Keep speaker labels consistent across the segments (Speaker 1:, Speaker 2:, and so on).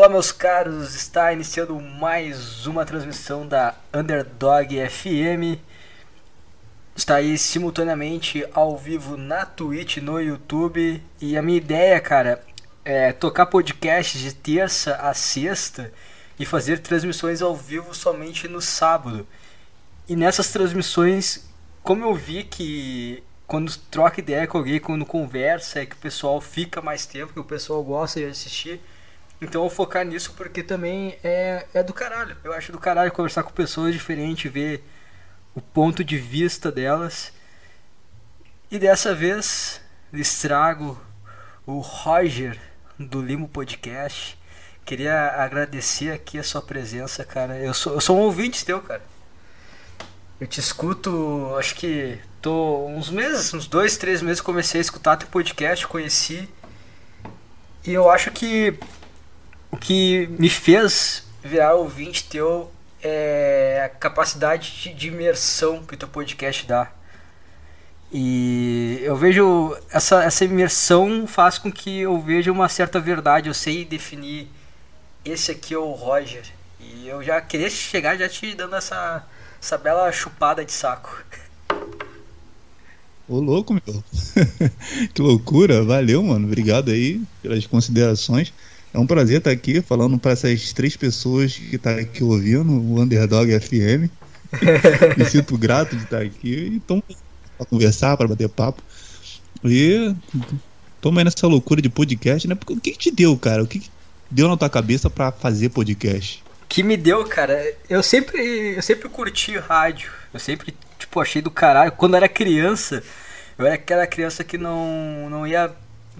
Speaker 1: Olá, meus caros, está iniciando mais uma transmissão da Underdog FM. Está aí simultaneamente ao vivo na Twitch, no YouTube. E a minha ideia, cara, é tocar podcasts de terça a sexta e fazer transmissões ao vivo somente no sábado. E nessas transmissões, como eu vi que quando troca ideia com alguém, quando conversa, é que o pessoal fica mais tempo, que o pessoal gosta de assistir então eu vou focar nisso porque também é, é do caralho. Eu acho do caralho conversar com pessoas diferentes, ver o ponto de vista delas. E dessa vez lhes trago o Roger do Limo Podcast. Queria agradecer aqui a sua presença, cara. Eu sou, eu sou um ouvinte teu, cara. Eu te escuto, acho que tô uns meses, uns dois, três meses comecei a escutar teu podcast, conheci. E eu acho que o que me fez virar ouvinte teu é a capacidade de imersão que o teu podcast dá. E eu vejo essa, essa imersão faz com que eu veja uma certa verdade. Eu sei definir esse aqui é o Roger. E eu já queria chegar já te dando essa, essa bela chupada de saco.
Speaker 2: Ô louco, meu. que loucura. Valeu, mano. Obrigado aí pelas considerações. É um prazer estar aqui falando para essas três pessoas que estão tá aqui ouvindo o Underdog FM. Me sinto grato de estar aqui. Então, para conversar, para bater papo. E toma aí nessa loucura de podcast, né? Porque o que, que te deu, cara? O que, que deu na tua cabeça para fazer podcast?
Speaker 1: que me deu, cara, eu sempre, eu sempre curti rádio. Eu sempre, tipo, achei do caralho. Quando eu era criança, eu era aquela criança que não, não ia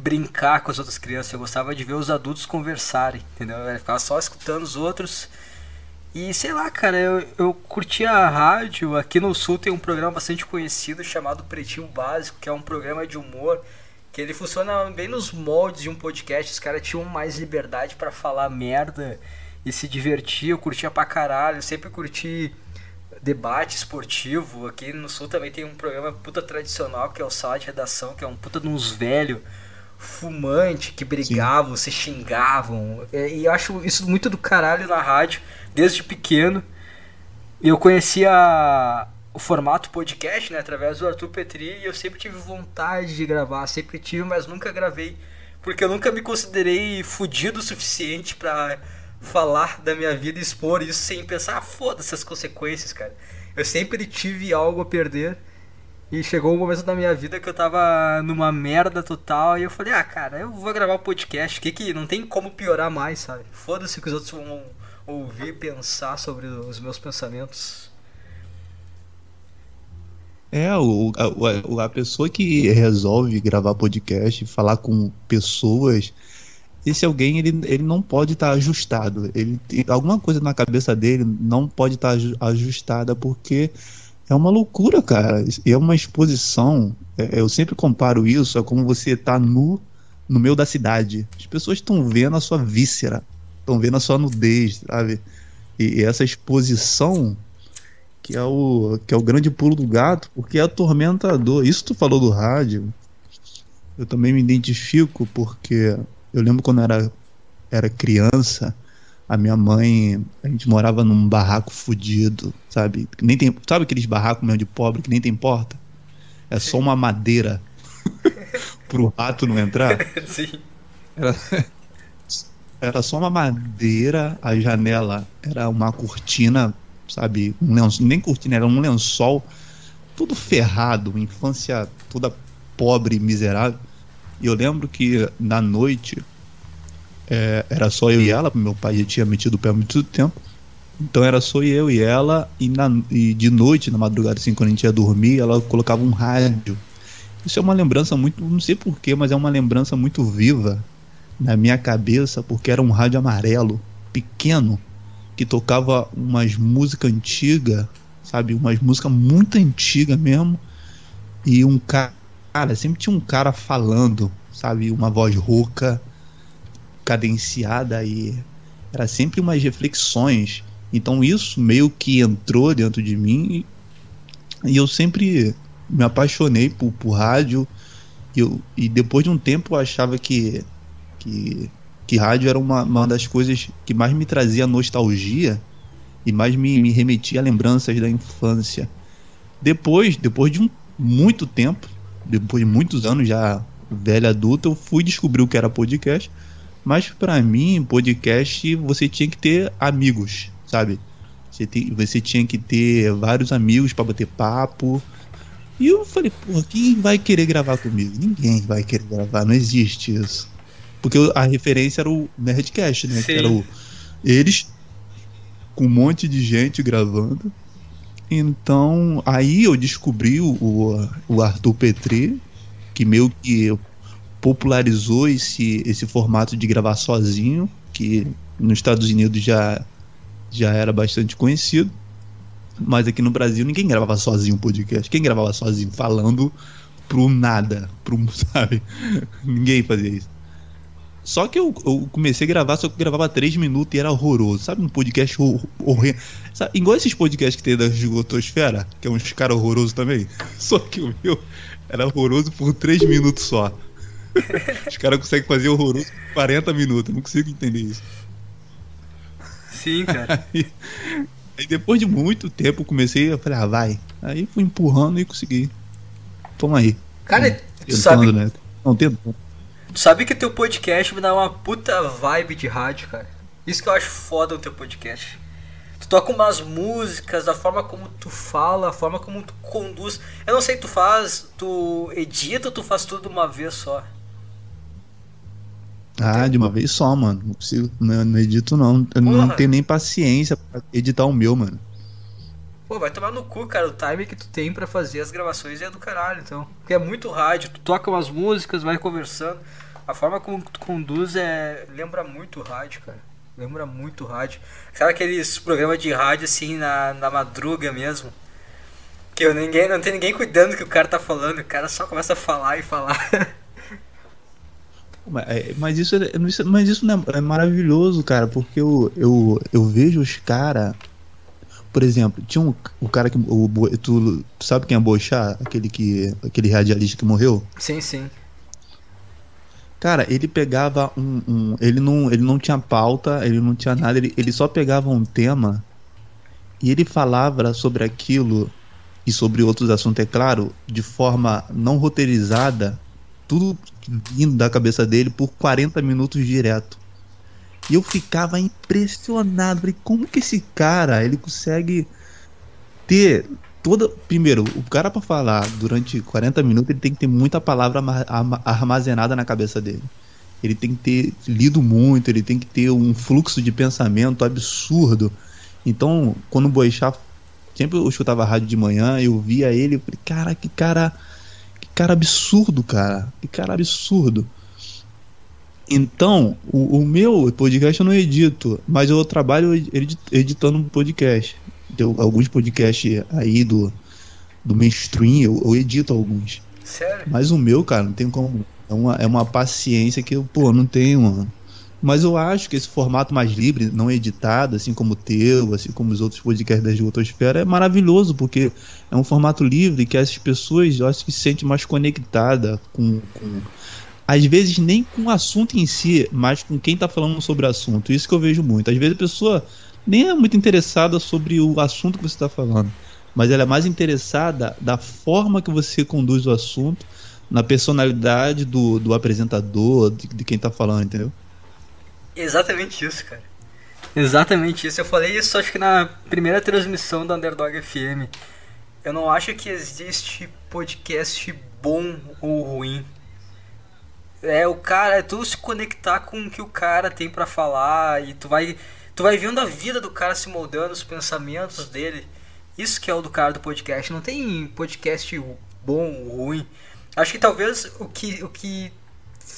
Speaker 1: brincar com as outras crianças, eu gostava de ver os adultos conversarem, entendeu? Eu ficava só escutando os outros. E sei lá, cara, eu, eu curti a rádio. Aqui no Sul tem um programa bastante conhecido chamado Pretinho Básico, que é um programa de humor que ele funciona bem nos moldes de um podcast. Os caras tinham mais liberdade para falar merda e se divertir. Eu curtia pra caralho, eu sempre curti debate esportivo. Aqui no Sul também tem um programa puta tradicional que é o Sala de Redação, que é um puta de uns velhos fumante que brigavam, Sim. se xingavam. É, e eu acho isso muito do caralho na rádio, desde pequeno. Eu conhecia o formato podcast, né, através do Arthur Petri, e eu sempre tive vontade de gravar, sempre tive, mas nunca gravei, porque eu nunca me considerei fudido o suficiente para falar da minha vida e expor isso sem pensar, ah, foda-se as consequências, cara. Eu sempre tive algo a perder e chegou um momento da minha vida que eu tava numa merda total e eu falei, ah, cara, eu vou gravar o um podcast, que que não tem como piorar mais, sabe? Foda-se que os outros vão ouvir pensar sobre os meus pensamentos.
Speaker 2: É, o, a, a pessoa que resolve gravar podcast, falar com pessoas, esse alguém ele, ele não pode estar tá ajustado. Ele alguma coisa na cabeça dele não pode estar tá ajustada porque é uma loucura, cara. É uma exposição. É, eu sempre comparo isso a como você tá nu no meio da cidade. As pessoas estão vendo a sua víscera, estão vendo a sua nudez, sabe? E, e, essa exposição que é o que é o grande pulo do gato, porque é atormentador. Isso tu falou do rádio. Eu também me identifico porque eu lembro quando era era criança, a minha mãe, a gente morava num barraco fudido, sabe? Nem tem, sabe aqueles barracos mesmo de pobre que nem tem porta? É só uma madeira pro rato não entrar.
Speaker 1: Sim.
Speaker 2: Era, era só uma madeira, a janela era uma cortina, sabe? Um lençol, nem cortina, era um lençol tudo ferrado, infância toda pobre, miserável. E eu lembro que na noite é, era só eu e ela, meu pai já tinha metido o pé muito tempo. Então era só eu e ela, e, na, e de noite, na madrugada, assim, quando a gente ia dormir, ela colocava um rádio. Isso é uma lembrança muito, não sei porquê, mas é uma lembrança muito viva na minha cabeça, porque era um rádio amarelo, pequeno, que tocava umas músicas antigas, sabe? Umas músicas muito antigas mesmo. E um cara, sempre tinha um cara falando, sabe? Uma voz rouca cadenciada e era sempre umas reflexões. Então isso meio que entrou dentro de mim e, eu sempre me apaixonei por, por rádio. E, eu, e depois de um tempo eu achava que, que, que rádio era uma, uma das coisas que mais me trazia nostalgia e mais me, me remetia a lembranças da infância. Depois, depois de um muito tempo, depois de muitos anos já velho adulto, eu fui descobrir o que era podcast. Mas para mim, podcast você tinha que ter amigos, sabe? Você, tem, você tinha que ter vários amigos para bater papo. E eu falei, pô, quem vai querer gravar comigo? Ninguém vai querer gravar, não existe isso. Porque a referência era o Nerdcast, né? Era o, eles com um monte de gente gravando. Então, aí eu descobri o, o Arthur Petri, que meio que popularizou esse, esse formato de gravar sozinho, que nos Estados Unidos já, já era bastante conhecido. Mas aqui no Brasil ninguém gravava sozinho um podcast. Quem gravava sozinho falando pro nada, pro, sabe? ninguém fazia isso. Só que eu, eu, comecei a gravar, só que eu gravava 3 minutos e era horroroso. Sabe um podcast horrendo? Igual esses podcasts que tem da Gigotosfera, que é uns caras horrorosos também. Só que o meu era horroroso por 3 minutos só. Os caras conseguem fazer horroroso por 40 minutos. Eu não consigo entender isso.
Speaker 1: Sim, cara.
Speaker 2: Aí, aí depois de muito tempo eu comecei, eu falei, ah, vai. Aí fui empurrando e consegui. Toma aí.
Speaker 1: Cara, é, tu sabe... Né? Não, tento. Tu sabe que teu podcast me dá uma puta vibe de rádio, cara. Isso que eu acho foda no teu podcast. Tu toca umas músicas, a forma como tu fala, a forma como tu conduz. Eu não sei, tu faz, tu edita ou tu faz tudo de uma vez só?
Speaker 2: Ah, de uma vez só, mano. Não consigo, não, não edito não. Eu Porra. não tenho nem paciência pra editar o meu, mano.
Speaker 1: Pô, vai tomar no cu, cara. O time que tu tem para fazer as gravações é do caralho, então. Porque é muito rádio, tu toca umas músicas, vai conversando. A forma como tu conduz é. lembra muito rádio, cara. Lembra muito rádio. Sabe aqueles programas de rádio assim na, na madruga mesmo? Que eu, ninguém, não tem ninguém cuidando do que o cara tá falando, o cara só começa a falar e falar.
Speaker 2: É, mas isso, é, mas isso é maravilhoso, cara, porque eu, eu, eu vejo os caras por exemplo, tinha um, o cara que. O, tu, tu sabe quem é Boixá? Aquele, que, aquele radialista que morreu?
Speaker 1: Sim, sim.
Speaker 2: Cara, ele pegava um, um, ele, não, ele não tinha pauta, ele não tinha nada, ele, ele só pegava um tema e ele falava sobre aquilo e sobre outros assuntos, é claro, de forma não roteirizada, tudo vindo da cabeça dele por 40 minutos direto. E eu ficava impressionado. Falei, como que esse cara ele consegue ter toda. Primeiro, o cara para falar durante 40 minutos ele tem que ter muita palavra armazenada na cabeça dele. Ele tem que ter lido muito, ele tem que ter um fluxo de pensamento absurdo. Então, quando o Boixá sempre eu escutava rádio de manhã, eu via ele, eu falei, cara, que cara, cara absurdo, cara, que cara absurdo. Então, o, o, meu podcast eu não edito, mas eu trabalho editando podcast. Tem alguns podcasts aí do, do mainstream, eu, eu edito alguns.
Speaker 1: Sério?
Speaker 2: Mas o meu, cara, não tem como. É uma, é uma paciência que eu, pô, não tenho, mano. Mas eu acho que esse formato mais livre, não editado, assim como o teu, assim como os outros podcasts da Esgotosfera, é maravilhoso, porque é um formato livre que as pessoas, eu acho que se sentem mais conectadas com, com às vezes nem com o assunto em si, mas com quem está falando sobre o assunto. Isso que eu vejo muito. Às vezes a pessoa nem é muito interessada sobre o assunto que você está falando, mas ela é mais interessada da forma que você conduz o assunto, na personalidade do, do apresentador, de, de quem está falando, entendeu?
Speaker 1: Exatamente isso, cara. Exatamente isso. Eu falei isso acho que na primeira transmissão da Underdog FM. Eu não acho que existe podcast bom ou ruim. É o cara, é tu se conectar com o que o cara tem para falar e tu vai tu vai vendo a vida do cara se moldando, os pensamentos dele. Isso que é o do cara do podcast. Não tem podcast bom ou ruim. Acho que talvez o que o que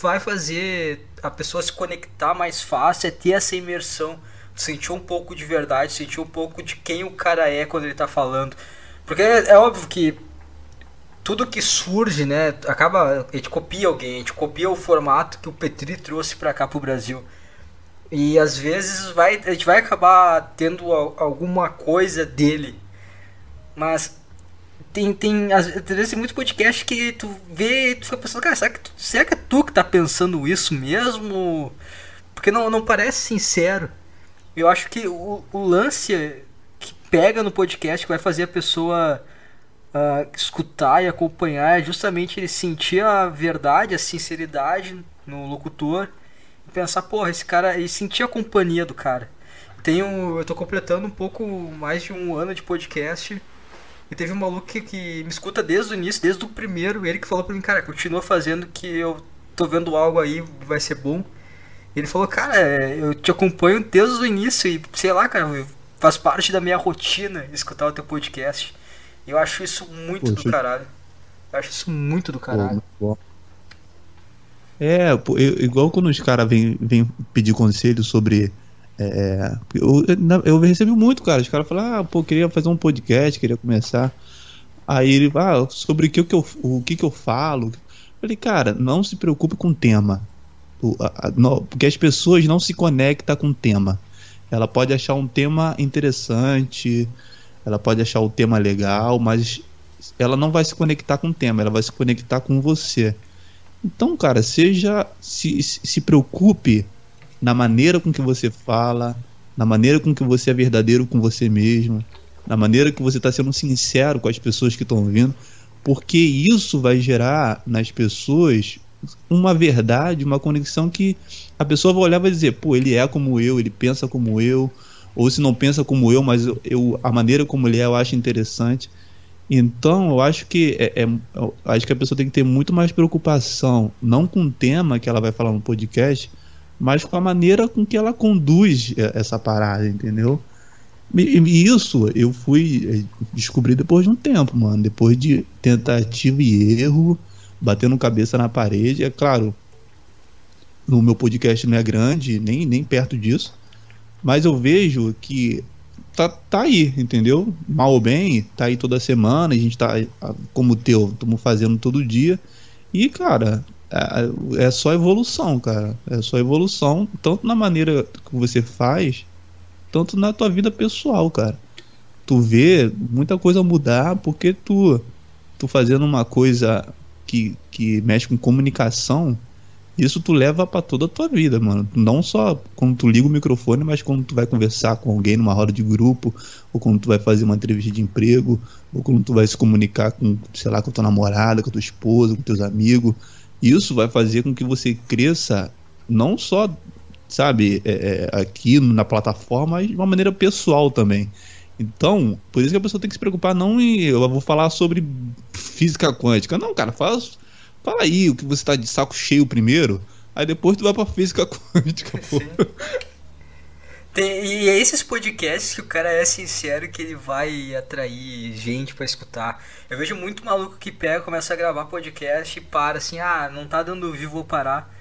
Speaker 1: vai fazer a pessoa se conectar mais fácil é ter essa imersão, sentir um pouco de verdade, sentir um pouco de quem o cara é quando ele tá falando. Porque é, é óbvio que tudo que surge, né, acaba a gente copia alguém, a gente copia o formato que o Petri trouxe para cá pro Brasil. E às vezes vai, a gente vai acabar tendo alguma coisa dele. Mas tem tem às vezes tem muitos podcasts que tu vê e tu fica pensando, cara, será que, tu, será que é tu que tá pensando isso mesmo? Porque não, não parece sincero. Eu acho que o, o lance que pega no podcast, que vai fazer a pessoa uh, escutar e acompanhar, é justamente ele sentir a verdade, a sinceridade no locutor e pensar, porra, esse cara, e sentir a companhia do cara. Tenho, eu tô completando um pouco mais de um ano de podcast e teve um maluco que, que me escuta desde o início, desde o primeiro, ele que falou pra mim, cara, continua fazendo que eu tô vendo algo aí, vai ser bom. Ele falou, cara, eu te acompanho desde o início e sei lá, cara, faz parte da minha rotina escutar o teu podcast. Eu acho isso muito Poxa. do caralho. Eu acho isso muito do caralho. Pô,
Speaker 2: é, pô, eu, igual quando os caras vêm vem pedir conselho sobre. É, eu, eu recebi muito, cara. Os caras falam, ah, pô, queria fazer um podcast, queria começar. Aí ele, ah, sobre o que, que eu, o que eu falo. Eu falei, cara, não se preocupe com o tema porque as pessoas não se conectam com o tema. Ela pode achar um tema interessante, ela pode achar o tema legal, mas ela não vai se conectar com o tema, ela vai se conectar com você. Então, cara, seja se, se preocupe na maneira com que você fala, na maneira com que você é verdadeiro com você mesmo, na maneira que você está sendo sincero com as pessoas que estão ouvindo, porque isso vai gerar nas pessoas uma verdade, uma conexão que a pessoa vai olhar e vai dizer, pô, ele é como eu, ele pensa como eu, ou se não pensa como eu, mas eu, eu a maneira como ele é eu acho interessante. Então, eu acho que é, é, acho que a pessoa tem que ter muito mais preocupação, não com o tema que ela vai falar no podcast, mas com a maneira com que ela conduz essa parada, entendeu? E, isso eu fui eh, descobrir depois de um tempo, mano, depois de tentativa e erro, batendo cabeça na parede. É claro, no meu podcast não é grande, nem, nem perto disso, mas eu vejo que tá, tá aí, entendeu? Mal ou bem, tá aí toda semana, a gente tá, como o teu, estamos fazendo todo dia. E, cara, é, é só evolução, cara. É só evolução, tanto na maneira que você faz, tanto na tua vida pessoal, cara. Tu vê muita coisa mudar porque tu, tu fazendo uma coisa que, que mexe com comunicação, isso tu leva para toda a tua vida, mano. Não só quando tu liga o microfone, mas quando tu vai conversar com alguém numa roda de grupo, ou quando tu vai fazer uma entrevista de emprego, ou quando tu vai se comunicar com, sei lá, com tua namorada, com tua esposa, com teus amigos. Isso vai fazer com que você cresça não só, sabe, é, é, aqui na plataforma, mas de uma maneira pessoal também. Então, por isso que a pessoa tem que se preocupar não em eu vou falar sobre física quântica. Não, cara, fala, fala aí o que você tá de saco cheio primeiro, aí depois tu vai pra física quântica, pô.
Speaker 1: Tem, e é esses podcasts que o cara é sincero que ele vai atrair gente para escutar. Eu vejo muito maluco que pega, começa a gravar podcast e para assim, ah, não tá dando vivo, vou parar.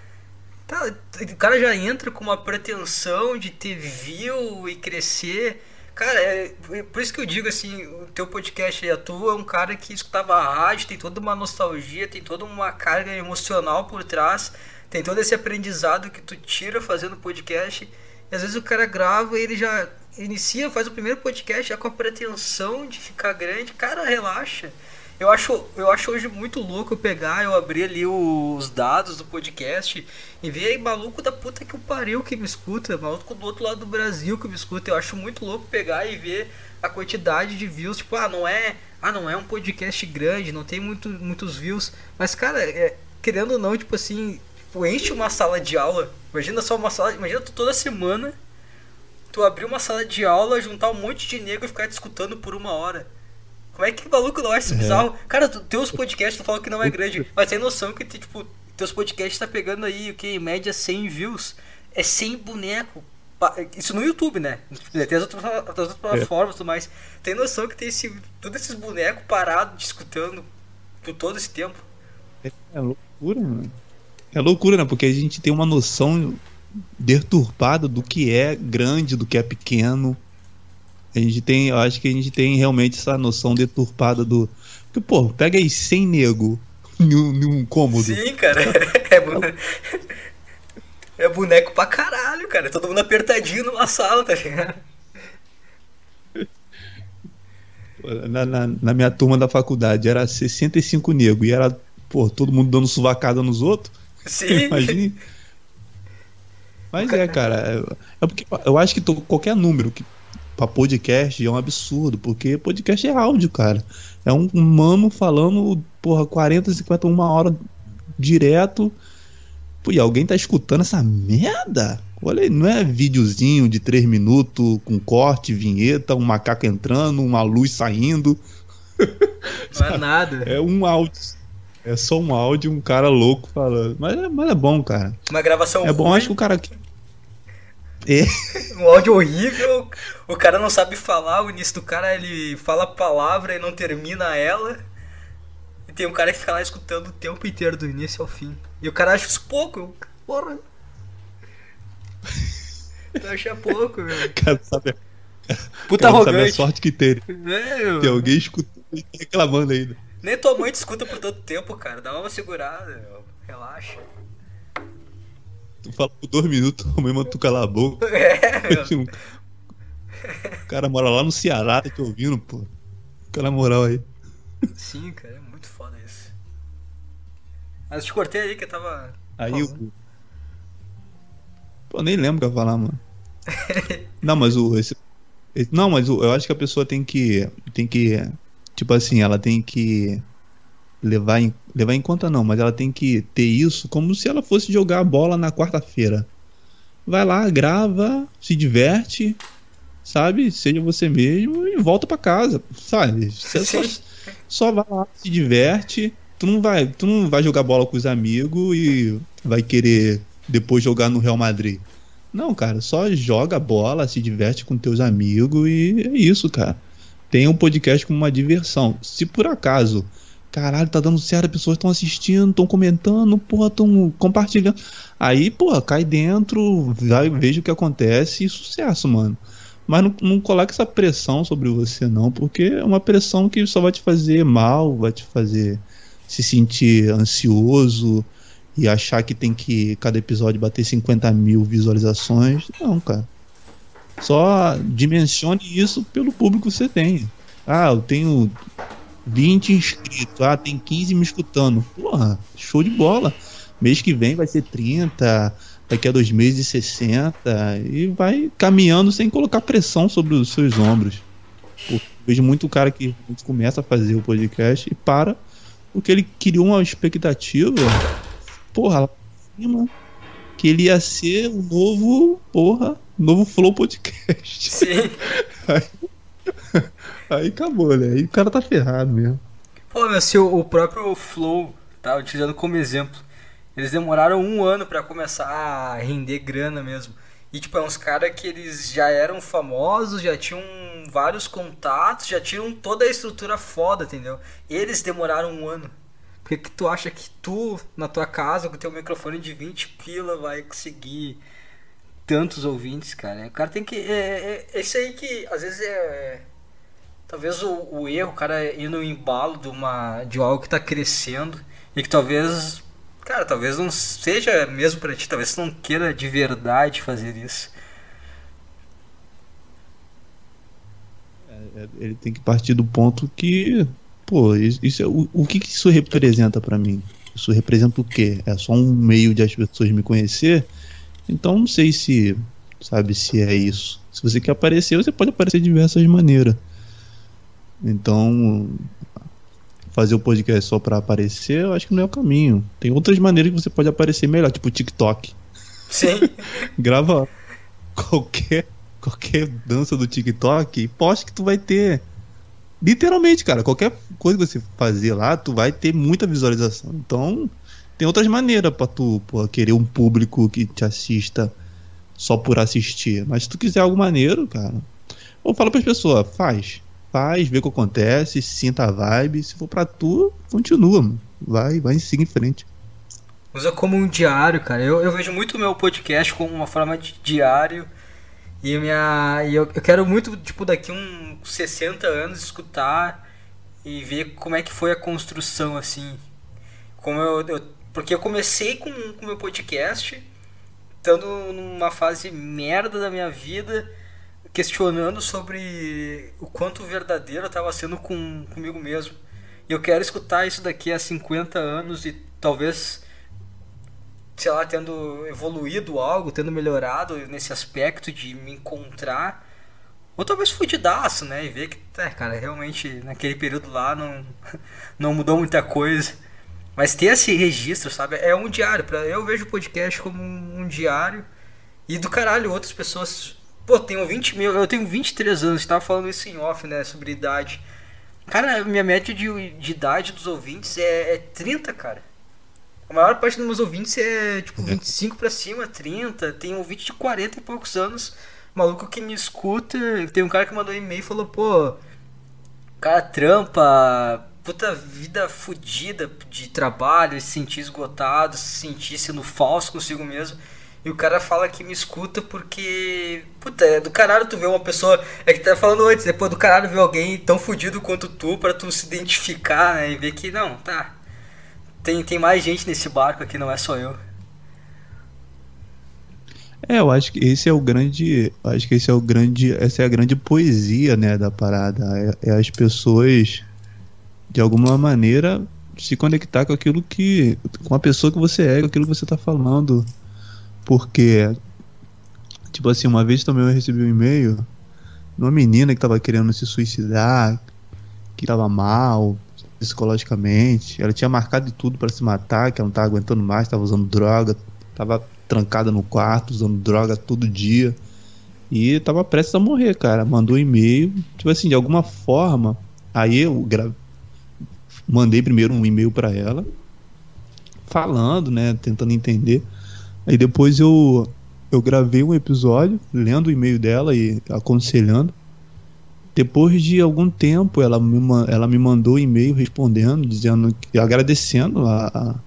Speaker 1: Tá, o cara já entra com uma pretensão de ter view e crescer. Cara, é, é, por isso que eu digo assim, o teu podcast a tua é um cara que escutava a rádio, tem toda uma nostalgia, tem toda uma carga emocional por trás, tem todo esse aprendizado que tu tira fazendo podcast. Às vezes o cara grava e ele já inicia, faz o primeiro podcast já com a pretensão de ficar grande. Cara, relaxa. Eu acho, eu acho hoje muito louco eu pegar, eu abrir ali os dados do podcast e ver aí maluco da puta que o pariu que me escuta, maluco do outro lado do Brasil que me escuta. Eu acho muito louco pegar e ver a quantidade de views. Tipo, ah, não é, ah, não é um podcast grande, não tem muito, muitos views. Mas, cara, é, querendo ou não, tipo assim, tipo, enche uma sala de aula. Imagina só uma sala, imagina tu toda semana tu abrir uma sala de aula, juntar um monte de negro e ficar te escutando por uma hora. Como é que maluco não acha isso é. bizarro? Cara, tu, teus podcasts tu fala que não é grande, mas tem noção que tipo, teus podcasts tá pegando aí o que? Em média 100 views. É 100 boneco. Isso no YouTube, né? Tem as outras, as outras plataformas e tudo mais. Tem noção que tem esse, todos esses bonecos parados discutindo por todo esse tempo.
Speaker 2: É, é loucura, mano. É loucura, né? Porque a gente tem uma noção deturpada do que é grande, do que é pequeno. A gente tem, eu acho que a gente tem realmente essa noção deturpada do. Porque, pô, pega aí 100 nego em um cômodo.
Speaker 1: Sim, cara. É, boneco, é boneco pra caralho, cara. Todo mundo apertadinho numa sala, tá ligado?
Speaker 2: Na, na, na, minha turma da faculdade era 65 negros e era, pô, todo mundo dando suvacada nos outros.
Speaker 1: Sim. Imagine.
Speaker 2: Mas é, cara, é, é porque eu acho que qualquer número que pra podcast é um absurdo, porque podcast é áudio, cara. É um mano falando, porra, 40, 50, uma hora direto. Pô, e alguém tá escutando essa merda? Olha aí, não é videozinho de 3 minutos com corte, vinheta, um macaco entrando, uma luz saindo.
Speaker 1: Não é nada.
Speaker 2: É um áudio. É só um áudio, um cara louco falando. Mas é, mas é bom, cara.
Speaker 1: Uma gravação
Speaker 2: É bom,
Speaker 1: ruim,
Speaker 2: acho que o cara. É.
Speaker 1: um áudio horrível, o cara não sabe falar, o início do cara ele fala a palavra e não termina ela. E tem um cara que fica lá escutando o tempo inteiro, do início ao fim. E o cara acha isso pouco, eu, porra. Tu acha pouco, meu.
Speaker 2: Cara, sabe,
Speaker 1: Puta
Speaker 2: cara, sabe a
Speaker 1: arrogante.
Speaker 2: sorte que tem.
Speaker 1: Meu.
Speaker 2: Tem alguém escutando e reclamando ainda.
Speaker 1: Nem tua mãe te escuta por tanto tempo, cara. Dá uma segurada, meu. Relaxa.
Speaker 2: Tu fala por dois minutos, a mãe manda tu calar a boca.
Speaker 1: É, meu.
Speaker 2: O cara mora lá no Ceará, tá te ouvindo, pô. Fica na moral aí.
Speaker 1: Sim, cara, é muito foda isso. Mas eu te cortei aí que eu tava.
Speaker 2: Aí o. Pô, nem lembro o que eu ia falar, mano. Não, mas o. Esse- não, mas o, eu acho que a pessoa tem que. Tem que. Tipo assim, ela tem que. Levar em, levar em conta, não, mas ela tem que ter isso como se ela fosse jogar a bola na quarta-feira. Vai lá, grava, se diverte, sabe? Seja você mesmo e volta pra casa, sabe? Você só, só vai lá, se diverte. Tu não vai, tu não vai jogar bola com os amigos e vai querer depois jogar no Real Madrid. Não, cara, só joga bola, se diverte com teus amigos e é isso, cara. Tenha um podcast como uma diversão. Se por acaso, caralho, tá dando certo, as pessoas estão assistindo, estão comentando, porra, estão compartilhando. Aí, porra, cai dentro, vai, veja o que acontece e sucesso, mano. Mas não, não coloque essa pressão sobre você, não, porque é uma pressão que só vai te fazer mal, vai te fazer se sentir ansioso e achar que tem que cada episódio bater 50 mil visualizações. Não, cara. Só dimensione isso pelo público que você tem. Ah, eu tenho 20 inscritos. Ah, tem 15 me escutando. Porra, show de bola. Mês que vem vai ser 30, daqui a dois meses 60 e vai caminhando sem colocar pressão sobre os seus ombros. Vejo muito cara que começa a fazer o podcast e para porque ele criou uma expectativa, porra, lá cima, que ele ia ser o novo, porra, novo Flow Podcast.
Speaker 1: Sim.
Speaker 2: Aí acabou, né? Aí o cara tá ferrado mesmo.
Speaker 1: Pô, meu, se o, o próprio Flow, tá utilizando como exemplo, eles demoraram um ano pra começar a render grana mesmo. E, tipo, é uns caras que eles já eram famosos, já tinham vários contatos, já tinham toda a estrutura foda, entendeu? Eles demoraram um ano. Por que, que tu acha que tu, na tua casa, com teu microfone de 20 pila, vai conseguir tantos ouvintes, cara? O cara tem que. É, é, é isso aí que às vezes é. Talvez o, o erro, o cara ir no embalo de, uma, de algo que tá crescendo e que talvez. Cara, talvez não seja mesmo pra ti, talvez tu não queira de verdade fazer isso.
Speaker 2: É, Ele tem que partir do ponto que, pô, isso, é, o, o que, que isso representa pra mim? Isso representa o quê? É só um meio de as pessoas me conhecer? Então não sei se, sabe, se é isso. Se você quer aparecer, você pode aparecer de diversas maneiras. Então, fazer o podcast só pra aparecer, eu acho que não é o caminho. Tem outras maneiras que você pode aparecer melhor, tipo TikTok.
Speaker 1: Sim.
Speaker 2: Grava qualquer qualquer dança do TikTok e poste que tu vai ter. Literalmente, cara, qualquer coisa que você fazer lá, tu vai ter muita visualização. Então, tem outras maneiras pra tu porra, querer um público que te assista só por assistir. Mas se tu quiser algo maneiro, cara, ou fala pras pessoas, faz. Faz, vê o que acontece, sinta a vibe. Se for pra tu, continua, mano. Vai, vai, siga em frente.
Speaker 1: Usa como um diário, cara. Eu, eu vejo muito o meu podcast como uma forma de diário. E, minha, e eu, eu quero muito, tipo, daqui uns 60 anos escutar e ver como é que foi a construção, assim. Como eu, eu- porque eu comecei com o meu podcast, estando numa fase merda da minha vida, questionando sobre o quanto verdadeiro eu estava sendo com, comigo mesmo. E eu quero escutar isso daqui a 50 anos e talvez sei lá, tendo evoluído algo, tendo melhorado nesse aspecto de me encontrar. Ou talvez fudidaço, né? E ver que, é, cara, realmente naquele período lá não, não mudou muita coisa. Mas ter esse registro, sabe? É um diário. Pra, eu vejo o podcast como um, um diário. E do caralho, outras pessoas. Pô, tenho 20 mil. Eu tenho 23 anos, tava falando isso em off, né? Sobre idade. Cara, minha média de, de idade dos ouvintes é, é 30, cara. A maior parte dos meus ouvintes é tipo 25 pra cima, 30. Tem ouvinte de 40 e poucos anos. Maluco que me escuta. Tem um cara que mandou um e-mail e falou, pô. Cara trampa. Puta vida fodida de trabalho, se sentir esgotado, se sentir sendo falso consigo mesmo. E o cara fala que me escuta porque. Puta, é do caralho tu ver uma pessoa. É que tá falando antes, depois do caralho ver alguém tão fudido quanto tu pra tu se identificar, né? E ver que não, tá. Tem, tem mais gente nesse barco aqui, não é só eu.
Speaker 2: É, eu acho que esse é o grande. Acho que esse é o grande. Essa é a grande poesia, né, da parada. É, é as pessoas, de alguma maneira, se conectar com aquilo que. com a pessoa que você é, com aquilo que você tá falando porque, tipo assim, uma vez também eu recebi um e-mail de uma menina que tava querendo se suicidar, que tava mal psicologicamente. Ela tinha marcado de tudo para se matar, que ela não tava aguentando mais, tava usando droga, tava trancada no quarto, usando droga todo dia. E tava prestes a morrer, cara. Mandou um e-mail, tipo assim, de alguma forma. Aí eu. Mandei primeiro um e-mail para ela, falando, né, tentando entender. Aí depois eu, eu gravei um episódio lendo o e-mail dela e aconselhando. Depois de algum tempo, ela me, ela me mandou um e-mail respondendo, dizendo agradecendo a,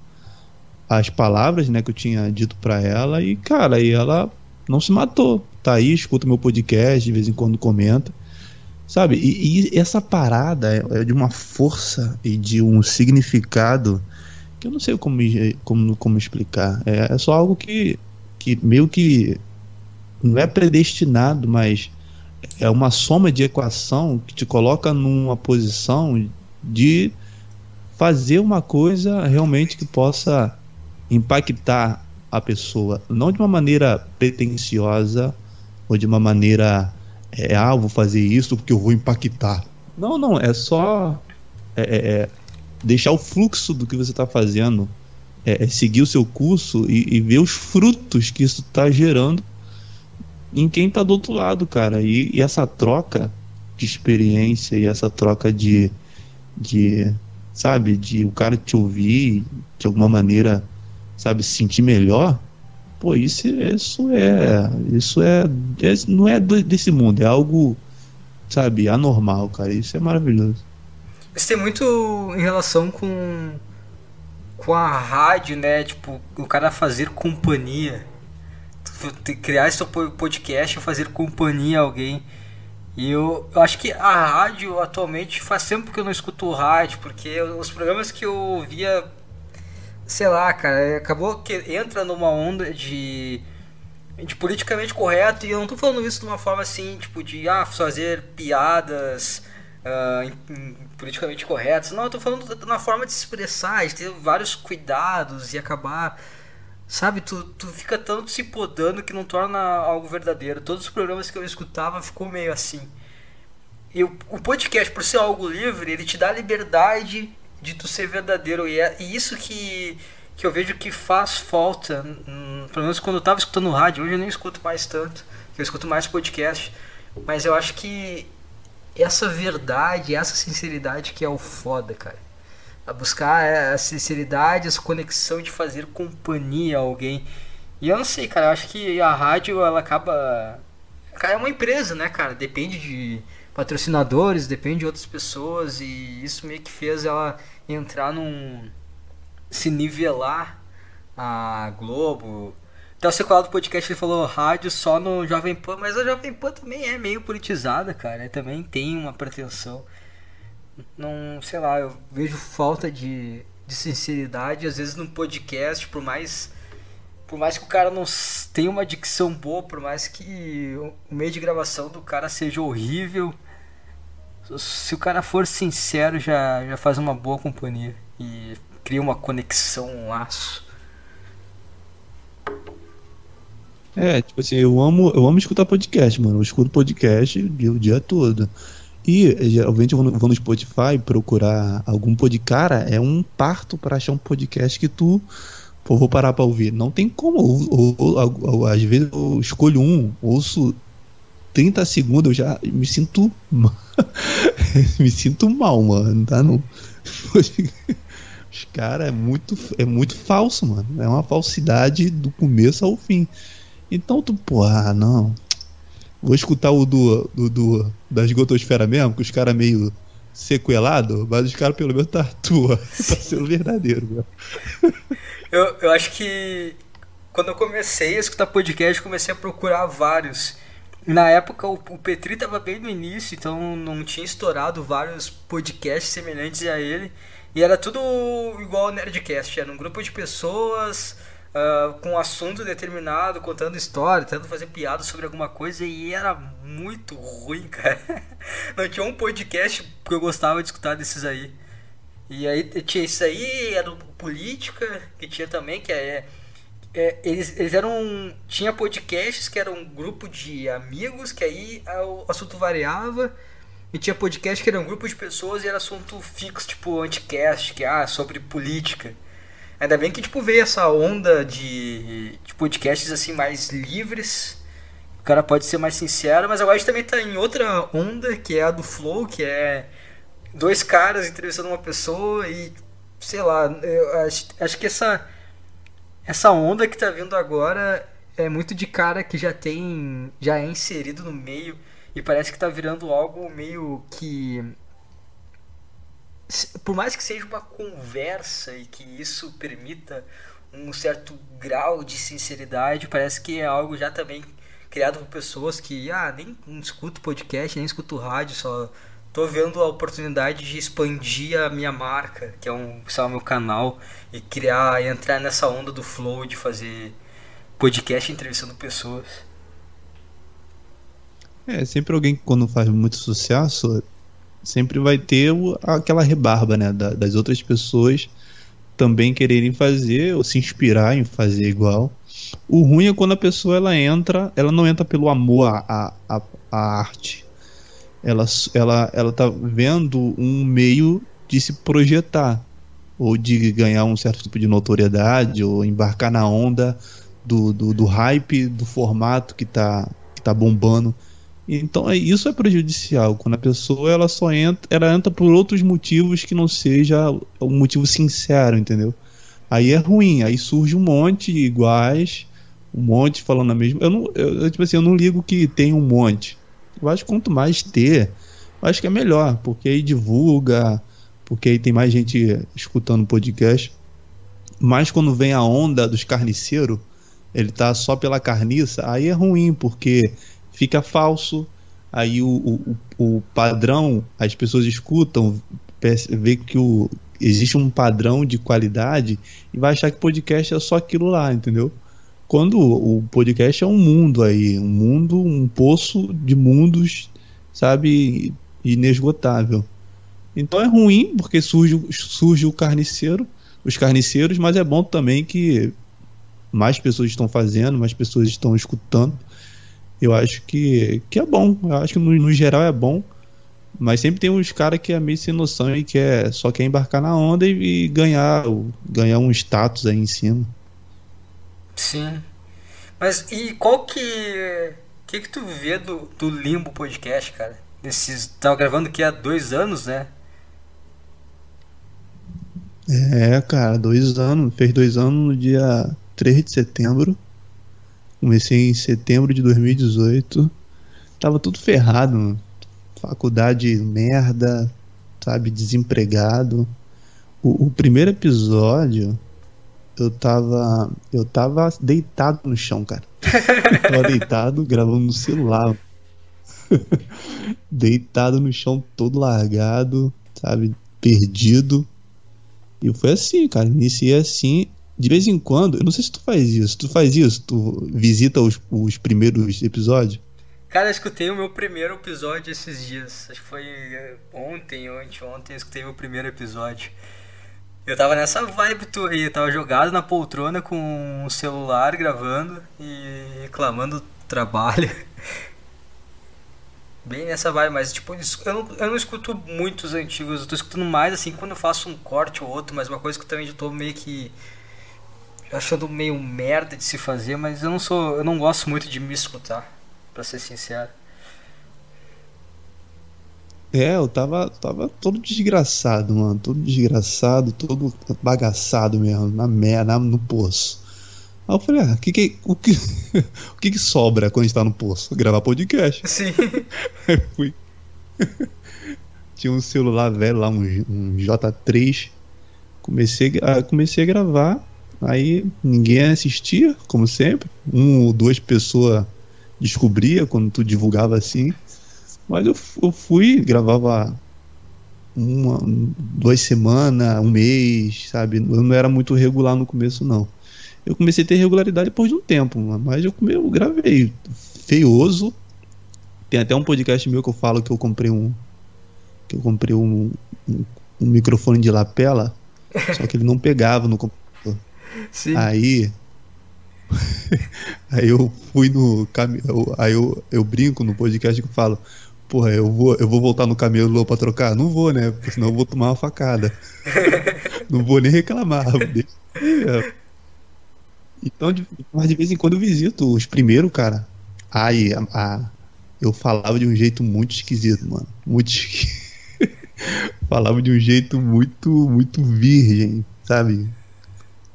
Speaker 2: a, as palavras né, que eu tinha dito para ela. E, cara, aí ela não se matou. Tá aí, escuta meu podcast, de vez em quando comenta. Sabe? E, e essa parada é, é de uma força e de um significado que eu não sei como, como, como explicar. É, é só algo que, que meio que não é predestinado, mas é uma soma de equação que te coloca numa posição de fazer uma coisa realmente que possa impactar a pessoa, não de uma maneira pretensiosa ou de uma maneira é, ah, vou fazer isso porque eu vou impactar. Não, não, é só é, é, é deixar o fluxo do que você está fazendo é, é, seguir o seu curso e, e, ver os frutos que isso está gerando em quem está do outro lado, cara. E, e, essa troca de experiência e essa troca de, de, sabe, de o cara te ouvir de alguma maneira, sabe, se sentir melhor. Pô, isso, isso é, isso é, não é desse mundo, é algo, sabe, anormal, cara. Isso é maravilhoso.
Speaker 1: Isso tem muito em relação com com a rádio, né? Tipo, o cara fazer companhia. Criar seu podcast e fazer companhia a alguém. E eu, eu acho que a rádio atualmente faz tempo que eu não escuto rádio, porque os programas que eu ouvia, sei lá, cara, acabou que entra numa onda de, de politicamente correto, e eu não tô falando isso de uma forma assim, tipo, de ah, fazer piadas uh, politicamente corretos. Não, eu tô falando na forma de se expressar, de ter vários cuidados e acabar. Sabe, tu, tu fica tanto se podando que não torna algo verdadeiro. Todos os programas que eu escutava ficou meio assim. E o, o podcast, por ser algo livre, ele te dá liberdade de tu ser verdadeiro. E é e isso que, que eu vejo que faz falta. Hum, pelo menos quando eu tava escutando rádio, hoje eu nem escuto mais tanto. Eu escuto mais podcast. Mas eu acho que essa verdade, essa sinceridade que é o foda, cara. A buscar a sinceridade, essa conexão de fazer companhia a alguém. E eu não sei, cara, eu acho que a rádio ela acaba. É uma empresa, né, cara? Depende de patrocinadores, depende de outras pessoas. E isso meio que fez ela entrar num. se nivelar a Globo, até o sequel do podcast ele falou rádio só no Jovem Pan, mas a Jovem Pan também é meio politizada, cara. Também tem uma pretensão. Não, sei lá, eu vejo falta de, de sinceridade, às vezes no podcast, por mais por mais que o cara não tenha uma dicção boa, por mais que o meio de gravação do cara seja horrível, se o cara for sincero, já, já faz uma boa companhia e cria uma conexão, um laço.
Speaker 2: É, tipo assim, eu amo, eu amo escutar podcast, mano. Eu escuto podcast o dia todo. E geralmente eu vou no Spotify procurar algum podcast. Cara, é um parto para achar um podcast que tu. Pô, vou parar pra ouvir. Não tem como. Ou, ou, ou, às vezes eu escolho um, ouço 30 segundos, eu já me sinto. me sinto mal, mano. Tá no. Os caras é muito, é muito falso, mano. É uma falsidade do começo ao fim. Então tu, porra, ah, não. Vou escutar o do, do, do da esgotosfera mesmo, que os caras meio sequelado, mas os caras pelo menos tá tua, tá sendo verdadeiro,
Speaker 1: meu. Eu, eu acho que quando eu comecei a escutar podcast, comecei a procurar vários. Na época o, o Petri tava bem no início, então não tinha estourado vários podcasts semelhantes a ele. E era tudo igual ao Nerdcast, era um grupo de pessoas uh, com um assunto determinado, contando história, tentando fazer piada sobre alguma coisa e era muito ruim, cara. Não tinha um podcast que eu gostava de escutar desses aí. E aí tinha isso aí, era política, que tinha também, que é, é, eles, eles eram. Tinha podcasts que eram um grupo de amigos, que aí o assunto variava. E tinha podcast que era um grupo de pessoas e era assunto fixo, tipo anticast, que ah, sobre política. Ainda bem que tipo veio essa onda de, de podcasts assim mais livres. O cara pode ser mais sincero, mas agora a gente também tá em outra onda, que é a do Flow, que é dois caras entrevistando uma pessoa e sei lá, eu acho, acho que essa essa onda que tá vindo agora é muito de cara que já tem já é inserido no meio e parece que tá virando algo meio que por mais que seja uma conversa e que isso permita um certo grau de sinceridade, parece que é algo já também criado por pessoas que ah, nem escuto podcast, nem escuto rádio, só tô vendo a oportunidade de expandir a minha marca, que é um, o meu canal e criar, entrar nessa onda do flow de fazer podcast entrevistando pessoas.
Speaker 2: É, sempre alguém que quando faz muito sucesso sempre vai ter aquela rebarba, né, da, das outras pessoas também quererem fazer ou se inspirar em fazer igual. O ruim é quando a pessoa ela entra, ela não entra pelo amor à, à, à arte. Ela, ela, ela tá vendo um meio de se projetar ou de ganhar um certo tipo de notoriedade ou embarcar na onda do, do, do hype do formato que tá, que tá bombando. Então é, isso é prejudicial quando a pessoa ela só entra, ela entra por outros motivos que não seja um motivo sincero, entendeu? Aí é ruim, aí surge um monte iguais, um monte falando a mesma. Eu não, eu, tipo assim, eu não ligo que tem um monte. Eu acho que quanto mais ter, eu acho que é melhor, porque aí divulga, porque aí tem mais gente escutando podcast. Mas quando vem a onda dos carniceiros, ele tá só pela carniça, aí é ruim, porque fica falso. Aí o, o, o padrão, as pessoas escutam, vê que o, existe um padrão de qualidade e vai achar que podcast é só aquilo lá, entendeu? Quando o podcast é um mundo aí, um mundo, um poço de mundos, sabe, inesgotável. Então é ruim porque surge, surge o carniceiro, os carniceiros, mas é bom também que mais pessoas estão fazendo, mais pessoas estão escutando eu acho que, que é bom. Eu acho que no, no geral é bom. Mas sempre tem uns caras que é meio sem noção e que é, só quer embarcar na onda e, e ganhar, ganhar um status aí em cima.
Speaker 1: Sim. Mas e qual que. que, que tu vê do, do Limbo Podcast, cara? Desses. Tava gravando aqui há dois anos, né?
Speaker 2: É, cara, dois anos. Fez dois anos no dia 3 de setembro. Comecei em setembro de 2018. Tava tudo ferrado. Faculdade merda, sabe? Desempregado. O, o primeiro episódio, eu tava. Eu tava deitado no chão, cara. Eu tava deitado gravando no celular. deitado no chão, todo largado, sabe? Perdido. E foi assim, cara. Iniciei assim de vez em quando, eu não sei se tu faz isso, tu faz isso, tu visita os, os primeiros episódios?
Speaker 1: Cara, eu escutei o meu primeiro episódio esses dias. Acho que foi ontem ou anteontem eu escutei meu primeiro episódio. Eu tava nessa vibe tu aí, tava jogado na poltrona com o celular gravando e reclamando do trabalho. Bem nessa vibe, mas tipo, eu não, eu não escuto muitos antigos, eu tô escutando mais assim quando eu faço um corte ou outro, mas uma coisa que eu também já tô meio que achando meio merda de se fazer, mas eu não sou, eu não gosto muito de me escutar, para ser sincero.
Speaker 2: É, eu tava, tava todo desgraçado, mano. Todo desgraçado, todo bagaçado mesmo, na merda, no poço. Aí eu falei, ah, que que, o, que, o que que sobra quando a gente tá no poço? Gravar podcast.
Speaker 1: Sim.
Speaker 2: Aí fui. Tinha um celular velho lá, um, um J3. Comecei, a, comecei a gravar. Aí ninguém assistia, como sempre. Um ou duas pessoas descobria quando tu divulgava assim. Mas eu, eu fui, gravava uma, duas semanas, um mês, sabe? Eu não era muito regular no começo, não. Eu comecei a ter regularidade depois de um tempo, mas eu, eu gravei feioso. Tem até um podcast meu que eu falo que eu comprei um. Que eu comprei um, um, um microfone de lapela, só que ele não pegava no computador.
Speaker 1: Sim.
Speaker 2: Aí aí eu fui no caminho. Aí eu, eu brinco no podcast que eu falo: porra, eu vou, eu vou voltar no camelô pra trocar? Não vou, né? Porque senão eu vou tomar uma facada. não vou nem reclamar. Então, de, mas de vez em quando eu visito os primeiros, cara. Aí, a, a, eu falava de um jeito muito esquisito, mano. Muito esquisito. falava de um jeito muito, muito virgem, sabe?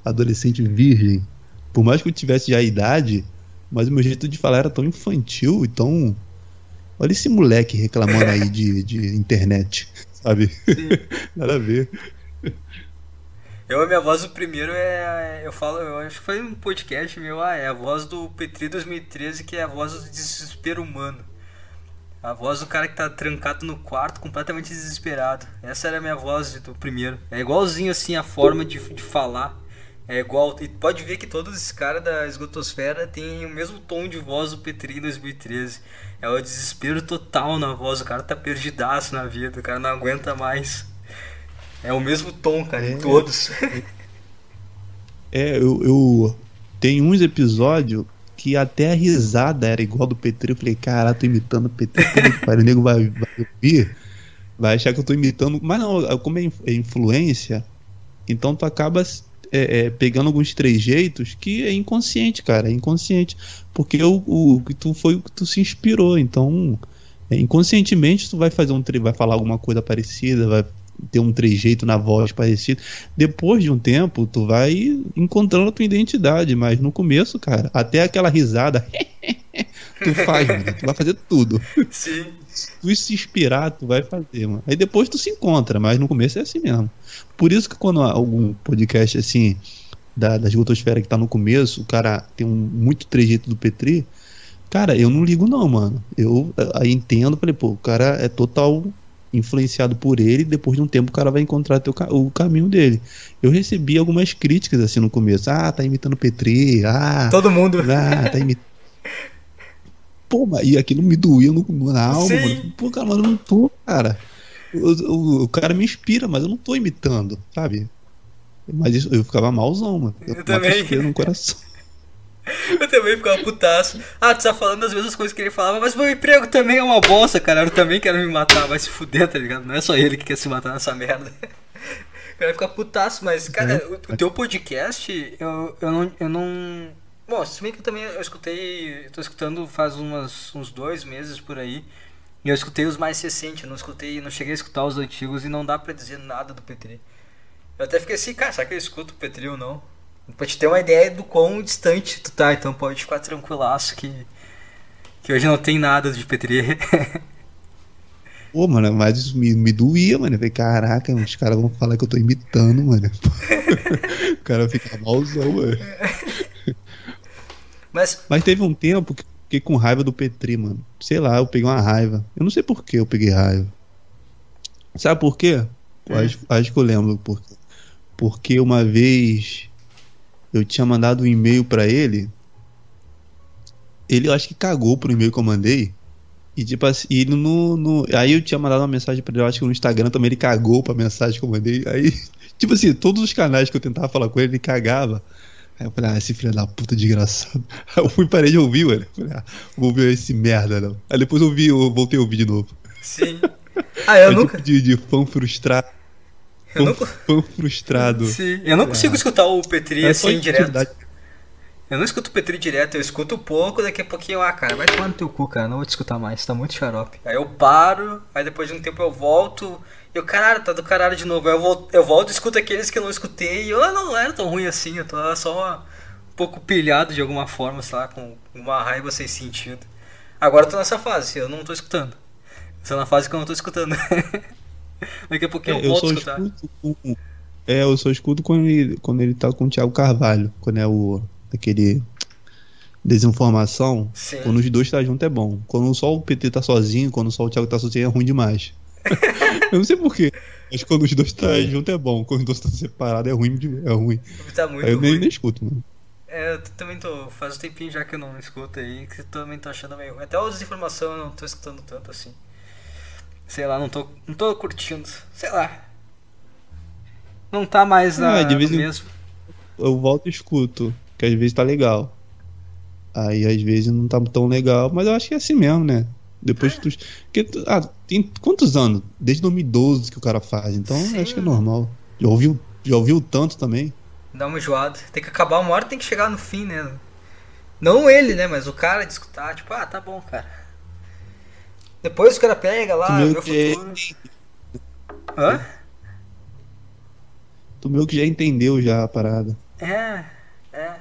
Speaker 2: Adolescente virgem. Por mais que eu tivesse já a idade, mas o meu jeito de falar era tão infantil e tão Olha esse moleque reclamando aí de, de internet, sabe? Nada a ver.
Speaker 1: Eu, a minha voz do primeiro é. Eu falo, eu acho que foi um podcast meu, ah, é a voz do Petri 2013, que é a voz do desespero humano. A voz do cara que tá trancado no quarto, completamente desesperado. Essa era a minha voz do primeiro. É igualzinho assim a forma de, de falar. É igual. E pode ver que todos esses caras da esgotosfera têm o mesmo tom de voz do Petri em 2013. É o desespero total na voz. O cara tá perdidaço na vida. O cara não aguenta mais. É o mesmo tom, cara, é, em todos.
Speaker 2: É, eu, eu. Tem uns episódios que até a risada era igual do Petri. Eu falei, cara, tô imitando o Petri. o nego vai, vai ouvir, vai achar que eu tô imitando. Mas não, como é, é influência, então tu acaba é, é, pegando alguns trejeitos que é inconsciente, cara, é inconsciente. Porque o, o que tu foi o que tu se inspirou, então é, inconscientemente tu vai fazer um vai falar alguma coisa parecida, vai ter um trejeito na voz parecido. Depois de um tempo, tu vai encontrando a tua identidade, mas no começo, cara, até aquela risada, tu faz, mano, tu vai fazer tudo.
Speaker 1: Sim.
Speaker 2: Se tu se inspirar, tu vai fazer, mano. Aí depois tu se encontra, mas no começo é assim mesmo. Por isso que quando algum podcast assim, da, da esgotosfera que tá no começo, o cara tem um muito trejeito do Petri, cara, eu não ligo não, mano. Eu aí entendo, falei, pô, o cara é total influenciado por ele, depois de um tempo o cara vai encontrar teu, o caminho dele. Eu recebi algumas críticas assim no começo. Ah, tá imitando Petri. Ah,
Speaker 1: todo mundo.
Speaker 2: Ah, tá imitando. Pô, mas e aquilo me doía no, na alma, mano. Pô, cara, mas eu não tô, cara. O, o, o, cara me inspira, mas eu não tô imitando, sabe? Mas isso, eu ficava malzão, mano.
Speaker 1: Eu, eu também.
Speaker 2: no coração.
Speaker 1: Eu também ficava putaço. Ah, tu tá falando as mesmas coisas que ele falava, mas meu emprego também é uma bosta, cara. Eu também quero me matar, vai se fuder, tá ligado? Não é só ele que quer se matar nessa merda. Eu ia ficar putaço, mas, cara, é. o, teu podcast, eu, eu não. Eu não... Bom, se bem que eu também eu escutei. Eu tô escutando faz umas, uns dois meses por aí. E eu escutei os mais recentes, não escutei, não cheguei a escutar os antigos e não dá pra dizer nada do Petri. Eu até fiquei assim, cara, será que eu escuto o Petri ou não? Pra te ter uma ideia do quão distante tu tá, então pode ficar tranquilaço que, que hoje não tem nada de Petri.
Speaker 2: Pô, mano, mas isso me, me doía, mano. Eu falei, caraca, os caras vão falar que eu tô imitando, mano. o cara fica malzão, mano.
Speaker 1: Mas...
Speaker 2: mas teve um tempo que fiquei com raiva do Petri, mano. Sei lá, eu peguei uma raiva. Eu não sei por que eu peguei raiva. Sabe por quê? Hum. Acho, acho que eu lembro por quê. Porque uma vez eu tinha mandado um e-mail para ele. Ele eu acho que cagou pro e-mail que eu mandei. E tipo assim, ele no, no, Aí eu tinha mandado uma mensagem pra ele, eu acho que no Instagram também ele cagou pra mensagem que eu mandei. Aí Tipo assim, todos os canais que eu tentava falar com ele, ele cagava. Aí eu falei, ah, esse filho da puta desgraçado. Aí eu fui parei de ouvir, mano. Falei, ah, vou ouvir esse merda, não. Aí depois eu vi, eu voltei a ouvir de novo.
Speaker 1: Sim. Ah, eu
Speaker 2: é
Speaker 1: nunca.
Speaker 2: Tipo de, de fã frustrado.
Speaker 1: Eu nunca-
Speaker 2: fã frustrado.
Speaker 1: Sim. Eu não consigo escutar o Petri
Speaker 2: É
Speaker 1: assim direto. Eu não escuto o Petri direto, eu escuto pouco, daqui a pouquinho, ah, cara, vai tomar no teu cu, cara, não vou te escutar mais, tá muito xarope. Aí eu paro, aí depois de um tempo eu volto, e eu, caralho, tá do caralho de novo. Aí eu volto, eu volto e escuto aqueles que eu não escutei, e eu ah, não era tão ruim assim, eu tô só um pouco pilhado de alguma forma, sei lá, com uma raiva sem sentido. Agora eu tô nessa fase, eu não tô escutando. Tô na fase que eu não tô escutando. daqui a pouquinho
Speaker 2: É,
Speaker 1: eu
Speaker 2: eu
Speaker 1: volto escutar.
Speaker 2: com. É, eu só escuto quando ele, quando ele tá com o Thiago Carvalho, quando é o. aquele. Desinformação.
Speaker 1: Sim.
Speaker 2: Quando os dois tá junto é bom. Quando só o PT tá sozinho, quando só o Thiago tá sozinho é ruim demais. eu não sei porquê. Mas quando os dois tá junto é bom. Quando os dois tá separados é ruim. É ruim.
Speaker 1: Tá muito
Speaker 2: Aí eu nem,
Speaker 1: ruim.
Speaker 2: nem escuto, mano.
Speaker 1: É, eu também tô. Faz um tempinho já que eu não escuto aí, que eu também tô achando meio. Até os informações eu não tô escutando tanto assim. Sei lá, não tô, não tô curtindo. Sei lá. Não tá mais na,
Speaker 2: Ah, de vez
Speaker 1: mesmo.
Speaker 2: Eu volto e escuto, que às vezes tá legal. Aí às vezes não tá tão legal, mas eu acho que é assim mesmo, né? Depois que tu. Que, tu- ah, tem quantos anos? Desde 2012 que o cara faz, então
Speaker 1: Sim.
Speaker 2: acho que é normal. Já ouviu, já ouviu tanto também?
Speaker 1: Dá uma enjoada. Tem que acabar uma hora, tem que chegar no fim, né? Não ele, né? Mas o cara de escutar, tipo, ah, tá bom, cara. Depois o cara pega lá,
Speaker 2: Tu
Speaker 1: vê
Speaker 2: meio
Speaker 1: o
Speaker 2: que-
Speaker 1: futuro. Hã?
Speaker 2: Tu meio que já entendeu já a parada.
Speaker 1: É, é.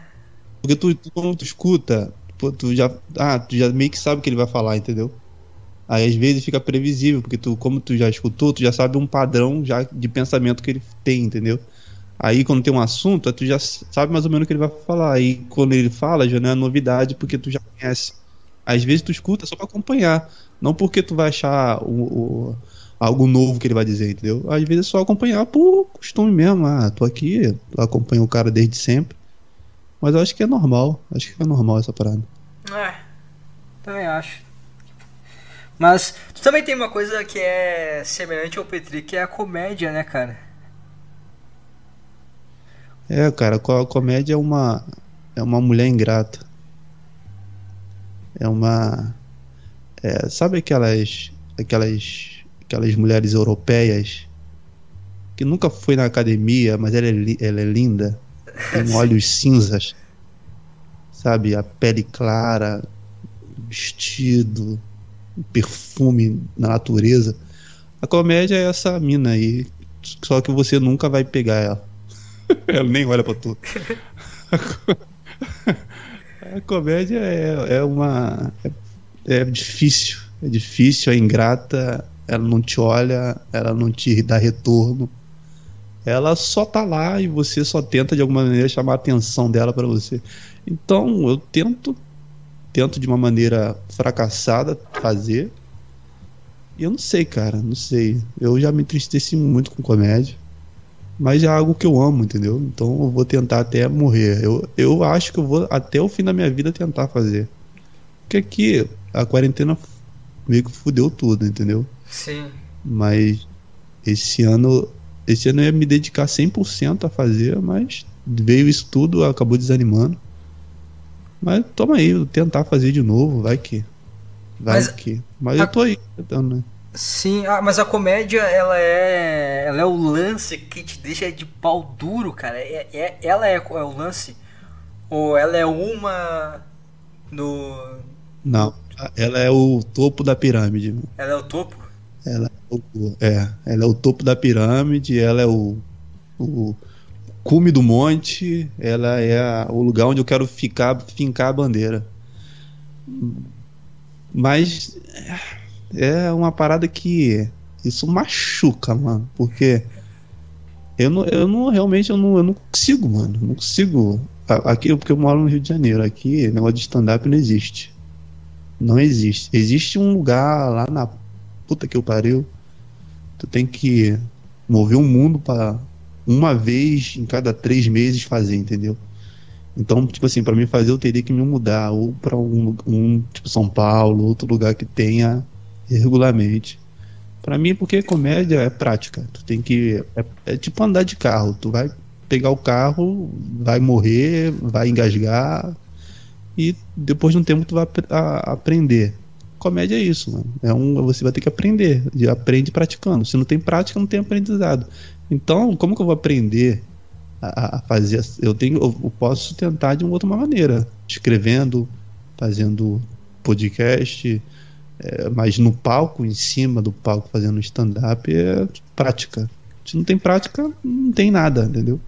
Speaker 2: Porque tu, tu quando tu escuta, pô, tu já. Ah, tu já meio que sabe o que ele vai falar, entendeu? Aí às vezes fica previsível, porque tu, como tu já escutou, tu já sabe um padrão já de pensamento que ele tem, entendeu? Aí quando tem um assunto, tu já sabe mais ou menos o que ele vai falar. Aí quando ele fala, já não é novidade, porque tu já conhece. Às vezes tu escuta só pra acompanhar, não porque tu vai achar o, o- algo novo que ele vai dizer, entendeu? Às vezes é só acompanhar por costume mesmo. Ah, tô aqui, acompanho o cara desde sempre. Mas eu acho que é normal. Acho que é normal essa parada.
Speaker 1: É, também acho. Mas tu também tem uma coisa que é semelhante ao Petri, que é a comédia, né, cara?
Speaker 2: É, cara, a comédia é uma é uma mulher ingrata. É uma é, sabe aquelas aquelas aquelas mulheres europeias que nunca foi na academia, mas ela é, ela é linda, tem olhos cinzas, sabe, a pele clara, vestido, perfume na natureza. A comédia é essa mina aí, só que você nunca vai pegar ela. Ela nem olha pra tu. A comédia é, é uma. É, é difícil. É difícil, é ingrata. Ela não te olha, ela não te dá retorno. Ela só tá lá e você só tenta de alguma maneira chamar a atenção dela pra você. Então eu tento, tento de uma maneira fracassada fazer. E eu não sei, cara, não sei. Eu já me entristeci muito com comédia. Mas é algo que eu amo, entendeu? Então eu vou tentar até morrer. Eu, eu acho que eu vou até o fim da minha vida tentar fazer. Porque aqui a quarentena meio que fudeu tudo, entendeu?
Speaker 1: Sim.
Speaker 2: Mas esse ano, esse ano eu ia me dedicar 100% a fazer, mas veio isso tudo, acabou desanimando. Mas toma aí, eu tentar fazer de novo, vai que. Vai
Speaker 1: Mas
Speaker 2: que. Mas
Speaker 1: a-
Speaker 2: eu tô aí tentando, né?
Speaker 1: Sim, ah, mas a comédia, ela é. Ela é o lance que te deixa de pau duro, cara. É, é- ela é, é o lance? Ou ela é uma. No.
Speaker 2: Não, ela é o topo da pirâmide.
Speaker 1: Ela é o topo?
Speaker 2: Ela é, o, é, ela é o topo da pirâmide, ela é o, o cume do monte, ela é a- o lugar onde eu quero ficar, fincar a bandeira. Mas é uma parada que isso machuca, mano, porque eu não, eu não realmente eu não, eu não consigo, mano, não consigo. Aqui porque eu moro no Rio de Janeiro, aqui negócio de stand-up não existe. Não existe. Existe um lugar lá na puta que eu pariu. Tu tem que mover o mundo para uma vez em cada três meses fazer, entendeu? Então, tipo assim, para mim fazer eu teria que me mudar ou para um, um tipo São Paulo, outro lugar que tenha regularmente Pra mim, porque comédia é prática. Tu tem que. É, é, tipo andar de carro. Tu vai pegar o carro, vai morrer, vai engasgar. E depois de um tempo tu vai a, aprender. Comédia é isso, mano. É um, você vai ter que aprender. Aprende praticando. Se não tem prática, não tem aprendizado. Então, como que eu vou aprender a, a fazer? Eu tenho, eu posso tentar de uma outra maneira, escrevendo, fazendo podcast, é, mas no palco, em cima do palco, fazendo stand-up, é prática. Se não tem prática, não tem nada, entendeu?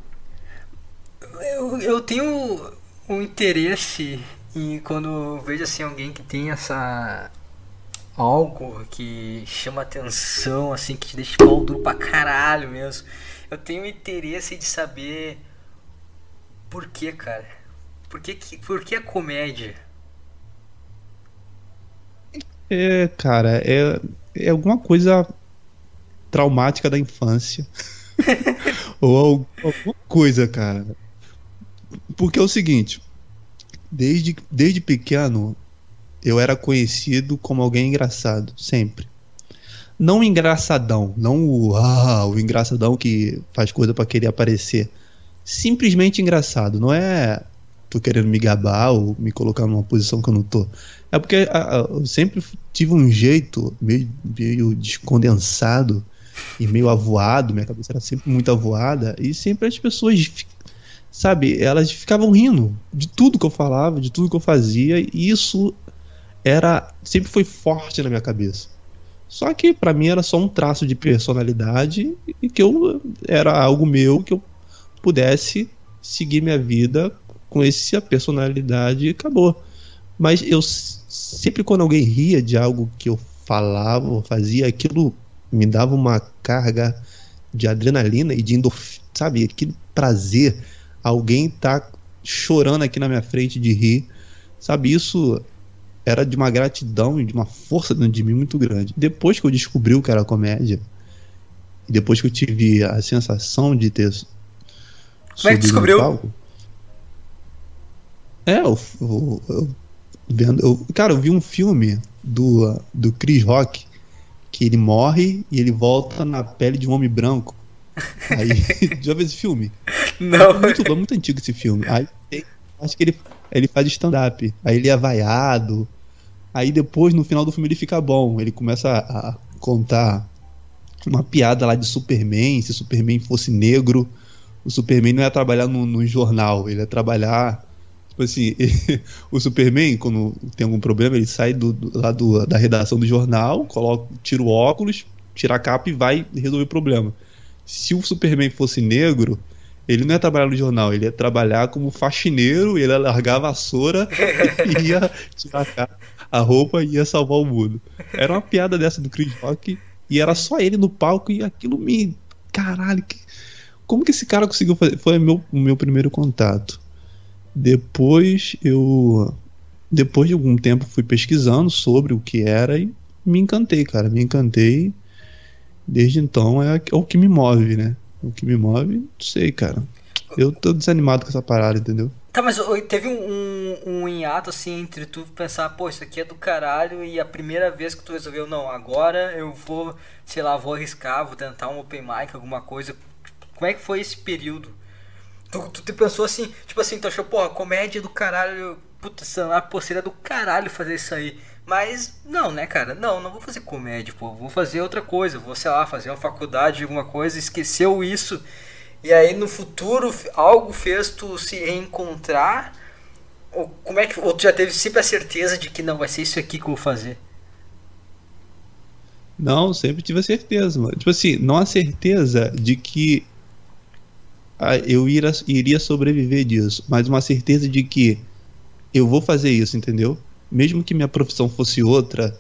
Speaker 1: Eu, eu tenho um interesse em quando vejo assim alguém que tem essa algo que chama atenção, assim, que te deixa pau duro pra caralho mesmo. Eu tenho interesse de saber por que, cara. Por que, que, por que a comédia?
Speaker 2: É, cara, é, é alguma coisa traumática da infância. Ou alguma coisa, cara. Porque é o seguinte, desde, desde pequeno eu era conhecido como alguém engraçado, sempre. Não engraçadão, não o, ah, o engraçadão que faz coisa para querer aparecer. Simplesmente engraçado, não é tô querendo me gabar ou me colocar numa posição que eu não tô. É porque a, a, eu sempre tive um jeito meio, meio descondensado e meio avoado, minha cabeça era sempre muito avoada, e sempre as pessoas, sabe, elas ficavam rindo de tudo que eu falava, de tudo que eu fazia, e isso era sempre foi forte na minha cabeça. Só que para mim era só um traço de personalidade e que eu era algo meu que eu pudesse seguir minha vida com essa personalidade e acabou. Mas eu sempre quando alguém ria de algo que eu falava fazia, aquilo me dava uma carga de adrenalina e de endorfina, sabe? Aquele prazer. Alguém tá chorando aqui na minha frente de rir, sabe? Isso era de uma gratidão e de uma força dentro de mim muito grande. Depois que eu descobri o que era comédia, e depois que eu tive a sensação de ter.
Speaker 1: Como é que descobriu? Palco,
Speaker 2: é, eu, eu, eu, vendo, eu, cara, eu vi um filme do, do Chris Rock que ele morre e ele volta na pele de um homem branco. Aí, já viu esse filme?
Speaker 1: Não.
Speaker 2: É muito, é muito antigo esse filme. Aí acho que ele, ele faz stand-up. Aí ele é vaiado. Aí depois, no final do filme, ele fica bom. Ele começa a, a contar uma piada lá de Superman. Se Superman fosse negro, o Superman não ia trabalhar no, no jornal, ele ia trabalhar Tipo assim, o Superman, quando tem algum problema, ele sai do, do, lá do, da redação do jornal, coloca, tira o óculos, tira a capa e vai resolver o problema. Se o Superman fosse negro, ele não ia trabalhar no jornal, ele ia trabalhar como faxineiro, ele ia largar a vassoura e ia tirar a, roupa e ia salvar o mundo. Era uma piada dessa do Chris Rock e era só ele no palco e aquilo me. Caralho, que... como que esse cara conseguiu fazer? Foi meu, o meu primeiro contato. Depois eu depois de algum tempo fui pesquisando sobre o que era e me encantei, cara, me encantei. Desde então é, é o que me move, né? O que me move, não sei, cara. Eu tô desanimado com essa parada, entendeu?
Speaker 1: Tá, mas teve um, um, um hiato assim entre tu pensar, pô, isso aqui é do caralho, e a primeira vez que tu resolveu, não, agora eu vou, sei lá, vou arriscar, vou tentar um open mic, alguma coisa. Como é que foi esse período? Tu, tu pensou assim, tipo assim, tu achou, porra, comédia do caralho, puta, a pô, seria do caralho fazer isso aí. Mas não, né, cara? Não, não vou fazer comédia, pô. Vou fazer outra coisa. Vou, sei lá, fazer uma faculdade, alguma coisa. Esqueceu isso. E aí no futuro algo fez tu se reencontrar. Ou como é que. Ou tu já teve sempre a certeza de que não vai ser isso aqui que eu vou fazer?
Speaker 2: Não, sempre tive a certeza, mano. Tipo assim, não a certeza de que eu iria, iria sobreviver disso, mas uma certeza de que eu vou fazer isso, entendeu? Mesmo que minha profissão fosse outra,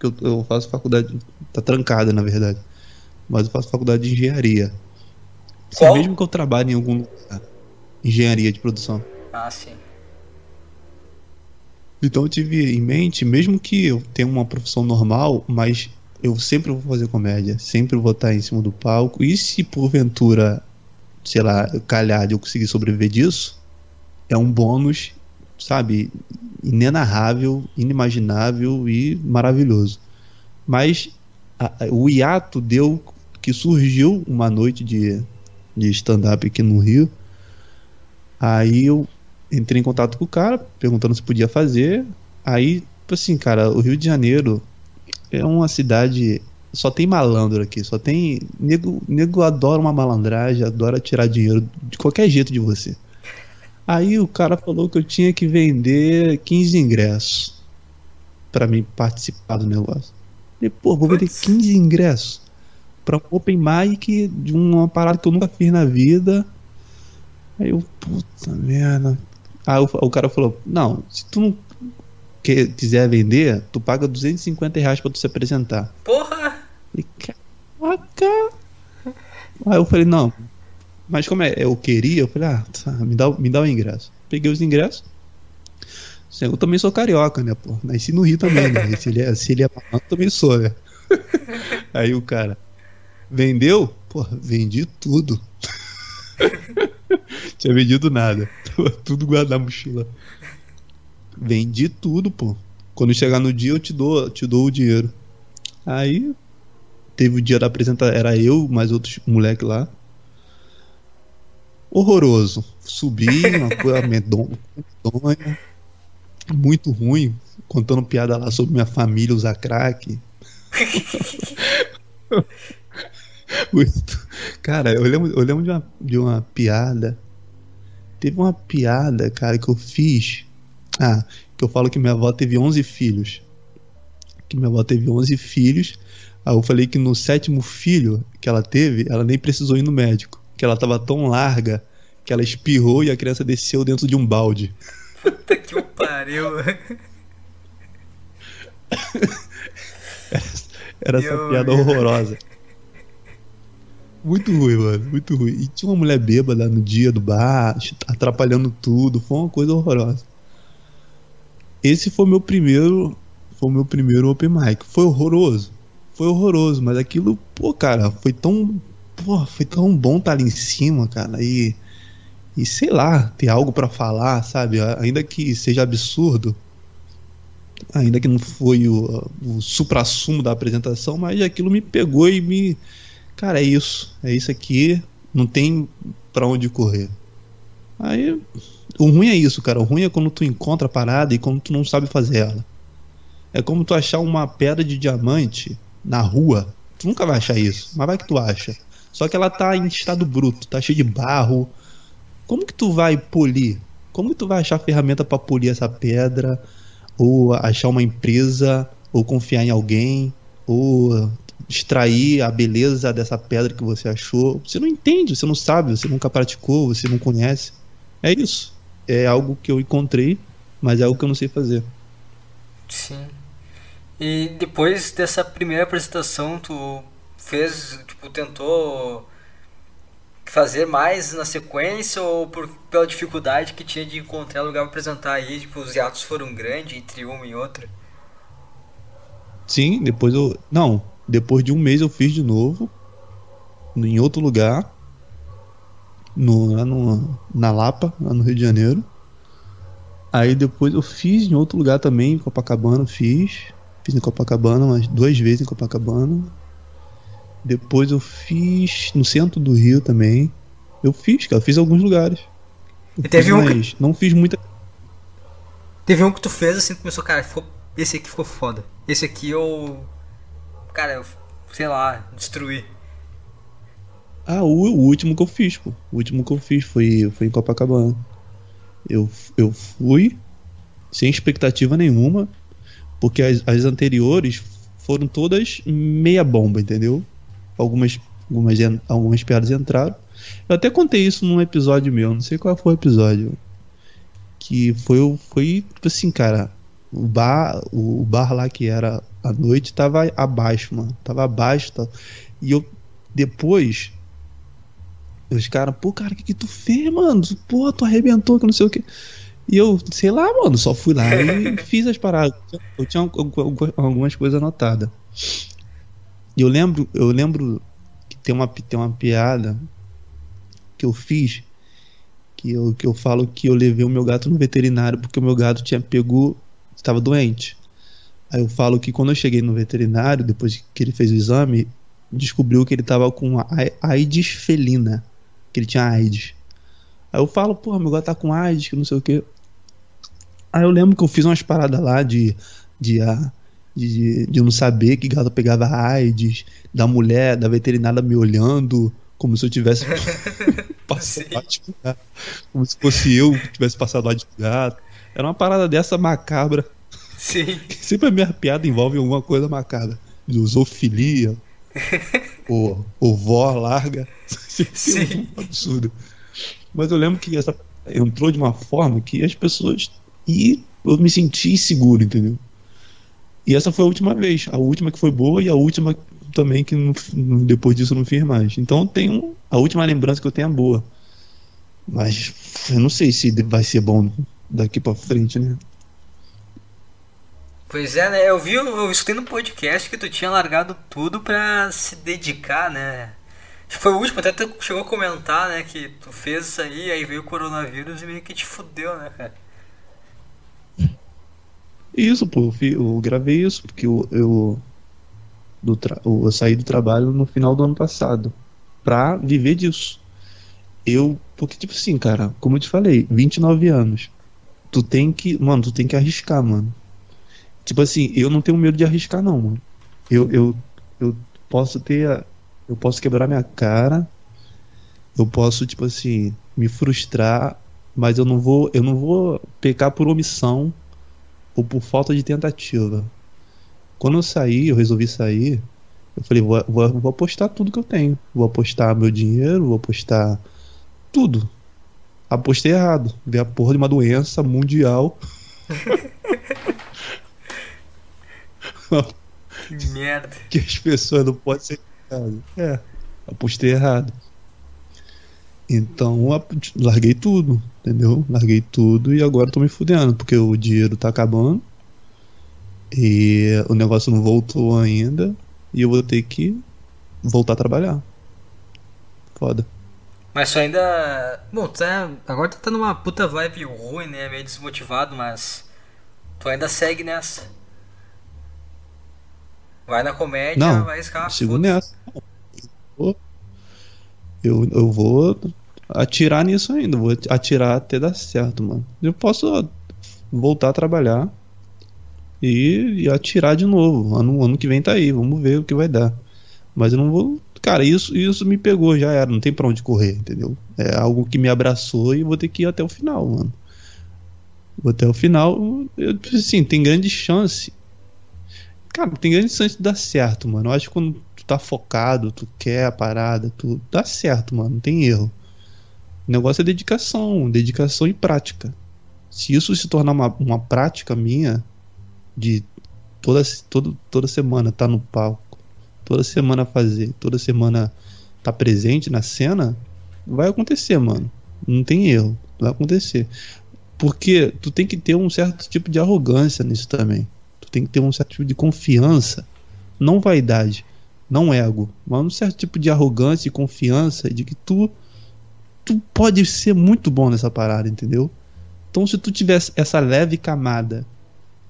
Speaker 2: que eu, eu faço faculdade, tá trancada na verdade, mas eu faço faculdade de engenharia. Se mesmo que eu trabalhe em algum lugar, engenharia de produção.
Speaker 1: Ah, sim.
Speaker 2: Então eu tive em mente, mesmo que eu tenha uma profissão normal, mas eu sempre vou fazer comédia, sempre vou estar em cima do palco. E se porventura sei lá, calhar de eu conseguir sobreviver disso, é um bônus, sabe, inenarrável, inimaginável e maravilhoso. Mas a, o hiato deu que surgiu uma noite de, de stand-up aqui no Rio. Aí eu entrei em contato com o cara, perguntando se podia fazer. Aí, tipo assim, cara, o Rio de Janeiro é uma cidade. Só tem malandro aqui, só tem. Nego, nego adora uma malandragem, adora tirar dinheiro de qualquer jeito de você. Aí o cara falou que eu tinha que vender 15 ingressos para mim participar do negócio. E, pô, vou vender 15 ingressos pra um open mic de uma parada que eu nunca fiz na vida. Aí eu, puta merda. Aí o, o cara falou: Não, se tu não que, quiser vender, tu paga 250 reais pra tu se apresentar.
Speaker 1: Porra!
Speaker 2: E, caraca! Aí eu falei: Não, mas como é, eu queria, eu falei: Ah, tá, me, dá, me dá o ingresso. Peguei os ingressos. Eu também sou carioca, né, pô? Nasci no Rio também, né? Se ele é, se ele é eu também sou, né? Aí o cara, vendeu? Pô, vendi tudo. Tinha vendido nada. tudo guardado na mochila. Vendi tudo, pô. Quando chegar no dia eu te dou, te dou o dinheiro. Aí teve o dia da apresentação, era eu, mais outros moleque lá. Horroroso. Subi, uma coisa medonha, muito ruim, contando piada lá sobre minha família usar crack. Cara, eu lembro, eu lembro de, uma, de uma piada. Teve uma piada, cara, que eu fiz. Ah, que eu falo que minha avó teve 11 filhos. Que minha avó teve 11 filhos. Aí eu falei que no sétimo filho que ela teve, ela nem precisou ir no médico. Que ela tava tão larga que ela espirrou e a criança desceu dentro de um balde.
Speaker 1: Puta que o pariu.
Speaker 2: era, era essa piada horrorosa. Muito ruim, mano. Muito ruim. E tinha uma mulher bêbada no dia do bar, atrapalhando tudo. Foi uma coisa horrorosa. Esse foi meu primeiro. Foi meu primeiro open mic. Foi horroroso. Foi horroroso, mas aquilo, pô, cara, foi tão. Pô, foi tão bom estar ali em cima, cara. E. E sei lá, ter algo para falar, sabe? Ainda que seja absurdo. Ainda que não foi o, o supra-sumo da apresentação, mas aquilo me pegou e me cara, é isso, é isso aqui, não tem para onde correr. Aí, o ruim é isso, cara. O ruim é quando tu encontra a parada e quando tu não sabe fazer ela. É como tu achar uma pedra de diamante na rua. Tu nunca vai achar isso, mas vai que tu acha. Só que ela tá em estado bruto, tá cheio de barro. Como que tu vai polir? Como que tu vai achar ferramenta para polir essa pedra? Ou achar uma empresa? Ou confiar em alguém? Ou extrair a beleza dessa pedra que você achou. Você não entende, você não sabe, você nunca praticou, você não conhece. É isso. É algo que eu encontrei, mas é algo que eu não sei fazer.
Speaker 1: Sim. E depois dessa primeira apresentação, tu fez, tipo, tentou fazer mais na sequência ou por, pela dificuldade que tinha de encontrar lugar para apresentar aí, tipo, os hiatos foram grandes entre uma e outra?
Speaker 2: Sim, depois eu. Não, depois de um mês eu fiz de novo, em outro lugar, no, lá no, na Lapa, lá no Rio de Janeiro. Aí depois eu fiz em outro lugar também, em Copacabana, fiz. Fiz em Copacabana umas duas vezes em Copacabana. Depois eu fiz no centro do Rio também. Eu fiz, cara, fiz alguns lugares.
Speaker 1: Eu e teve um
Speaker 2: que... não fiz muita.
Speaker 1: Teve um que tu fez assim, começou, cara, ficou... esse aqui ficou foda. Esse aqui eu cara, eu, sei lá, destruir.
Speaker 2: Ah, o, o, último que eu fiz, pô. O último que eu fiz foi, foi em Copacabana. Eu, eu fui sem expectativa nenhuma, porque as, as anteriores foram todas meia bomba, entendeu? Algumas, algumas, algumas piadas entraram. Eu até contei isso num episódio meu, não sei qual foi o episódio. Que foi, foi tipo assim, cara, o bar, o bar lá que era a noite tava abaixo, mano. Tava abaixo? E eu depois os caras, pô, cara, o que que tu fez, mano? Pô, tu arrebentou, que não sei o que. E eu, sei lá, mano, só fui lá e fiz as paradas. Eu tinha algumas coisas anotadas. E eu lembro, eu lembro que tem uma, tem uma piada que eu fiz que eu, que eu falo que eu levei o meu gato no veterinário porque o meu gato tinha pego estava doente. Aí eu falo que quando eu cheguei no veterinário, depois que ele fez o exame, descobriu que ele tava com AIDS felina, que ele tinha AIDS. Aí eu falo, porra, meu gato tá com AIDS, que não sei o que. Aí eu lembro que eu fiz umas paradas lá de, de, ah, de, de, não saber que gato pegava AIDS, da mulher, da veterinária me olhando, como se eu tivesse passado de gato, como se fosse eu que tivesse passado lá de gato. Era uma parada dessa macabra.
Speaker 1: Sim.
Speaker 2: Sempre a minha piada envolve alguma coisa macabra. Zoofilia, ou, ou vó larga.
Speaker 1: Sim.
Speaker 2: Um absurdo. Mas eu lembro que essa entrou de uma forma que as pessoas e eu me senti seguro, entendeu? E essa foi a última vez, a última que foi boa e a última também que não, depois disso não fiz mais. Então tenho a última lembrança que eu tenho é boa. Mas eu não sei se vai ser bom daqui para frente, né?
Speaker 1: Pois é, né? Eu vi, eu escutei no podcast que tu tinha largado tudo pra se dedicar, né? Foi o último, até tu chegou a comentar, né? Que tu fez isso aí, aí veio o coronavírus e meio que te fudeu, né, cara?
Speaker 2: Isso, pô, eu, gravei isso, porque eu, eu, do eu saí do trabalho no final do ano passado pra viver disso. Eu, porque, tipo assim, cara, como eu te falei, 29 anos. Tu tem que, mano, tu tem que arriscar, mano. Tipo assim, eu não tenho medo de arriscar, não, mano. Eu, eu, eu posso ter. Eu posso quebrar minha cara. Eu posso, tipo assim, me frustrar, mas eu não vou, eu não vou pecar por omissão ou por falta de tentativa. Quando eu saí, eu resolvi sair, eu falei, vou, vou, vou apostar tudo que eu tenho. Vou apostar meu dinheiro, vou apostar tudo. Apostei errado. Vi a porra de uma doença mundial.
Speaker 1: que merda.
Speaker 2: Que as pessoas não podem ser. É, apostei errado. Então, larguei tudo, entendeu? Larguei tudo e agora tô me fudendo, porque o dinheiro tá acabando e o negócio não voltou ainda e eu vou ter que voltar a trabalhar. Foda.
Speaker 1: Mas tu ainda. Bom, tu tá... agora tu tá numa puta vibe ruim, né? Meio desmotivado, mas. Tu ainda segue nessa. Vai na comédia,
Speaker 2: não,
Speaker 1: vai escapar.
Speaker 2: Sigo nessa. Eu, eu vou atirar nisso ainda. Vou atirar até dar certo, mano. Eu posso voltar a trabalhar e, e atirar de novo. Ano, ano que vem tá aí, vamos ver o que vai dar. Mas eu não vou. Cara, isso, isso me pegou, já era. Não tem pra onde correr, entendeu? É algo que me abraçou e vou ter que ir até o final, mano. Vou até o final. Eu, assim, tem grande chance. Cara, tem grande chance de dar certo, mano. Eu acho que quando tu tá focado, tu quer a parada, tu dá certo, mano. Não tem erro. O negócio é dedicação, dedicação e prática. Se isso se tornar uma, uma prática minha, de toda, toda, toda semana estar tá no palco, toda semana fazer, toda semana estar tá presente na cena, vai acontecer, mano. Não tem erro, vai acontecer. Porque tu tem que ter um certo tipo de arrogância nisso também. Tu tem que ter um certo tipo de confiança, não vaidade, não ego, mas um certo tipo de arrogância e confiança de que tu tu pode ser muito bom nessa parada, entendeu? Então, se tu tivesse essa leve camada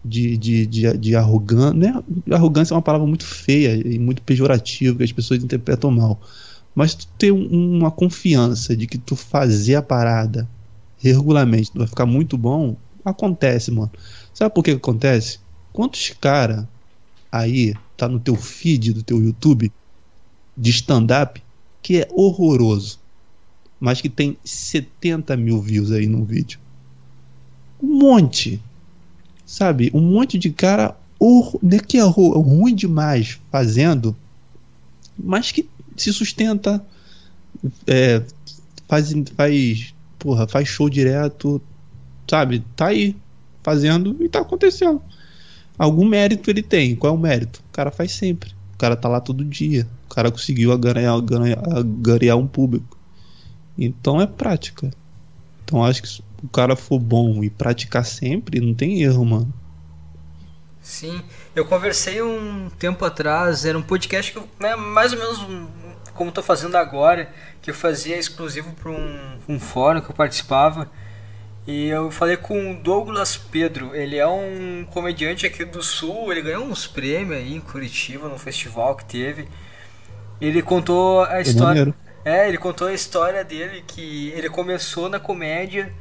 Speaker 2: de, de, de, de arrogância, né? Arrogância é uma palavra muito feia e muito pejorativa que as pessoas interpretam mal. Mas tu ter um, uma confiança de que tu fazer a parada regularmente tu vai ficar muito bom, acontece, mano. Sabe por que, que acontece? Quantos cara aí tá no teu feed do teu YouTube de stand-up que é horroroso? Mas que tem 70 mil views aí no vídeo. Um monte. Sabe? Um monte de cara né, que é ruim demais fazendo, mas que se sustenta, é, faz, faz, porra, faz show direto, sabe? Tá aí fazendo e tá acontecendo. Algum mérito ele tem. Qual é o mérito? O cara faz sempre. O cara tá lá todo dia. O cara conseguiu ganhar, ganhar um público. Então é prática. Então acho que se o cara for bom e praticar sempre, não tem erro, mano.
Speaker 1: Sim, eu conversei um tempo atrás, era um podcast que eu, né, mais ou menos como estou fazendo agora, que eu fazia exclusivo para um, um fórum que eu participava. E eu falei com o Douglas Pedro, ele é um comediante aqui do Sul, ele ganhou uns prêmios aí em Curitiba, no festival que teve. Ele contou a história. É, ele contou a história dele, que ele começou na comédia.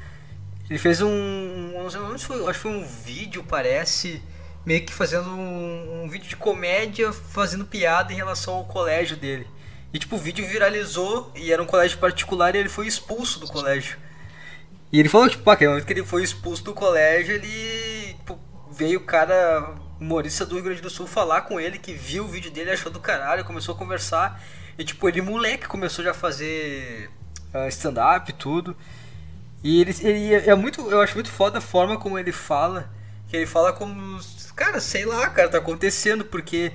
Speaker 1: Ele fez um. um acho que foi um vídeo, parece. Meio que fazendo um, um vídeo de comédia, fazendo piada em relação ao colégio dele. E tipo, o vídeo viralizou e era um colégio particular e ele foi expulso do colégio. E ele falou, tipo, aquele momento que ele foi expulso do colégio, ele tipo, veio o cara humorista do Rio Grande do Sul falar com ele, que viu o vídeo dele, achou do caralho, começou a conversar. E tipo, ele moleque começou já a fazer uh, stand-up tudo. E ele, ele é muito. Eu acho muito foda a forma como ele fala. Que ele fala como. Cara, sei lá, cara, tá acontecendo, porque.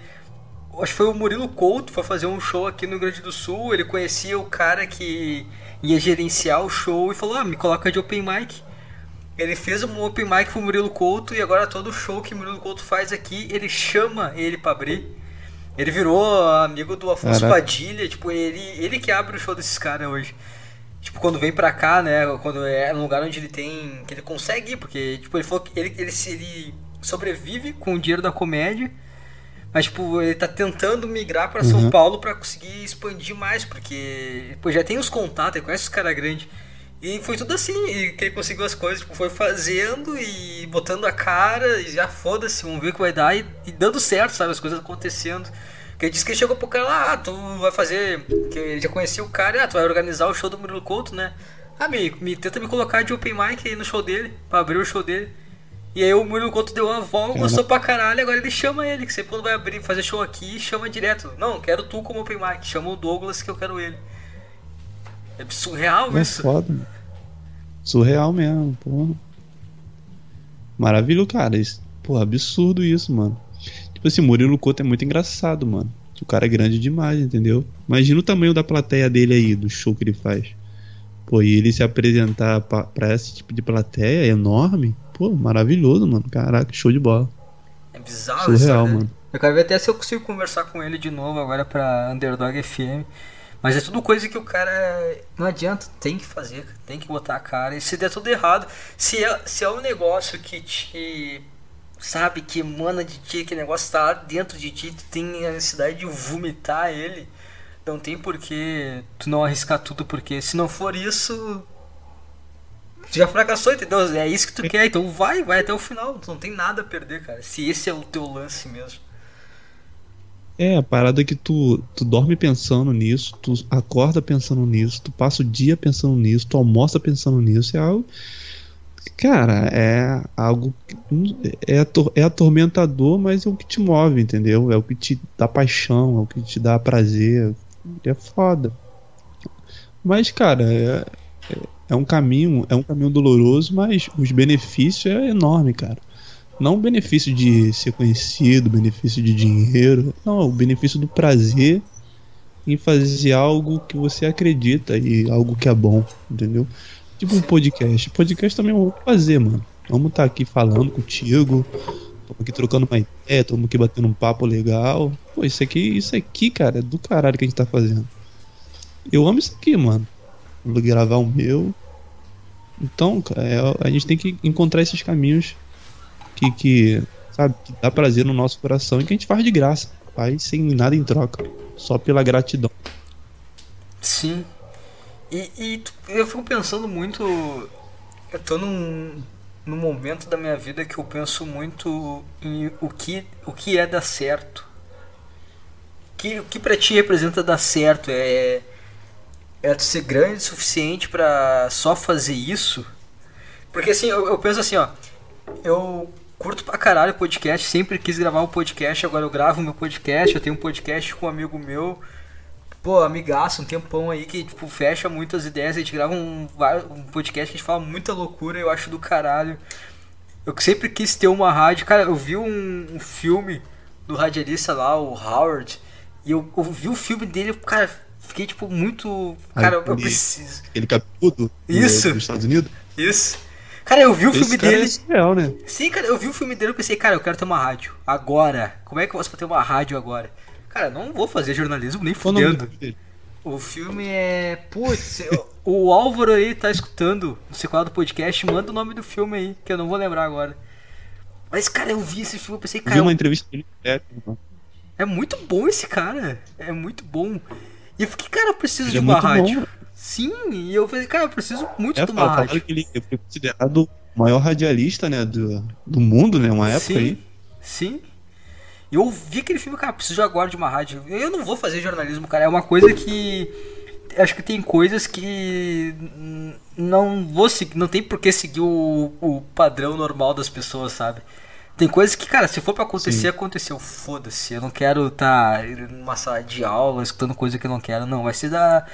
Speaker 1: Acho que foi o Murilo Couto, foi fazer um show aqui no Rio Grande do Sul. Ele conhecia o cara que ia gerenciar o show e falou: Ah, me coloca de open mic. Ele fez um open mic pro Murilo Couto e agora todo show que o Murilo Couto faz aqui, ele chama ele pra abrir. Ele virou amigo do Afonso Caraca. Padilha, tipo, ele, ele que abre o show desses caras hoje. Tipo, quando vem pra cá, né? Quando é um lugar onde ele tem. que ele consegue ir, porque, tipo, ele falou que ele, ele, ele sobrevive com o dinheiro da comédia. Mas, tipo, ele tá tentando migrar para São uhum. Paulo para conseguir expandir mais, porque pô, já tem os contatos, ele conhece os caras grandes. E foi tudo assim, que ele conseguiu as coisas, tipo, foi fazendo e botando a cara e já foda-se, vamos ver o que vai dar e, e, dando certo, sabe, as coisas acontecendo. Porque ele disse que ele chegou pro cara lá, ah, tu vai fazer, que ele já conhecia o cara, ah, tu vai organizar o show do Murilo Couto, né? Ah, me, me tenta me colocar de open mic aí no show dele, pra abrir o show dele. E aí o Murilo Couto deu uma volta, gostou pra caralho, agora ele chama ele, que sempre quando vai abrir, fazer show aqui, chama direto. Não, quero tu como open mic, chama o Douglas que eu quero ele. É surreal
Speaker 2: é
Speaker 1: isso.
Speaker 2: Foda. Surreal mesmo, porra. Maravilhoso, cara. Isso, porra, absurdo isso, mano. Tipo assim, Murilo Couto é muito engraçado, mano. O cara é grande demais, entendeu? Imagina o tamanho da plateia dele aí, do show que ele faz. Pô, e ele se apresentar pra, pra esse tipo de plateia é enorme. Pô, maravilhoso, mano. Caraca, show de bola.
Speaker 1: É bizarro Surreal, isso, né? mano. Eu quero ver até se eu consigo conversar com ele de novo agora pra Underdog FM. Mas é tudo coisa que o cara. Não adianta, tem que fazer, tem que botar a cara. E se der tudo errado, se é, se é um negócio que te. Sabe, que emana de ti, que negócio tá dentro de ti, tu tem a necessidade de vomitar ele. Não tem porquê tu não arriscar tudo, porque se não for isso. Tu já fracassou, entendeu? É isso que tu quer, então vai, vai até o final. Tu não tem nada a perder, cara. Se esse é o teu lance mesmo.
Speaker 2: É, a parada é que tu, tu dorme pensando nisso, tu acorda pensando nisso, tu passa o dia pensando nisso, tu almoça pensando nisso, é algo. Cara, é algo. É, é atormentador, mas é o que te move, entendeu? É o que te dá paixão, é o que te dá prazer. É foda. Mas, cara, é, é, é um caminho, é um caminho doloroso, mas os benefícios é enorme, cara. Não o benefício de ser conhecido, benefício de dinheiro. Não, o benefício do prazer em fazer algo que você acredita e algo que é bom, entendeu? Tipo um podcast. Podcast também é um fazer, mano. Vamos estar tá aqui falando contigo. Estamos aqui trocando uma ideia, estamos aqui batendo um papo legal. Pô, isso aqui, isso aqui, cara, é do caralho que a gente tá fazendo. Eu amo isso aqui, mano. Vou gravar o meu. Então, cara, é, a gente tem que encontrar esses caminhos que, que, sabe, que dá prazer no nosso coração e que a gente faz de graça, faz sem nada em troca, só pela gratidão.
Speaker 1: Sim. E, e eu fico pensando muito. Eu tô num, num momento da minha vida que eu penso muito em o que, o que é dar certo. Que, o que pra ti representa dar certo? É, é tu ser grande o suficiente para só fazer isso? Porque assim, eu, eu penso assim, ó. Eu curto pra caralho podcast, sempre quis gravar um podcast, agora eu gravo meu podcast, eu tenho um podcast com um amigo meu, pô, amigaço, um tempão aí que, tipo, fecha muitas ideias, a gente grava um, um podcast que a gente fala muita loucura, eu acho do caralho. Eu sempre quis ter uma rádio, cara, eu vi um, um filme do radialista lá, o Howard, e eu, eu vi o filme dele, cara, fiquei, tipo, muito, cara, eu preciso.
Speaker 2: Ele capudo
Speaker 1: Isso.
Speaker 2: dos Estados Unidos?
Speaker 1: Isso. Cara, eu vi o
Speaker 2: Esse
Speaker 1: filme
Speaker 2: cara
Speaker 1: dele.
Speaker 2: É surreal, né?
Speaker 1: Sim, cara, eu vi o filme dele e pensei, cara, eu quero ter uma rádio. Agora. Como é que eu posso ter uma rádio agora? Cara, não vou fazer jornalismo nem fudendo. O filme é. Putz, o Álvaro aí tá escutando no sequel do podcast, manda o nome do filme aí, que eu não vou lembrar agora. Mas, cara, eu vi esse filme, eu pensei, cara.
Speaker 2: Vi uma entrevista dele.
Speaker 1: É muito bom esse cara. É muito bom. E eu fiquei, cara, eu preciso ele de é uma é rádio. Bom. Sim, e eu falei, cara, eu preciso muito é, de uma rádio.
Speaker 2: que ele foi considerado o maior radialista, né, do, do mundo, né, uma época
Speaker 1: sim,
Speaker 2: aí.
Speaker 1: Sim. E eu vi aquele filme, cara, preciso agora de uma rádio. Eu não vou fazer jornalismo, cara, é uma coisa que acho que tem coisas que não vou seguir, não tem por que seguir o, o padrão normal das pessoas, sabe? Tem coisas que, cara, se for para acontecer, Sim. aconteceu. Foda-se. Eu não quero estar tá numa sala de aula escutando coisa que eu não quero. Não, vai ser da.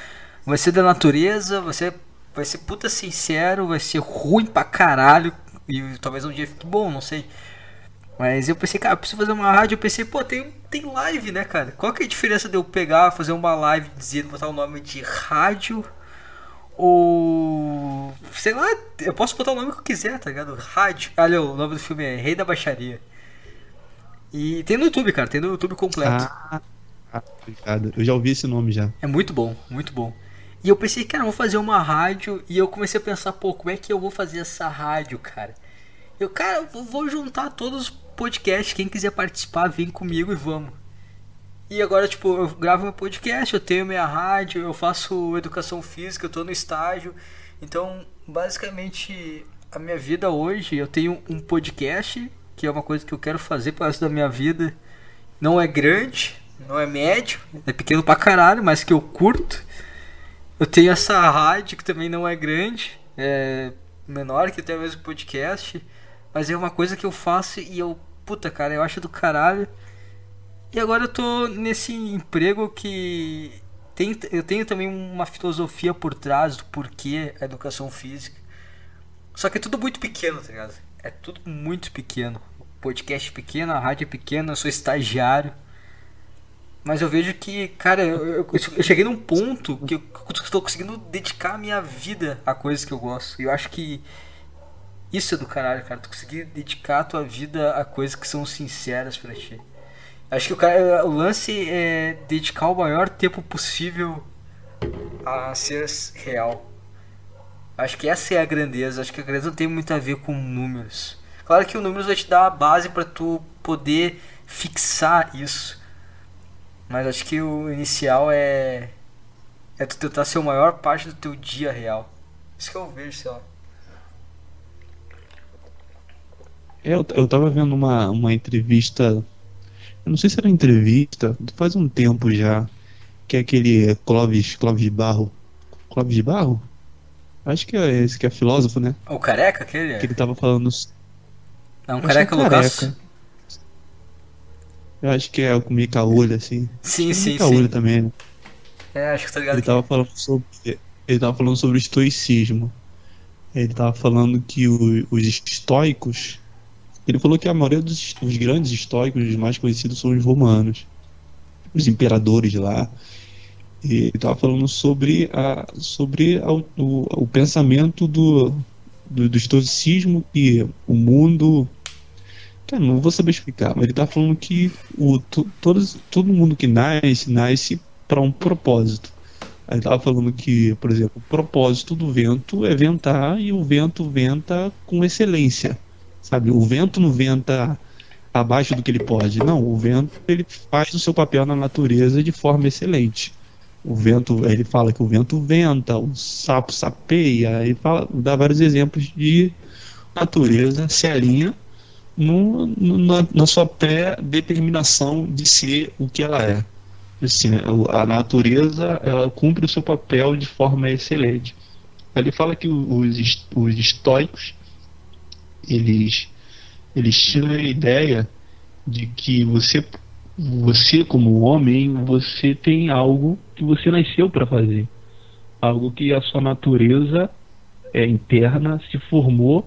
Speaker 1: Vai ser da natureza, vai ser, vai ser puta sincero, vai ser ruim pra caralho. E talvez um dia fique bom, não sei. Mas eu pensei, cara, eu preciso fazer uma rádio. Eu pensei, pô, tem, tem live, né, cara? Qual que é a diferença de eu pegar, fazer uma live, dizer, botar o nome de rádio ou. Sei lá, eu posso botar o nome que eu quiser, tá ligado? Rádio. Olha, o nome do filme é Rei da Baixaria. E tem no YouTube, cara, tem no YouTube completo.
Speaker 2: Ah, ah, obrigado. Eu já ouvi esse nome já.
Speaker 1: É muito bom, muito bom. E eu pensei, cara, eu vou fazer uma rádio. E eu comecei a pensar, pô, como é que eu vou fazer essa rádio, cara? Eu, cara, eu vou juntar todos os podcasts. Quem quiser participar, vem comigo e vamos. E agora, tipo, eu gravo meu podcast, eu tenho minha rádio, eu faço educação física, eu tô no estágio. Então, basicamente, a minha vida hoje, eu tenho um podcast, que é uma coisa que eu quero fazer para resto da minha vida. Não é grande, não é médio, é pequeno pra caralho, mas que eu curto. Eu tenho essa rádio que também não é grande, é menor que até mesmo podcast, mas é uma coisa que eu faço e eu, puta cara, eu acho do caralho. E agora eu tô nesse emprego que tem, eu tenho também uma filosofia por trás do porquê a educação física. Só que é tudo muito pequeno, tá ligado? É tudo muito pequeno. O podcast é pequeno, a rádio é pequena, eu sou estagiário. Mas eu vejo que, cara, eu, eu, eu cheguei num ponto que eu estou conseguindo dedicar a minha vida a coisas que eu gosto. E eu acho que isso é do caralho, cara. Tu conseguir dedicar a tua vida a coisas que são sinceras para ti. Acho que o, cara, o lance é dedicar o maior tempo possível a ser real. Acho que essa é a grandeza. Acho que a grandeza não tem muito a ver com números. Claro que o números vai te dar a base para tu poder fixar isso. Mas acho que o inicial é é tu tentar ser a maior parte do teu dia real. Isso que eu vejo, sei lá.
Speaker 2: É, eu, eu tava vendo uma, uma entrevista eu não sei se era entrevista, faz um tempo já, que é aquele Clóvis, Clóvis de Barro. Clóvis de Barro? Acho que é esse que é filósofo, né?
Speaker 1: O careca aquele?
Speaker 2: Que ele tava falando.
Speaker 1: É um careca, é careca.
Speaker 2: Eu acho que é o com mica-olho, assim.
Speaker 1: Sim, sim,
Speaker 2: mica-olho também, né?
Speaker 1: É, acho que tá ligado.
Speaker 2: Ele tava falando sobre. Ele tava falando sobre o estoicismo. Ele tava falando que o, os estoicos ele falou que a maioria dos os grandes históricos, os mais conhecidos, são os romanos, os imperadores lá. E ele estava falando sobre, a, sobre a, o, o, pensamento do, do, do estoicismo que o mundo. Cara, não vou saber explicar, mas ele está falando que o, to, todos, todo mundo que nasce, nasce para um propósito. Ele estava falando que, por exemplo, o propósito do vento é ventar e o vento venta com excelência. Sabe, o vento não venta abaixo do que ele pode. Não, o vento ele faz o seu papel na natureza de forma excelente. O vento, ele fala que o vento venta, o sapo sapeia, ele fala, dá vários exemplos de natureza se alinha no, na, na, sua pré-determinação de ser o que ela é. Assim, a natureza ela cumpre o seu papel de forma excelente. Ele fala que os, os estoicos eles, eles tiram a ideia de que você, você como homem, você tem algo que você nasceu para fazer. Algo que a sua natureza é, interna se formou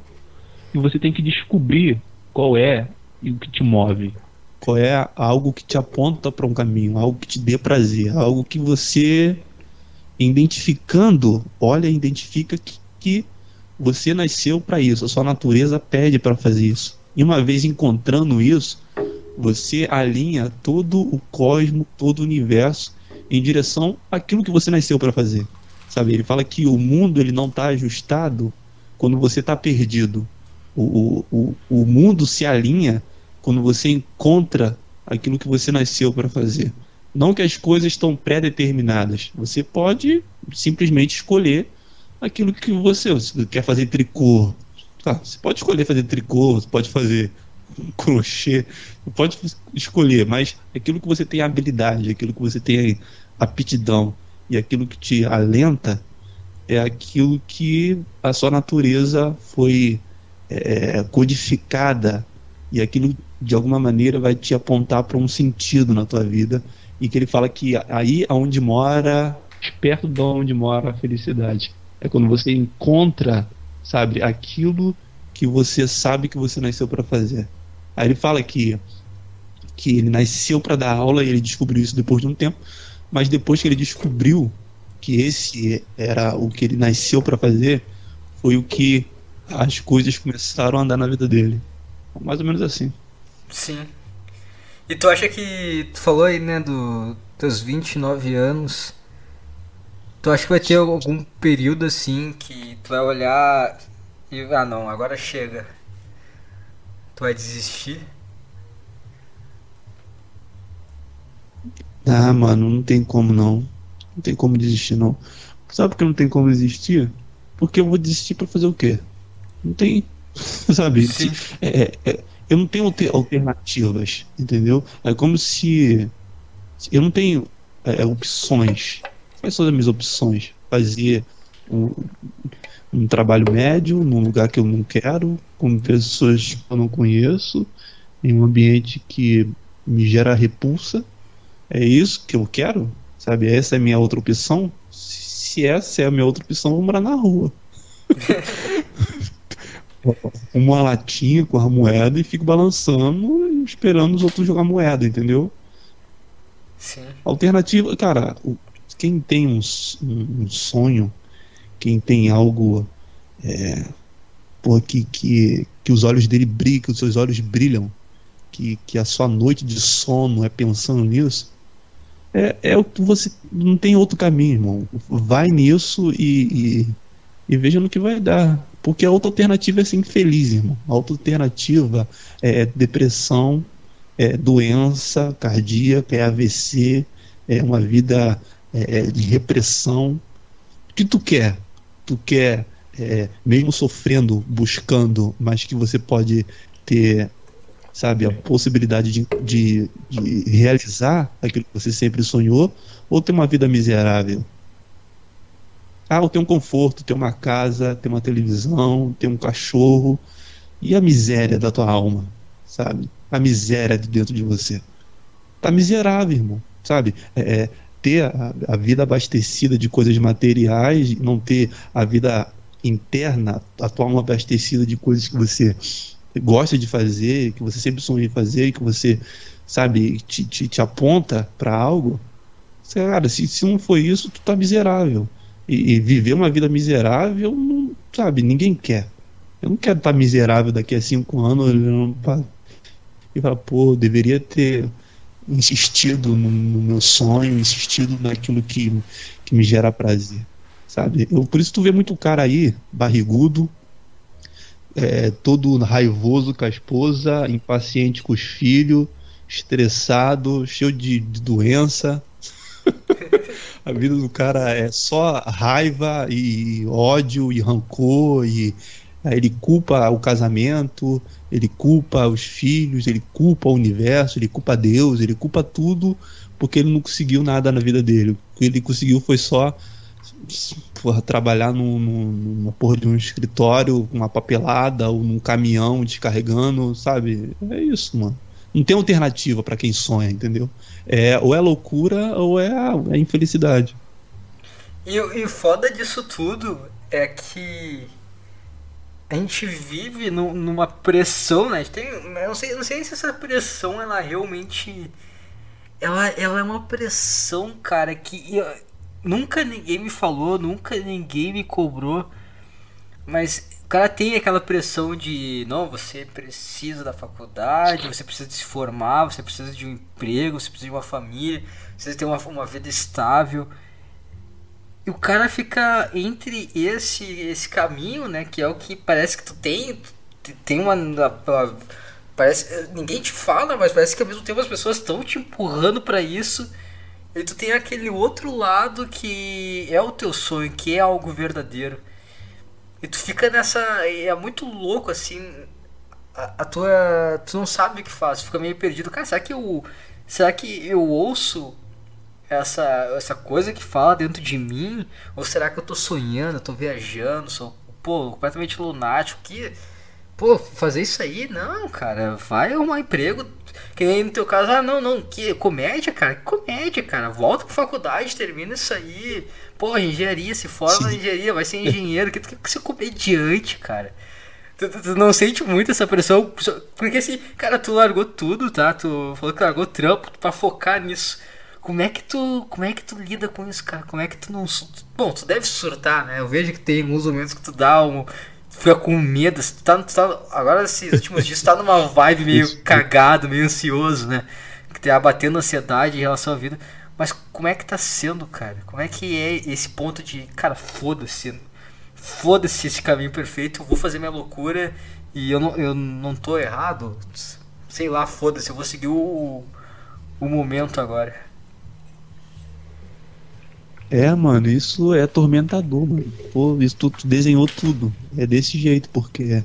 Speaker 2: e você tem que descobrir qual é e o que te move. Qual é algo que te aponta para um caminho, algo que te dê prazer, algo que você identificando, olha, identifica que, que você nasceu para isso, a sua natureza pede para fazer isso. E uma vez encontrando isso, você alinha todo o cosmo, todo o universo em direção àquilo que você nasceu para fazer. Sabe? Ele fala que o mundo ele não está ajustado quando você está perdido. O, o, o mundo se alinha quando você encontra aquilo que você nasceu para fazer. Não que as coisas estão pré-determinadas. Você pode simplesmente escolher aquilo que você, você quer fazer tricô. Tá, você pode escolher fazer tricô, você pode fazer crochê, pode escolher, mas aquilo que você tem habilidade, aquilo que você tem aptidão e aquilo que te alenta é aquilo que a sua natureza foi é, codificada e aquilo de alguma maneira vai te apontar para um sentido na tua vida e que ele fala que aí aonde mora perto de onde mora a felicidade. É quando você encontra sabe aquilo que você sabe que você nasceu para fazer. Aí ele fala que que ele nasceu para dar aula e ele descobriu isso depois de um tempo mas depois que ele descobriu que esse era o que ele nasceu para fazer foi o que as coisas começaram a andar na vida dele mais ou menos assim
Speaker 1: Sim. E tu acha que. Tu falou aí, né, do teus 29 anos. Tu acha que vai ter algum período assim que tu vai olhar e. Ah não, agora chega. Tu vai desistir?
Speaker 2: Ah, mano, não tem como não. Não tem como desistir não. Sabe por que não tem como desistir? Porque eu vou desistir para fazer o quê? Não tem. Sabe?
Speaker 1: Sim.
Speaker 2: É, é, eu não tenho alternativas, entendeu? É como se eu não tenho é, opções. Quais são as minhas opções? Fazer um, um, trabalho médio num lugar que eu não quero, com pessoas que eu não conheço, em um ambiente que me gera repulsa. É isso que eu quero? Sabe? Essa é a minha outra opção? Se essa é a minha outra opção, eu vou morar na rua. uma latinha com a moeda e fico balançando esperando os outros jogar moeda, entendeu?
Speaker 1: Sim.
Speaker 2: Alternativa, cara, quem tem um, um sonho, quem tem algo é, porra, que, que, que os olhos dele brilham, que os seus olhos brilham, que, que a sua noite de sono é pensando nisso, é, é o que você não tem outro caminho, irmão. Vai nisso e, e, e veja no que vai dar. Porque a outra alternativa é ser infeliz, irmão. A outra alternativa é depressão, é doença cardíaca, é AVC, é uma vida é, de repressão. O que tu quer? Tu quer, é, mesmo sofrendo, buscando, mas que você pode ter, sabe, a possibilidade de, de, de realizar aquilo que você sempre sonhou, ou ter uma vida miserável? Ah, eu tenho um conforto, tenho uma casa, tenho uma televisão, tenho um cachorro. E a miséria da tua alma, sabe? A miséria de dentro de você. Tá miserável, irmão, sabe? É, é ter a, a, vida abastecida de coisas materiais, não ter a vida interna, a tua alma abastecida de coisas que você gosta de fazer, que você sempre sonhou em fazer, que você, sabe, te, te, te aponta para algo. Cara, se, se não foi isso, tu tá miserável e, e, viver uma vida miserável, não, sabe, ninguém quer. Eu não quero estar miserável daqui a cinco anos pra, e falar, pô, deveria ter insistido no, no, meu sonho, insistido naquilo que, que me gera prazer, sabe? Eu, por isso tu vê muito cara aí, barrigudo, é, todo raivoso com a esposa, impaciente com os filhos, estressado, cheio de, de doença, a vida do cara é só raiva e ódio e rancor e aí ele culpa o casamento, ele culpa os filhos, ele culpa o universo, ele culpa Deus, ele culpa tudo porque ele não conseguiu nada na vida dele. O que ele conseguiu foi só porra, trabalhar num, numa porra de um escritório, uma papelada ou num caminhão descarregando, sabe? É isso, mano. Não tem alternativa para quem sonha, entendeu? É, ou é loucura ou é, é infelicidade.
Speaker 1: E o foda disso tudo é que a gente vive no, numa pressão, né? Tem, não sei, não sei se essa pressão ela realmente ela, ela é uma pressão, cara, que eu, nunca ninguém me falou, nunca ninguém me cobrou, mas o cara tem aquela pressão de não, você precisa da faculdade, você precisa se formar, você precisa de um emprego, você precisa de uma família, você precisa ter uma, uma vida estável. E o cara fica entre esse esse caminho, né, que é o que parece que tu tem, tem uma, uma parece ninguém te fala, mas parece que ao mesmo tempo as pessoas estão te empurrando para isso. E tu tem aquele outro lado que é o teu sonho, que é algo verdadeiro. E tu fica nessa. É muito louco assim. A, a, tua. Tu não sabe o que faz, fica meio perdido. Cara, será que eu. Será que eu ouço essa, essa coisa que fala dentro de mim? Ou será que eu tô sonhando, eu tô viajando, sou pô, completamente lunático? Que. Pô, fazer isso aí? Não, cara, vai arrumar emprego. Que nem no teu caso, ah, não, não, que comédia, cara, que comédia, cara. Volta pra faculdade, termina isso aí. Pô, engenharia, se forma na engenharia, vai ser engenheiro. que tu quer ser comediante, cara? Tu, tu, tu, não sente muito essa pressão? Porque assim, cara, tu largou tudo, tá? Tu falou que largou trampo pra focar nisso. Como é que tu, como é que tu lida com isso, cara? Como é que tu não, bom, tu deve surtar, né? Eu vejo que tem alguns momentos que tu dá um fica com medo. Tu tá, tá, agora, esses últimos dias, tá numa vibe meio cagado, meio ansioso, né? Que tá abatendo ansiedade em relação à vida. Mas como é que tá sendo, cara? Como é que é esse ponto de, cara, foda-se. Foda-se esse caminho perfeito, eu vou fazer minha loucura e eu não, eu não tô errado. Sei lá, foda-se, eu vou seguir o, o momento agora.
Speaker 2: É, mano, isso é atormentador, mano. Pô, isso tu, tu, desenhou tudo. É desse jeito, porque.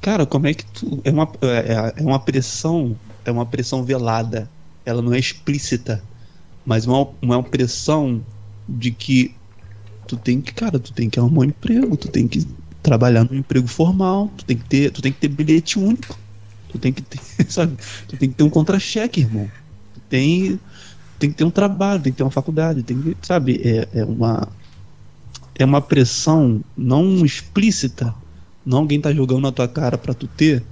Speaker 2: Cara, como é que tu. É uma, é, é uma pressão. É uma pressão velada. Ela não é explícita. Mas uma, uma pressão de que tu tem que, cara, tu tem que arrumar um emprego, tu tem que trabalhar num emprego formal, tu tem que ter, tu tem que ter bilhete único. Tu tem que ter, sabe? Tu tem que ter um contra-cheque, irmão. Tem tem que ter um trabalho, tem que ter uma faculdade, tem que, sabe, é, é uma é uma pressão não explícita, não alguém tá jogando na tua cara para tu ter,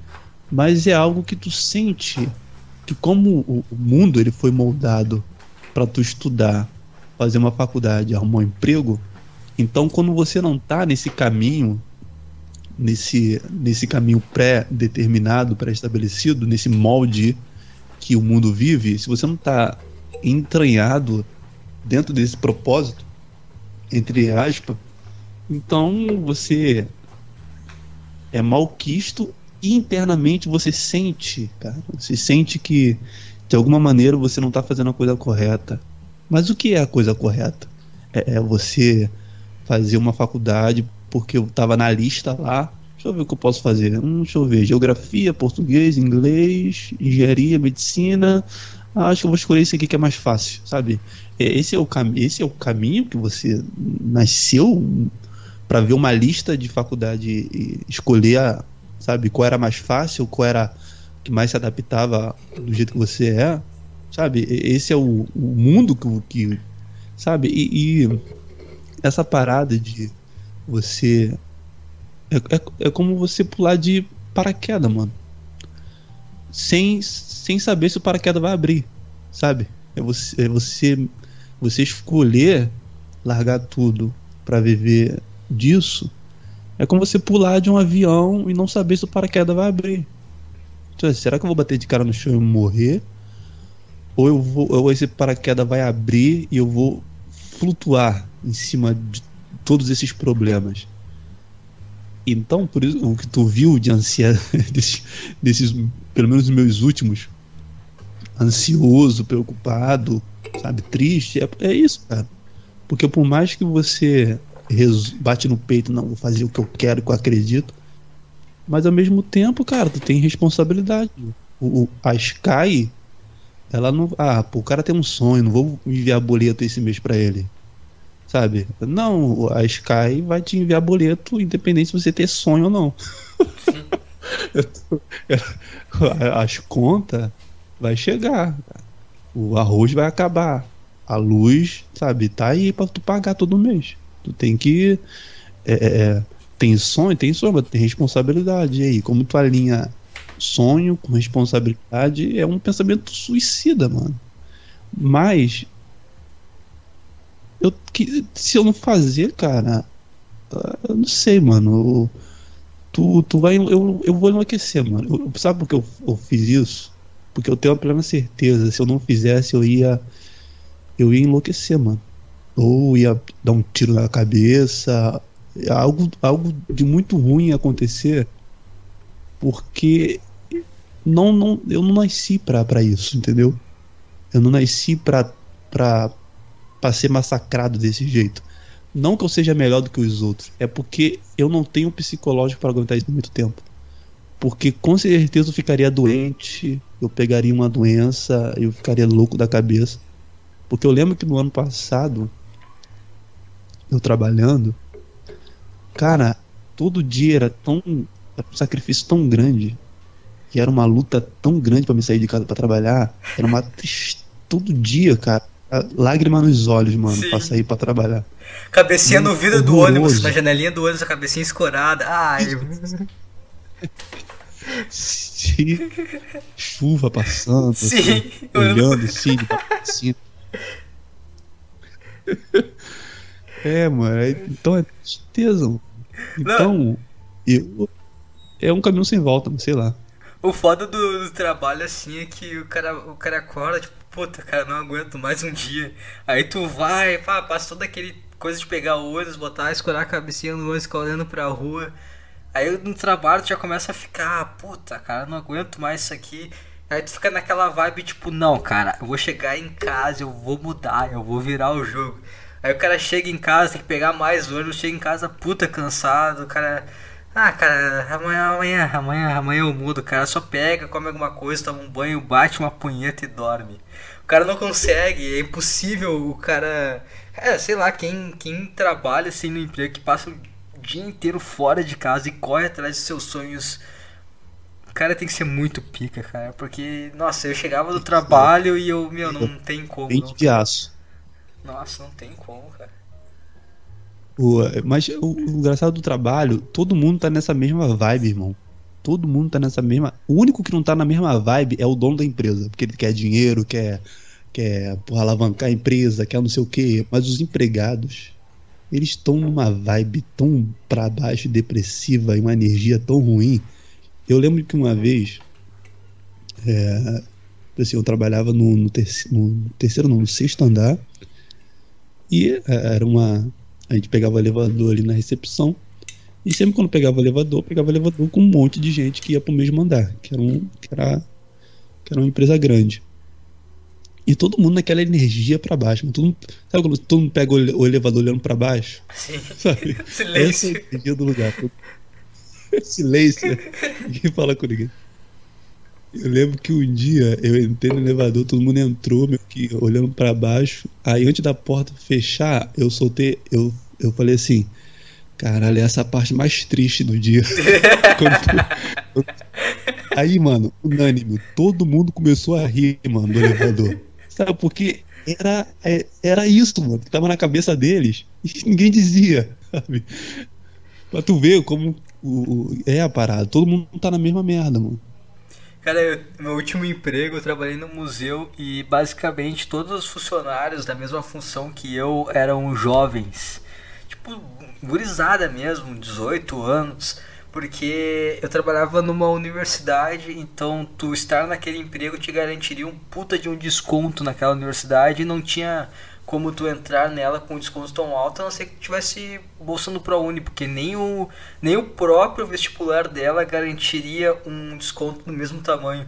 Speaker 2: mas é algo que tu sente que como o, o mundo ele foi moldado para tu estudar, fazer uma faculdade, arrumar um emprego, então quando você não tá nesse caminho, nesse nesse caminho pré-determinado, pré-estabelecido, nesse molde que o mundo vive, se você não tá entranhado dentro desse propósito, entre aspas, então você é malquisto e internamente você sente, cara, você sente que de alguma maneira você não está fazendo a coisa correta. Mas o que é a coisa correta? É, é você fazer uma faculdade porque eu estava na lista lá. Deixa eu ver o que eu posso fazer. Hum, deixa eu ver. Geografia, português, inglês, engenharia, medicina, ah, acho que eu vou escolher esse aqui que é mais fácil, sabe? É, esse é o, cam esse é o caminho que você nasceu para ver uma lista de faculdade e escolher, a, sabe, qual era mais fácil, qual era que mais se adaptava do jeito que você é, sabe? Esse é o, o mundo que, que sabe? E, e, essa parada de você é, é, é como você pular de paraquedas, mano sem, sem saber se o paraquedas vai abrir, sabe? É você, é você, você escolher largar tudo para viver disso. É como você pular de um avião e não saber se o paraquedas vai abrir. Então, será que eu vou bater de cara no chão e morrer? Ou, eu vou, ou esse paraquedas vai abrir e eu vou flutuar em cima de todos esses problemas? Então, por isso, o que tu viu de ansiedade, desses, desses, pelo menos os meus últimos, ansioso, preocupado, sabe, triste, é, é isso, cara. Porque por mais que você bate no peito, não, vou fazer o que eu quero, o que eu acredito, mas ao mesmo tempo, cara, tu tem responsabilidade. O, o, a Sky, ela não. Ah, pô, o cara tem um sonho, não vou enviar boleto esse mês para ele sabe? Não, a Sky vai te enviar boleto independente se você ter sonho ou não. As contas vai chegar. O arroz vai acabar. A luz, sabe, tá aí pra tu pagar todo mês. Tu tem que. É, é, é tem sonho, tem mas tem responsabilidade. E aí, como tu alinha sonho com responsabilidade, é um pensamento suicida, mano. Mas eu, que, se eu não fazer, cara, eu não sei, mano. Tu, tu vai. Eu, eu vou enlouquecer, mano. Eu, sabe por que eu, eu fiz isso? Porque eu tenho uma plena certeza. Se eu não fizesse, eu ia. Eu ia enlouquecer, mano. Ou ia dar um tiro na cabeça. Algo, algo de muito ruim acontecer. Porque não, não, eu não nasci pra, isso, entendeu? Eu não nasci pra, pra, pra ser massacrado desse jeito. Não que eu seja melhor do que os outros, é porque eu não tenho psicológico para aguentar isso muito tempo. Porque com certeza eu ficaria doente, eu pegaria uma doença, eu ficaria louco da cabeça. Porque eu lembro que no ano passado, eu trabalhando, cara, todo dia era tão. Era um sacrifício tão grande. Que era uma luta tão grande para me sair de casa para trabalhar. Era uma tristeza. Todo dia, cara lágrima nos olhos, mano, Sim. pra sair pra trabalhar.
Speaker 1: Cabecinha no vidro do ônibus, na janelinha do ônibus, a cabecinha escorada. Ai.
Speaker 2: Sim. Chuva passando, Sim. Assim, olhando assim, assim. É, mano, é, então é tristeza. Mano. Então, eu, é um caminho sem volta, sei lá.
Speaker 1: O foda do, do, trabalho, assim, é que o cara, o cara acorda, tipo, puta, cara, não aguento mais um dia. Aí tu vai, pá, passa toda aquele coisa de pegar o ônibus, botar, escorar a cabecinha no ônibus, ficar olhando pra rua. Aí no trabalho tu já começa a ficar, puta, cara, não aguento mais isso aqui. Aí tu fica naquela vibe, tipo, não, cara, eu vou chegar em casa, eu vou mudar, eu vou virar o jogo. Aí o cara chega em casa, tem que pegar mais ônibus, chega em casa, puta, cansado, o cara ah, cara, amanhã, amanhã, amanhã, amanhã eu mudo, cara. Só pega, come alguma coisa, toma um banho, bate uma punheta e dorme. O cara não consegue, é impossível o cara. É, sei lá, quem, quem trabalha assim no emprego, que passa dia inteiro fora de casa e corre atrás de seus sonhos. O cara tem que ser muito pica, cara. Porque, nossa, eu chegava do trabalho e eu, meu, não tem como.
Speaker 2: Não. de aço.
Speaker 1: Nossa, não tem como, cara.
Speaker 2: O, mas o, o engraçado do trabalho, todo mundo tá nessa mesma vibe, irmão. Todo mundo tá nessa mesma. O único que não tá na mesma vibe é o dono da empresa. Porque ele quer dinheiro, quer, quer porra, alavancar a empresa, quer não sei o quê. Mas os empregados, eles estão numa vibe tão pra baixo, depressiva, e uma energia tão ruim. Eu lembro que uma vez. É, assim, eu trabalhava no, no, terceiro, no terceiro, não, no sexto andar. E é, era uma, a gente pegava o elevador ali na recepção. E sempre quando pegava o elevador, pegava o elevador com um monte de gente que ia pro mesmo andar, que era, um, que era, que era uma empresa grande. E todo mundo naquela energia para baixo. Todo mundo, sabe quando todo mundo pega o elevador olhando para baixo?
Speaker 1: Sim. Sabe? Silêncio.
Speaker 2: Essa é a energia do lugar. Silêncio. Ninguém fala com ninguém. Eu lembro que um dia eu entrei no elevador, todo mundo entrou, meio que olhando para baixo. Aí antes da porta fechar, eu soltei, eu, eu falei assim, caralho, essa é a parte mais triste do dia. Quando, aí, mano, unânime, todo mundo começou a rir, mano, do elevador. Sabe, porque era, é, era isso, mano, que tava na cabeça deles. E ninguém dizia, sabe? Pra tu ver como o, é a parada, todo mundo tá na mesma merda, mano.
Speaker 1: Cara, eu, meu último emprego eu trabalhei no museu e basicamente todos os funcionários da mesma função que eu eram jovens. Tipo, gurizada mesmo, 18 anos. Porque eu trabalhava numa universidade, então tu estar naquele emprego te garantiria um puta de um desconto naquela universidade e não tinha como tu entrar nela com desconto tão alto, a não ser que tivesse bolsa no ProUni, porque nem o, nem o próprio vestibular dela garantiria um desconto do mesmo tamanho.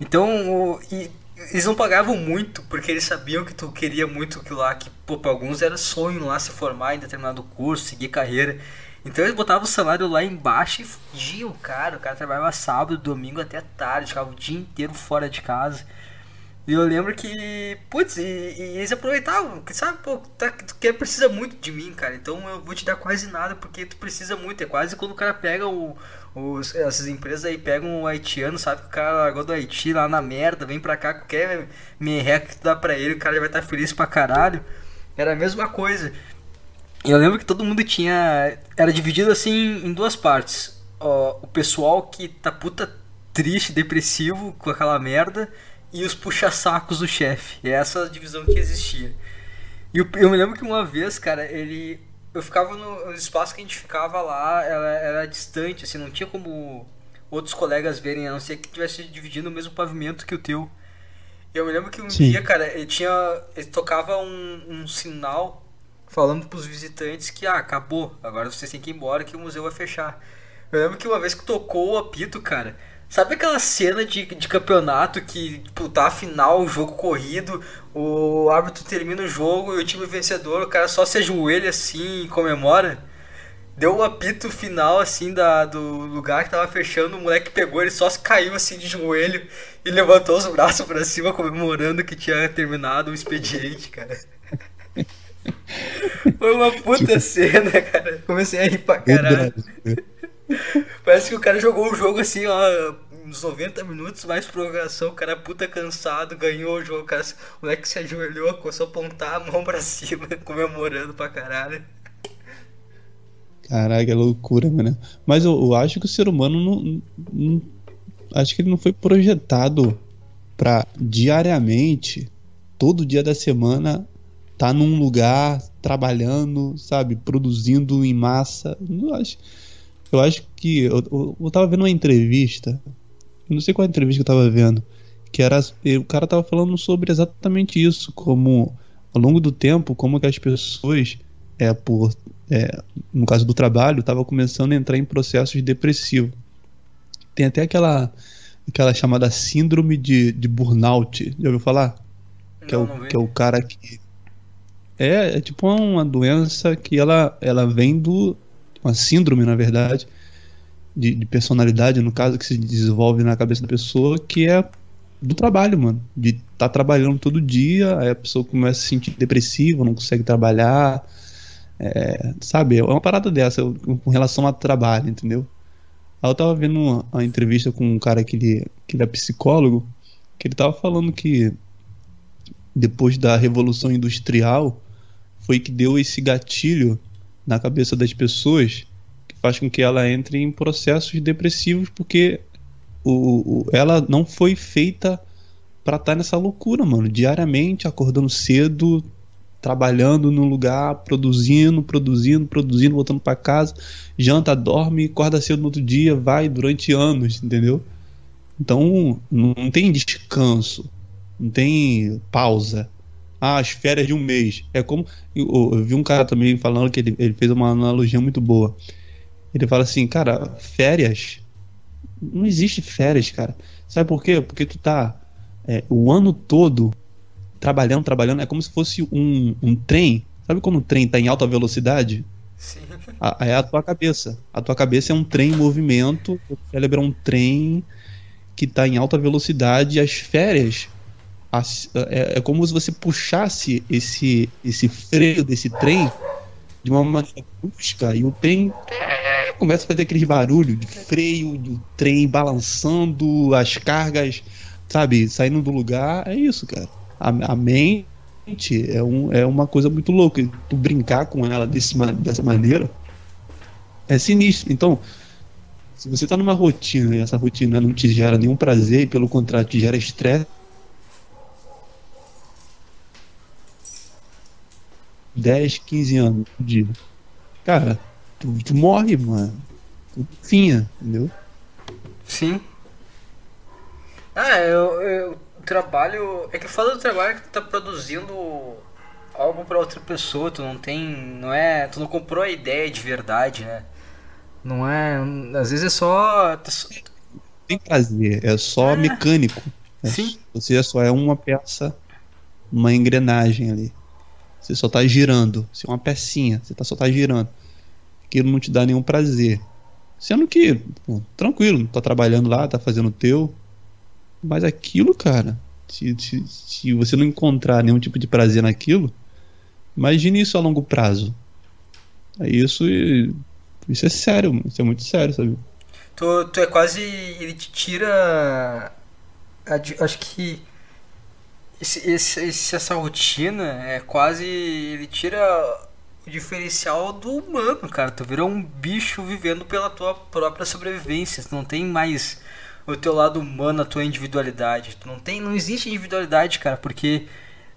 Speaker 1: Então, o, e, eles não pagavam muito, porque eles sabiam que tu queria muito aquilo lá, que pô, pra alguns era sonho lá se formar em determinado curso, seguir carreira. Então eles botavam o salário lá embaixo e fudiam o cara. O cara trabalhava sábado, domingo até tarde, ficava o dia inteiro fora de casa. E eu lembro que, putz, e, e eles aproveitavam, que sabe, pô, tá, tu quer, precisa muito de mim, cara, então eu vou te dar quase nada porque tu precisa muito. É quase quando o cara pega o, os, essas empresas aí pegam um haitiano, sabe que o cara largou do Haiti lá na merda, vem pra cá, qualquer merreca que tu dá pra ele, o cara vai estar tá feliz pra caralho. Era a mesma coisa. Eu lembro que todo mundo tinha. Era dividido assim em duas partes. Ó, o pessoal que tá puta triste, depressivo com aquela merda e os puxa-sacos do chefe. É essa divisão que existia. E eu, eu, me lembro que uma vez, cara, ele. eu ficava no, no espaço que a gente ficava lá, era, era distante, assim, não tinha como outros colegas verem, a não ser que tivesse dividindo o mesmo pavimento que o teu. Eu me lembro que um Sim. dia, cara, ele tinha. Ele tocava um, um sinal falando pros visitantes que, ah, acabou, agora vocês têm que ir embora que o museu vai fechar. Eu lembro que uma vez que tocou o apito, cara, sabe aquela cena de, de campeonato que, tipo, tá a final, o jogo corrido, o árbitro termina o jogo e o time vencedor, o cara só se ajoelha assim e comemora? Deu o apito final, assim, da, do lugar que tava fechando, o moleque pegou, ele só caiu assim de joelho e levantou os braços para cima comemorando que tinha terminado o expediente, cara. Foi uma puta tipo... cena, cara. Comecei a rir pra caralho. Parece que o cara jogou o jogo assim, ó, uns 90 minutos, mais prorrogação, o cara puta cansado, ganhou o jogo, o, cara, o moleque se ajoelhou, começou a apontar a mão pra cima, comemorando pra caralho.
Speaker 2: Caraca, é loucura, mano. Mas eu, eu, acho que o ser humano não, não, Acho que ele não foi projetado pra diariamente, todo dia da semana, tá num lugar trabalhando, sabe, produzindo em massa. Eu acho, eu acho que. Eu, eu, eu tava vendo uma entrevista, eu não sei qual entrevista que eu tava vendo, que era. O cara tava falando sobre exatamente isso, como ao longo do tempo, como que as pessoas, é, por, é, no caso do trabalho, estavam começando a entrar em processos depressivos. Tem até aquela, aquela chamada síndrome de, de burnout, já ouviu falar? Que, não, é o, que é o cara que. É, é tipo uma doença que ela, ela vem do, uma síndrome, na verdade, de, de, personalidade, no caso, que se desenvolve na cabeça da pessoa, que é do trabalho, mano. De estar tá trabalhando todo dia, aí a pessoa começa a se sentir depressiva, não consegue trabalhar. É, sabe, é uma parada dessa com relação ao trabalho, entendeu? Aí eu tava vendo uma, uma, entrevista com um cara que ele, que ele é psicólogo, que ele tava falando que depois da Revolução Industrial foi que deu esse gatilho na cabeça das pessoas que faz com que ela entre em processos depressivos porque o, o ela não foi feita para estar tá nessa loucura, mano. Diariamente, acordando cedo, trabalhando no lugar, produzindo, produzindo, produzindo, voltando para casa, janta, dorme, acorda cedo no outro dia, vai durante anos, entendeu? Então não tem descanso, não tem pausa ah, as férias de um mês. É como. Eu, eu vi um cara também falando que ele, ele fez uma analogia muito boa. Ele fala assim, cara, férias. Não existe férias, cara. Sabe por quê? Porque tu tá é, o ano todo trabalhando, trabalhando. É como se fosse um, um trem. Sabe quando o trem tá em alta velocidade? Sim. A, é a tua cabeça. A tua cabeça é um trem em movimento. O cérebro é um trem que está em alta velocidade. E as férias é, é como se você puxasse esse, esse freio desse trem de uma maneira brusca e o trem começa a fazer aquele barulho de freio, do trem balançando, as cargas, sabe, saindo do lugar. É isso, cara. A, a mente é, um, é uma coisa muito louca. Tu brincar com ela desse, dessa maneira é sinistro. Então, se você tá numa rotina e essa rotina não te gera nenhum prazer, e pelo contrário, te gera estresse 10, 15 anos por dia. Cara, tu, tu morre, mano. Tu finha, entendeu?
Speaker 1: Sim. Ah, eu, eu trabalho. É que fala do trabalho que tu tá produzindo algo para outra pessoa, tu não tem. Não é. Tu não comprou a ideia de verdade, né? Não é. Às vezes é só.
Speaker 2: Tem prazer, é só é. mecânico. É,
Speaker 1: Sim.
Speaker 2: Você só é uma peça, uma engrenagem ali. Você só tá girando. Você é uma pecinha, você tá, só tá girando. Aquilo não te dá nenhum prazer. Sendo que, pô, tranquilo, tá trabalhando lá, tá fazendo o teu. Mas aquilo, cara, se, se, se você não encontrar nenhum tipo de prazer naquilo, imagine isso a longo prazo. É isso isso é sério, isso é muito sério, sabe?
Speaker 1: Tu, tu é quase. Ele te tira. Acho que esse, esse, essa rotina é quase. Ele tira o diferencial do humano, cara. Tu virou um bicho vivendo pela tua própria sobrevivência. Tu não tem mais o teu lado humano, a tua individualidade. Tu não tem, não existe individualidade, cara, porque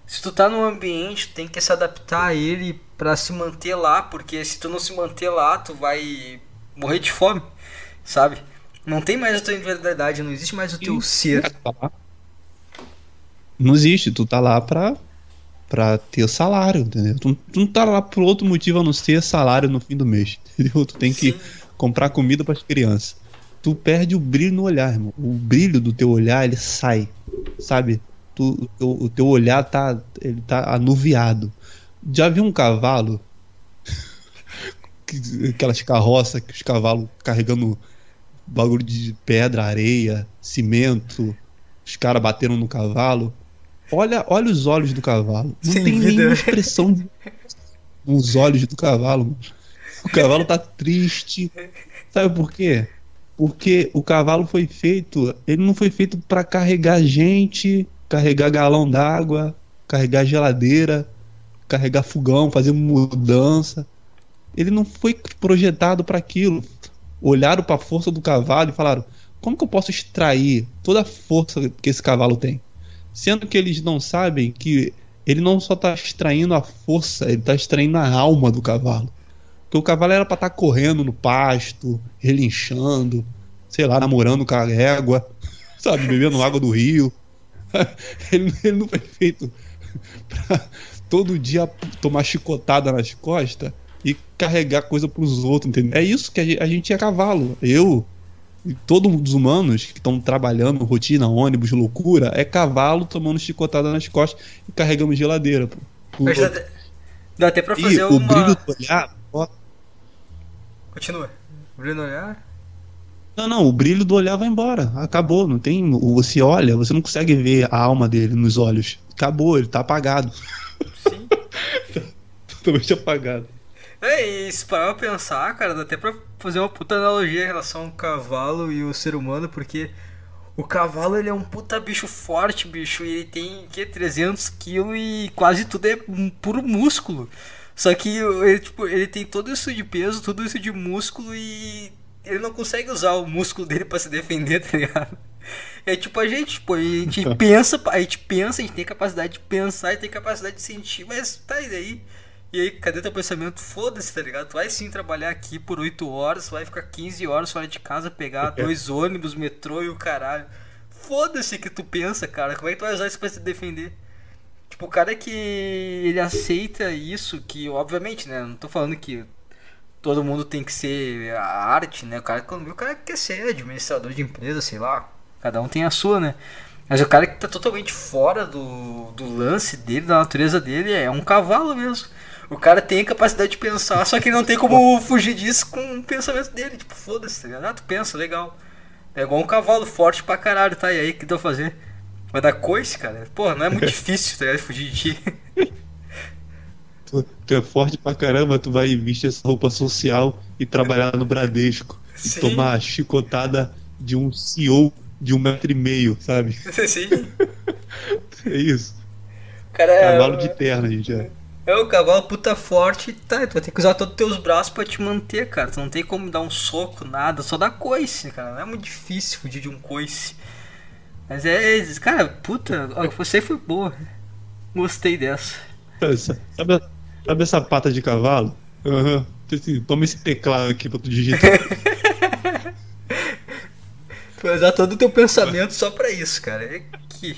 Speaker 1: se tu tá num ambiente, tu tem que se adaptar a ele para se manter lá, porque se tu não se manter lá, tu vai morrer de fome, sabe? Não tem mais a tua individualidade, não existe mais o teu ser.
Speaker 2: Não existe, tu tá lá pra, pra ter salário, entendeu? Tu, tu não tá lá por outro motivo a não ser salário no fim do mês, entendeu? Tu tem Sim. que comprar comida para as crianças. Tu perde o brilho no olhar, irmão. O brilho do teu olhar, ele sai, sabe? Tu, o, o teu olhar tá, ele tá anuviado. Já viu um cavalo? Aquelas carroças que os cavalos carregando bagulho de pedra, areia, cimento, os caras bateram no cavalo. Olha, olha os olhos do cavalo. Não Sem tem vida. nenhuma expressão de... nos olhos do cavalo. O cavalo tá triste. Sabe por quê? Porque o cavalo foi feito, ele não foi feito para carregar gente, carregar galão d'água, carregar geladeira, carregar fogão, fazer mudança. Ele não foi projetado para aquilo. Olharam para a força do cavalo e falaram: como que eu posso extrair toda a força que esse cavalo tem? Sendo que eles não sabem que ele não só está extraindo a força, ele está extraindo a alma do cavalo. Porque o cavalo era para estar tá correndo no pasto, relinchando, sei lá, namorando com a égua, sabe, bebendo água do rio. ele, ele não foi feito pra todo dia tomar chicotada nas costas e carregar coisa pros outros, entendeu? É isso que a gente é cavalo. Eu todos os humanos que estão trabalhando, rotina, ônibus, loucura, é cavalo tomando chicotada nas costas e carregando geladeira. Pô.
Speaker 1: Dá, dá até pra fazer e
Speaker 2: uma... o brilho do olhar... Ó...
Speaker 1: Continua. O brilho do olhar...
Speaker 2: Não, não, o brilho do olhar vai embora. Acabou, não tem. Você olha, você não consegue ver a alma dele nos olhos. Acabou, ele tá apagado. Sim. Totalmente apagado.
Speaker 1: É, e se parar pra pensar, cara, dá até pra fazer uma puta analogia em relação ao cavalo e o ser humano, porque o cavalo ele é um puta bicho forte, bicho, e ele tem que 300 kg e quase tudo é puro músculo. Só que ele, tipo, ele tem todo isso de peso, tudo isso de músculo e ele não consegue usar o músculo dele para se defender, tá ligado? É tipo a gente, tipo, a gente pensa, a gente pensa, a gente tem capacidade de pensar e tem capacidade de sentir, mas tá e daí? E aí, cadê teu pensamento? Foda-se, tá ligado? Tu vai sim trabalhar aqui por 8 horas, vai ficar 15 horas fora de casa, pegar dois ônibus, metrô e o caralho. Foda-se que tu pensa, cara. Como é que tu vai usar isso pra se defender? Tipo, o cara que ele aceita isso, que obviamente, né? Não tô falando que todo mundo tem que ser a arte, né? O cara, quando o cara quer ser administrador de empresa, sei lá, cada um tem a sua, né? Mas o cara que tá totalmente fora do, do lance dele, da natureza dele, é um cavalo mesmo. O cara tem a capacidade de pensar, só que não tem como fugir disso com o pensamento dele. Tipo, foda-se, tá ligado? Ah, tu pensa, legal. É igual um cavalo forte pra caralho, tá? E aí, o que tu vai fazer? Vai dar coice, cara? Porra, não é muito difícil, tá ligado? Fugir de ti.
Speaker 2: tu, tu, é forte pra caramba, tu vai vestir essa roupa social e trabalhar no Bradesco. Sim. E tomar chicotada de um CEO de um metro e meio, sabe?
Speaker 1: Sim.
Speaker 2: é isso.
Speaker 1: Cara,
Speaker 2: Cavalo de terra, gente. É.
Speaker 1: é o cavalo puta forte, tá? Tu vai ter que usar todos os teus braços pra te manter, cara. Tu não tem como dar um soco, nada, só dá coice, cara. Não é muito difícil fugir de um coice. Mas é, cara, puta, você foi boa. Gostei dessa.
Speaker 2: Sabe, Sabe essa pata de cavalo? Uhum. Toma esse teclado aqui pra tu digitar.
Speaker 1: tu vai usar todo o teu pensamento só pra isso, cara. É que.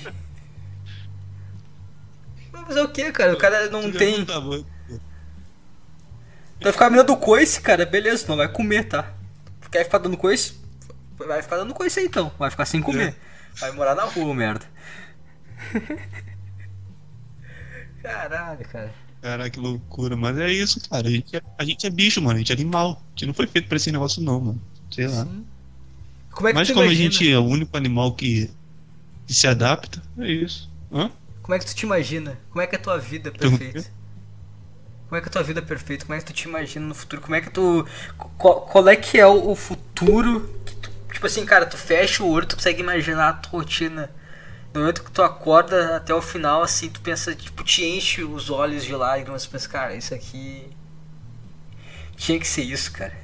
Speaker 1: É o que, cara? O cara não tem. Vai ficar mirando coice, cara. Beleza, não vai comer, tá? Quer ficar dando coice? Vai ficar dando coice aí então. Vai ficar sem comer. É. Vai morar na rua, merda. Caralho, cara.
Speaker 2: Cara, que loucura. Mas é isso, cara. A gente é, a gente é bicho, mano. A gente é animal. A gente não foi feito pra esse negócio, não, mano. Sei lá. Como é Mas como imagina? a gente é o único animal que, que se adapta, é isso. Hã?
Speaker 1: Como é que tu te imagina? Como é que é a tua vida perfeita? Como é que é a tua vida perfeita? Como é que tu te imagina no futuro? Como é que tu. Qual, qual é que é o, o futuro que tu. Tipo assim, cara, tu fecha o olho, tu consegue imaginar a tua rotina no momento que tu acorda até o final, assim, tu pensa, tipo, te enche os olhos de lágrimas, tu pensa, cara, isso aqui. Tinha que ser isso, cara.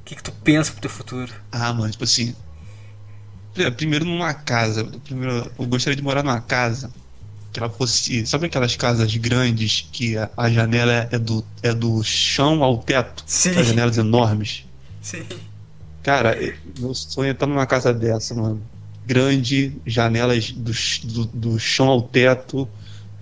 Speaker 1: O que, que tu pensa pro teu futuro?
Speaker 2: Ah, mano, tipo assim. Primeiro numa casa. Primeiro, eu gostaria de morar numa casa que ela fosse. Sabe aquelas casas grandes que a, a janela é do, é do chão ao teto?
Speaker 1: Sim.
Speaker 2: As janelas enormes.
Speaker 1: Sim.
Speaker 2: Cara, meu sonho é estar numa casa dessa, mano. Grande, janelas do, do, do chão ao teto,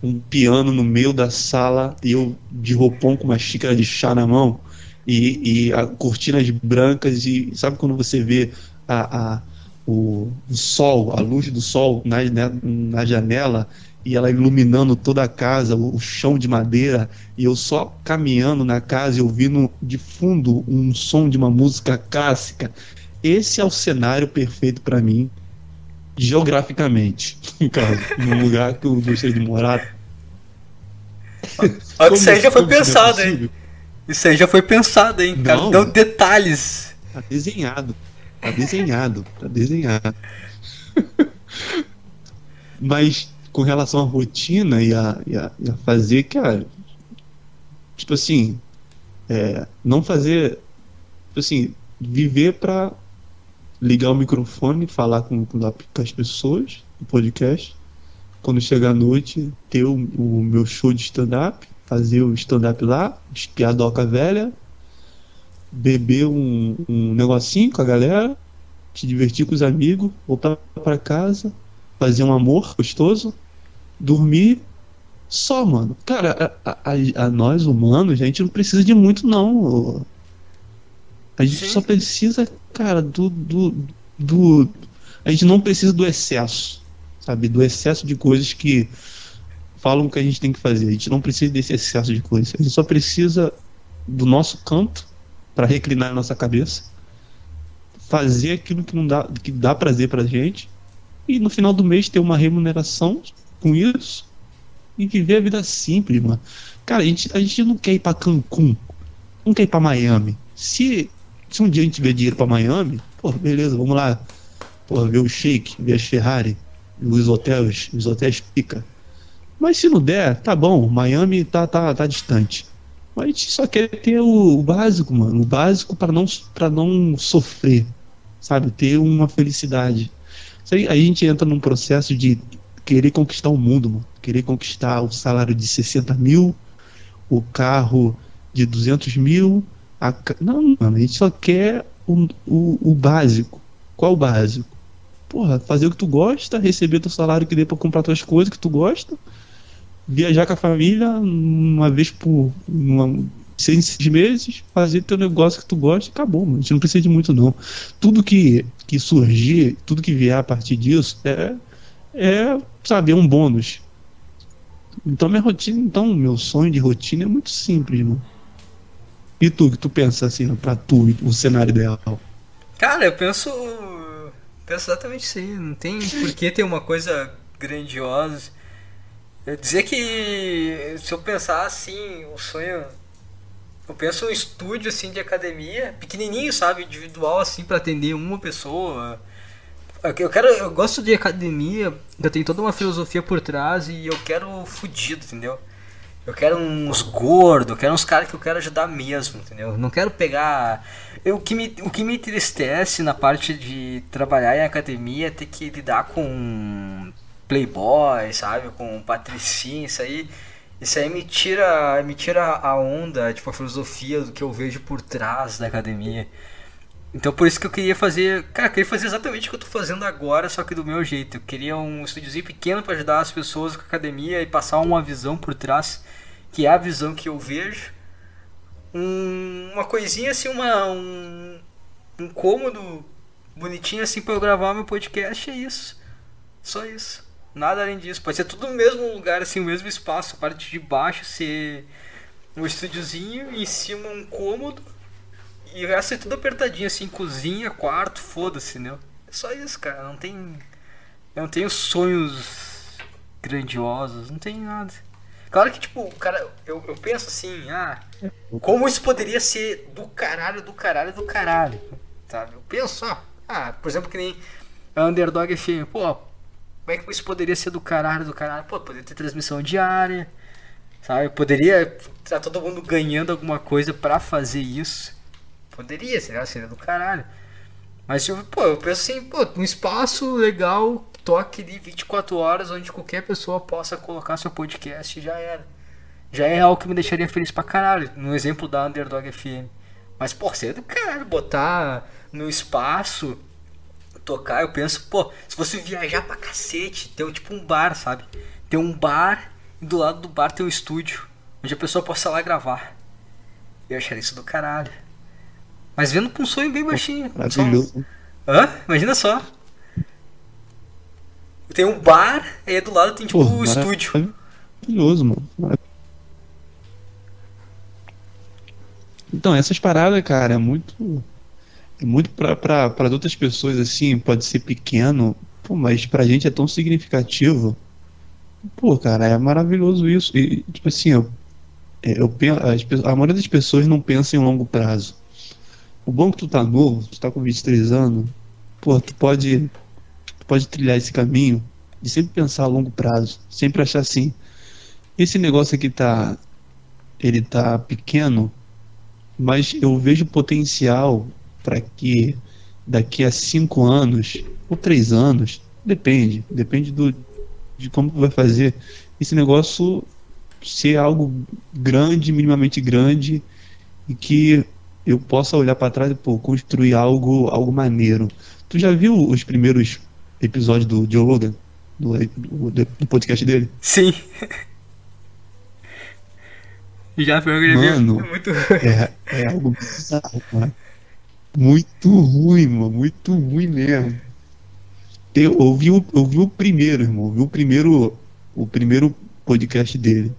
Speaker 2: um piano no meio da sala e eu de roupão com uma xícara de chá na mão e, e a, cortinas brancas e sabe quando você vê a, a o, o, sol, a luz do sol na, na, na, janela e ela iluminando toda a casa, o, chão de madeira e eu só caminhando na casa e ouvindo de fundo um som de uma música clássica. Esse é o cenário perfeito para mim geograficamente, num lugar que eu gostaria de morar.
Speaker 1: Olha isso aí já foi pensado, é hein? Isso aí já foi pensado, hein? Cara, deu detalhes.
Speaker 2: Tá desenhado. Tá desenhado. Tá desenhado. Mas com relação à rotina e a, e a, e a fazer, cara. Tipo assim. É, não fazer. Tipo assim, viver pra ligar o microfone, falar com, com as pessoas no podcast. Quando chegar a noite, ter o, o meu show de stand-up, fazer o stand-up lá, espiadoca velha, beber um, um negocinho com a galera, te divertir com os amigos, voltar para casa, fazer um amor gostoso, dormir. Só, mano. Cara, a, a, a, nós humanos, a gente não precisa de muito, não. A gente Sim. só precisa, cara, do, do, do. A gente não precisa do excesso, sabe? Do excesso de coisas que falam que a gente tem que fazer. A gente não precisa desse excesso de coisas. A gente só precisa do nosso canto para reclinar a nossa cabeça, fazer aquilo que não dá, que dá prazer pra gente e no final do mês ter uma remuneração com isso e viver a vida simples, mano. Cara, a gente, a gente não quer ir para Cancún, não quer ir para Miami. Se se um dia a gente tiver dinheiro pra Miami, pô, beleza, vamos lá. Pô, ver o Shake, ver as Ferrari, os hotéis, os hotéis pica. Mas se não der, tá bom, Miami tá, tá, tá distante. Mas a gente só quer ter o, básico, mano. O básico para não, não sofrer, sabe? Ter uma felicidade. Aí a gente entra num processo de querer conquistar o mundo, mano. Querer conquistar o salário de 60 mil, o carro de 200 mil, a... Não, mano, a gente só quer o, o, o básico. Qual o básico? Porra, fazer o que tu gosta, receber teu salário que dê pra comprar tuas coisas que tu gosta, viajar com a família uma vez por uma, seis, seis meses, fazer teu negócio que tu gosta e acabou, mano. A gente não precisa de muito, não. Tudo que, que surgir, tudo que vier a partir disso é, é, sabe, é um bônus. Então minha rotina, então, meu sonho de rotina é muito simples, mano. E tu, que tu pensa assim, pra tu, o cenário ideal?
Speaker 1: Cara, eu penso. Penso exatamente assim. Não tem por que ter uma coisa grandiosa. Eu dizer que se eu pensar assim, o sonho. Eu penso um estúdio assim de academia, pequenininho, sabe, individual assim para atender uma pessoa. Eu quero, eu gosto de academia, eu tenho toda uma filosofia por trás e eu quero fudido, entendeu? Eu quero uns gordos, eu quero uns caras que eu quero ajudar mesmo, entendeu? Não quero pegar. Eu, o, que me, o que me entristece na parte de trabalhar em academia é ter que lidar com playboy, sabe? Com patricinha, isso aí. Isso aí me tira, me tira a onda, tipo, a filosofia do que eu vejo por trás da academia. Então por isso que eu queria fazer. Cara, eu queria fazer exatamente o que eu tô fazendo agora, só que do meu jeito. Eu queria um estúdiozinho pequeno para ajudar as pessoas com a academia e passar uma visão por trás, que é a visão que eu vejo. Um, uma coisinha assim, uma, um, um cômodo bonitinho assim para eu gravar meu podcast, é isso. Só isso. Nada além disso. Pode ser tudo no mesmo lugar, assim, o mesmo espaço. A parte de baixo ser um estúdiozinho, em cima um cômodo e o resto é tudo apertadinho, assim, cozinha, quarto, foda-se, né? É só isso, cara. Não tem. Eu não tenho sonhos grandiosos, não tem nada. Claro que, tipo, cara, eu, eu penso assim, ah, como isso poderia ser do caralho, do caralho, do caralho, sabe? Eu penso, ah, ah por exemplo, que nem a Underdog FM, pô, como é que isso poderia ser do caralho, do caralho? Pô, poderia ter transmissão diária, sabe? Poderia estar todo mundo ganhando alguma coisa para fazer isso. Poderia, seria, seria do caralho. Mas, tipo, pô, eu penso assim, pô, um espaço legal TikTok de 24 horas onde qualquer pessoa possa colocar seu podcast já era. Já é algo que me deixaria feliz pra caralho. No exemplo da Underdog FM. Mas, pô, é do caralho botar no espaço, tocar. Eu penso, pô, se você viajar pra cacete, ter tipo um bar, sabe? Ter um bar e do lado do bar ter um estúdio. Onde a pessoa possa lá gravar. Eu acharia isso do caralho. Mas vendo com um sonho bem baixinho.
Speaker 2: Maravilhoso.
Speaker 1: Só... Hã? Imagina só. Tem um bar, e do lado tem tipo
Speaker 2: Pô,
Speaker 1: um estúdio.
Speaker 2: Maravilhoso, mano. Então, essas paradas, cara, é muito. É muito pra outras pessoas, assim, pode ser pequeno, pô, mas pra gente é tão significativo. Pô, cara, é maravilhoso isso. E, tipo assim, eu, eu, as, a maioria das pessoas não pensa em longo prazo. O bom é que tu tá novo, tu tá com 23 anos, pô, tu pode, tu pode trilhar esse caminho de sempre pensar a longo prazo, sempre achar assim, esse negócio aqui tá, ele tá pequeno, mas eu vejo potencial para que daqui a cinco anos ou três anos, depende, depende do, de como tu vai fazer esse negócio ser algo grande, minimamente grande e que eu possa olhar para trás e pô, construir algo, algo maneiro. Tu já viu os primeiros episódios do Joe Rogan? Do, do, do podcast dele?
Speaker 1: Sim. já foi eu
Speaker 2: Mano, muito... é, é algo bizarro, mano. Muito ruim, mano. Muito ruim mesmo. Eu ouvi, o, ouvi o primeiro, irmão. Ouvi o primeiro, o primeiro podcast dele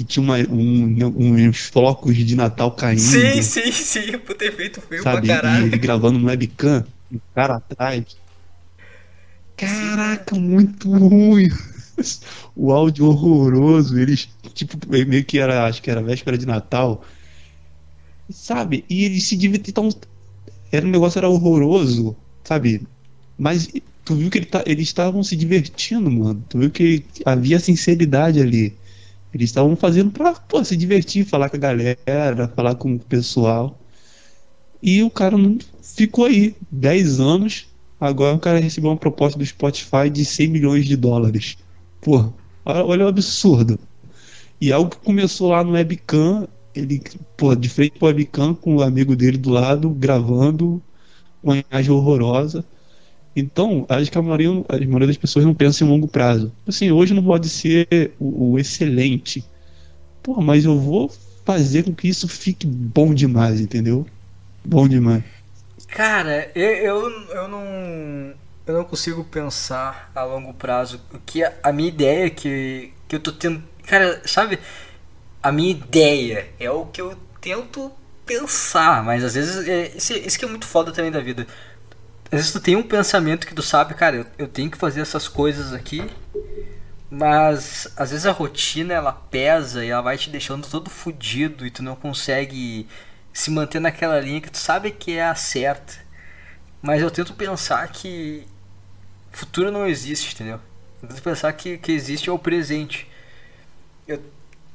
Speaker 2: que tinha uma, um, uns focos de Natal caindo.
Speaker 1: Sim, sim, sim, por ter feito filme sabe? pra caralho.
Speaker 2: E ele gravando no webcam, o cara atrás. Caraca, muito ruim. O áudio horroroso, eles, tipo, meio que era, acho que era véspera de Natal. Sabe? E eles se divertiam. Era um negócio era horroroso, sabe? Mas tu viu que ele tá, eles estavam se divertindo, mano. Tu viu que havia sinceridade ali. Eles estavam fazendo pra pô, se divertir, falar com a galera, falar com o pessoal. E o cara não ficou aí 10 anos. Agora o cara recebeu uma proposta do Spotify de 100 milhões de dólares. Pô, olha o absurdo. E algo que começou lá no webcam, ele, pô, de frente pro webcam com o amigo dele do lado, gravando uma imagem horrorosa. Então, acho que a maioria, a maioria das pessoas não pensa em longo prazo. Assim, hoje não pode ser o, o excelente. Pô, mas eu vou fazer com que isso fique bom demais, entendeu? Bom demais.
Speaker 1: Cara, eu, eu, eu não. Eu não consigo pensar a longo prazo. O que a, a minha ideia é que, que eu tô tendo. Cara, sabe? A minha ideia é o que eu tento pensar, mas às vezes. É, isso, isso que é muito foda também da vida às vezes tu tem um pensamento que tu sabe, cara, eu, eu tenho que fazer essas coisas aqui, mas às vezes a rotina ela pesa e ela vai te deixando todo fudido e tu não consegue se manter naquela linha que tu sabe que é a certa. Mas eu tento pensar que futuro não existe, entendeu? Eu tento pensar que que existe é o presente. Eu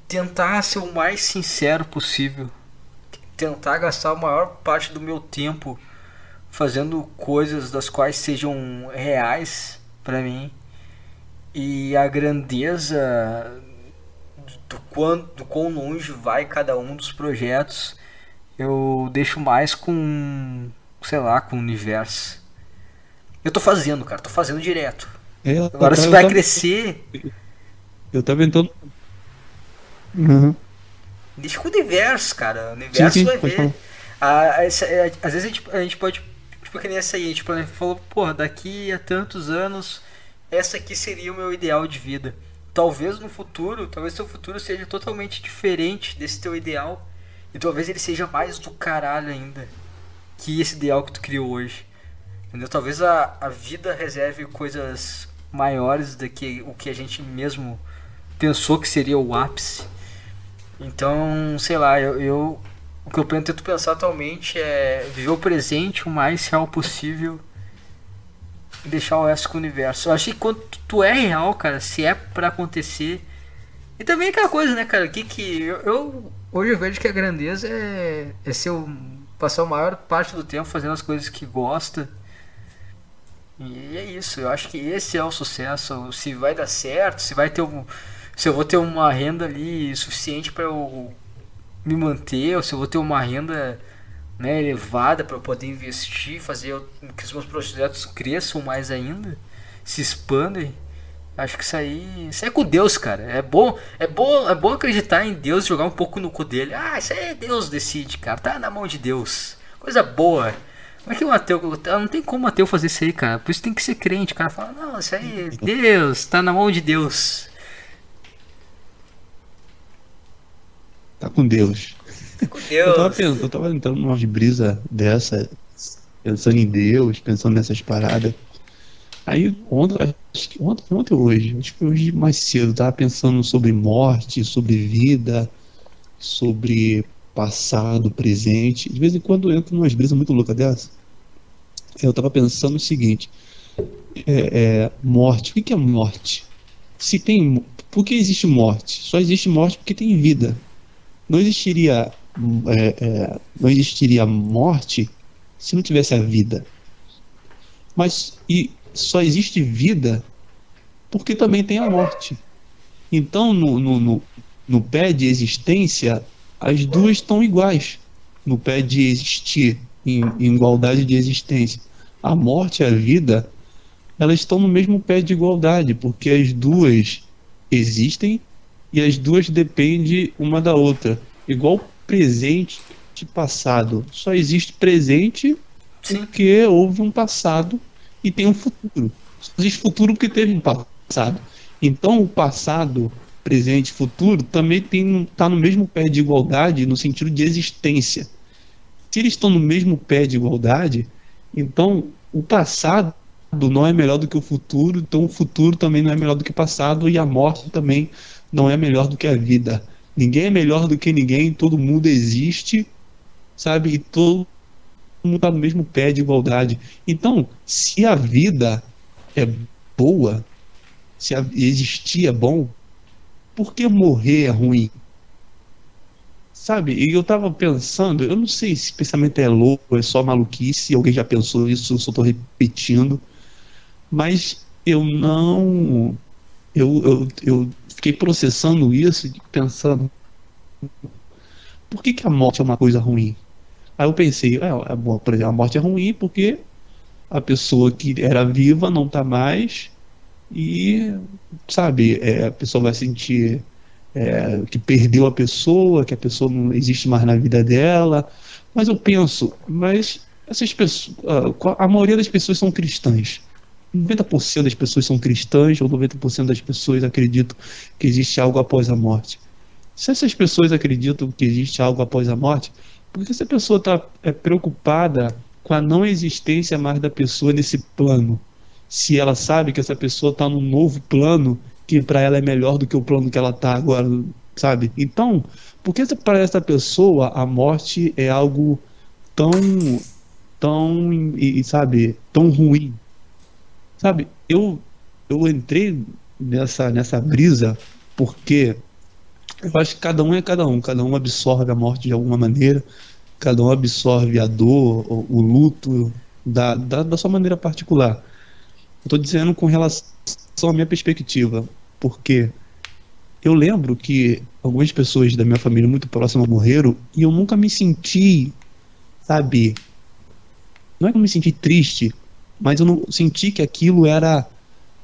Speaker 1: tentar ser o mais sincero possível. Tentar gastar a maior parte do meu tempo fazendo coisas das quais sejam reais para mim. E a grandeza do quanto do quão longe vai cada um dos projetos eu deixo mais com sei lá com o universo. Eu tô fazendo cara tô fazendo direto.
Speaker 2: É,
Speaker 1: agora se vai crescer
Speaker 2: eu tava tentando uhum.
Speaker 1: deixa com o universo cara o universo sim, sim, vai ver ah, essa, é, às vezes a gente, a gente pode tipo que nem essa aí, tipo, ele falou, porra, daqui a tantos anos, essa aqui seria o meu ideal de vida. Talvez no futuro, talvez seu futuro seja totalmente diferente desse teu ideal. E talvez ele seja mais do caralho ainda que esse ideal que tu criou hoje. Entendeu? Talvez a, a vida reserve coisas maiores do que o que a gente mesmo pensou que seria o ápice. Então, sei lá, eu, eu o que eu tento pensar atualmente é viver o presente o mais real possível e deixar o resto com o universo. Eu acho que quando tu é real, cara, se é para acontecer. E também aquela coisa, né, cara, que que eu, eu hoje eu vejo que a grandeza é, é ser passar a maior parte do tempo fazendo as coisas que gosta. E é isso, eu acho que esse é o sucesso. Se vai dar certo, se vai ter um, se eu vou ter uma renda ali suficiente para eu me manter, ou se eu vou ter uma renda né, elevada para poder investir, fazer que os meus projetos cresçam mais ainda, se expandem. Acho que isso aí, isso é com Deus, cara. É bom, é bom, é bom acreditar em Deus, jogar um pouco no cu dele. Ah, isso aí Deus decide, cara. Tá na mão de Deus. Coisa boa. Como é que um ateu. Não tem como um ateu fazer isso aí, cara. Por isso tem que ser crente. O cara fala, não, isso aí é Deus, tá na mão de Deus.
Speaker 2: Tá com Deus.
Speaker 1: Tá com Deus.
Speaker 2: Eu tava, pensando, eu tava entrando numa brisa dessa, pensando em Deus, pensando nessas paradas. Aí ontem, ontem, ontem hoje, acho que hoje mais cedo, tava pensando sobre morte, sobre vida, sobre passado, presente. De vez em quando eu entro umas brisas muito loucas dessa. Eu tava pensando o seguinte: é, é, morte. O que é morte? Se tem. Por que existe morte? Só existe morte porque tem vida. Não existiria. É, é não existiria morte se não tivesse a vida. Mas e só existe vida porque também tem a morte. Então, no, no, no, no pé de existência, as duas estão iguais. No pé de existir, em, em igualdade de existência. A morte e a vida, elas estão no mesmo pé de igualdade, porque as duas existem e as duas dependem uma da outra. Igual presente e passado. Só existe presente Sim. porque houve um passado e tem um futuro. Só existe futuro porque teve um passado. Então o passado, presente e futuro também está no mesmo pé de igualdade no sentido de existência. Se eles estão no mesmo pé de igualdade, então o passado não é melhor do que o futuro, então o futuro também não é melhor do que o passado e a morte também não é melhor do que a vida. Ninguém é melhor do que ninguém, todo mundo existe, sabe? E todo mundo está no mesmo pé de igualdade. Então, se a vida é boa, se existir é bom, por que morrer é ruim? Sabe? E eu tava pensando, eu não sei se pensamento é louco, é só maluquice, alguém já pensou isso, eu só tô repetindo, mas eu não. Eu, eu, eu fiquei processando isso, pensando, por que, que a morte é uma coisa ruim? Aí eu pensei, é, é por exemplo, a morte é ruim porque a pessoa que era viva não está mais e, sabe, é, a pessoa vai sentir é, que perdeu a pessoa, que a pessoa não existe mais na vida dela. Mas eu penso, mas essas pessoas, a maioria das pessoas são cristãs. 90% das pessoas são cristãs, ou 90% das pessoas acreditam que existe algo após a morte. Se essas pessoas acreditam que existe algo após a morte, por que essa pessoa está é, preocupada com a não existência mais da pessoa nesse plano? Se ela sabe que essa pessoa está num novo plano que para ela é melhor do que o plano que ela está agora, sabe? Então, por que para essa pessoa a morte é algo tão, tão, e, sabe, tão ruim? Sabe? Eu, eu entrei nessa nessa brisa porque eu acho que cada um é cada um, cada um absorve a morte de alguma maneira, cada um absorve a dor, o, o luto da, da, da, sua maneira particular. Estou dizendo com relação à minha perspectiva, porque eu lembro que algumas pessoas da minha família muito próxima morreram e eu nunca me senti, sabe? Não é que eu me senti triste, mas eu não senti que aquilo era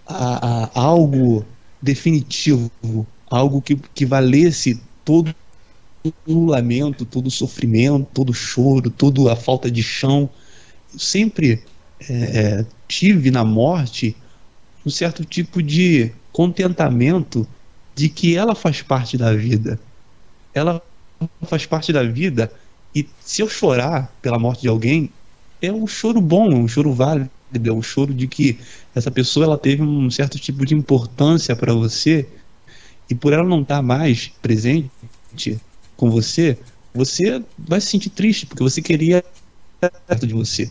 Speaker 2: a, a, algo definitivo, algo que, que valesse todo o lamento, todo o sofrimento, todo o choro, toda a falta de chão. Eu sempre é, é, tive na morte um certo tipo de contentamento de que ela faz parte da vida. Ela faz parte da vida e se eu chorar pela morte de alguém, é um choro bom, é um choro válido, é um choro de que essa pessoa ela teve um certo tipo de importância para você e por ela não estar tá mais presente com você, você vai se sentir triste, porque você queria perto de você.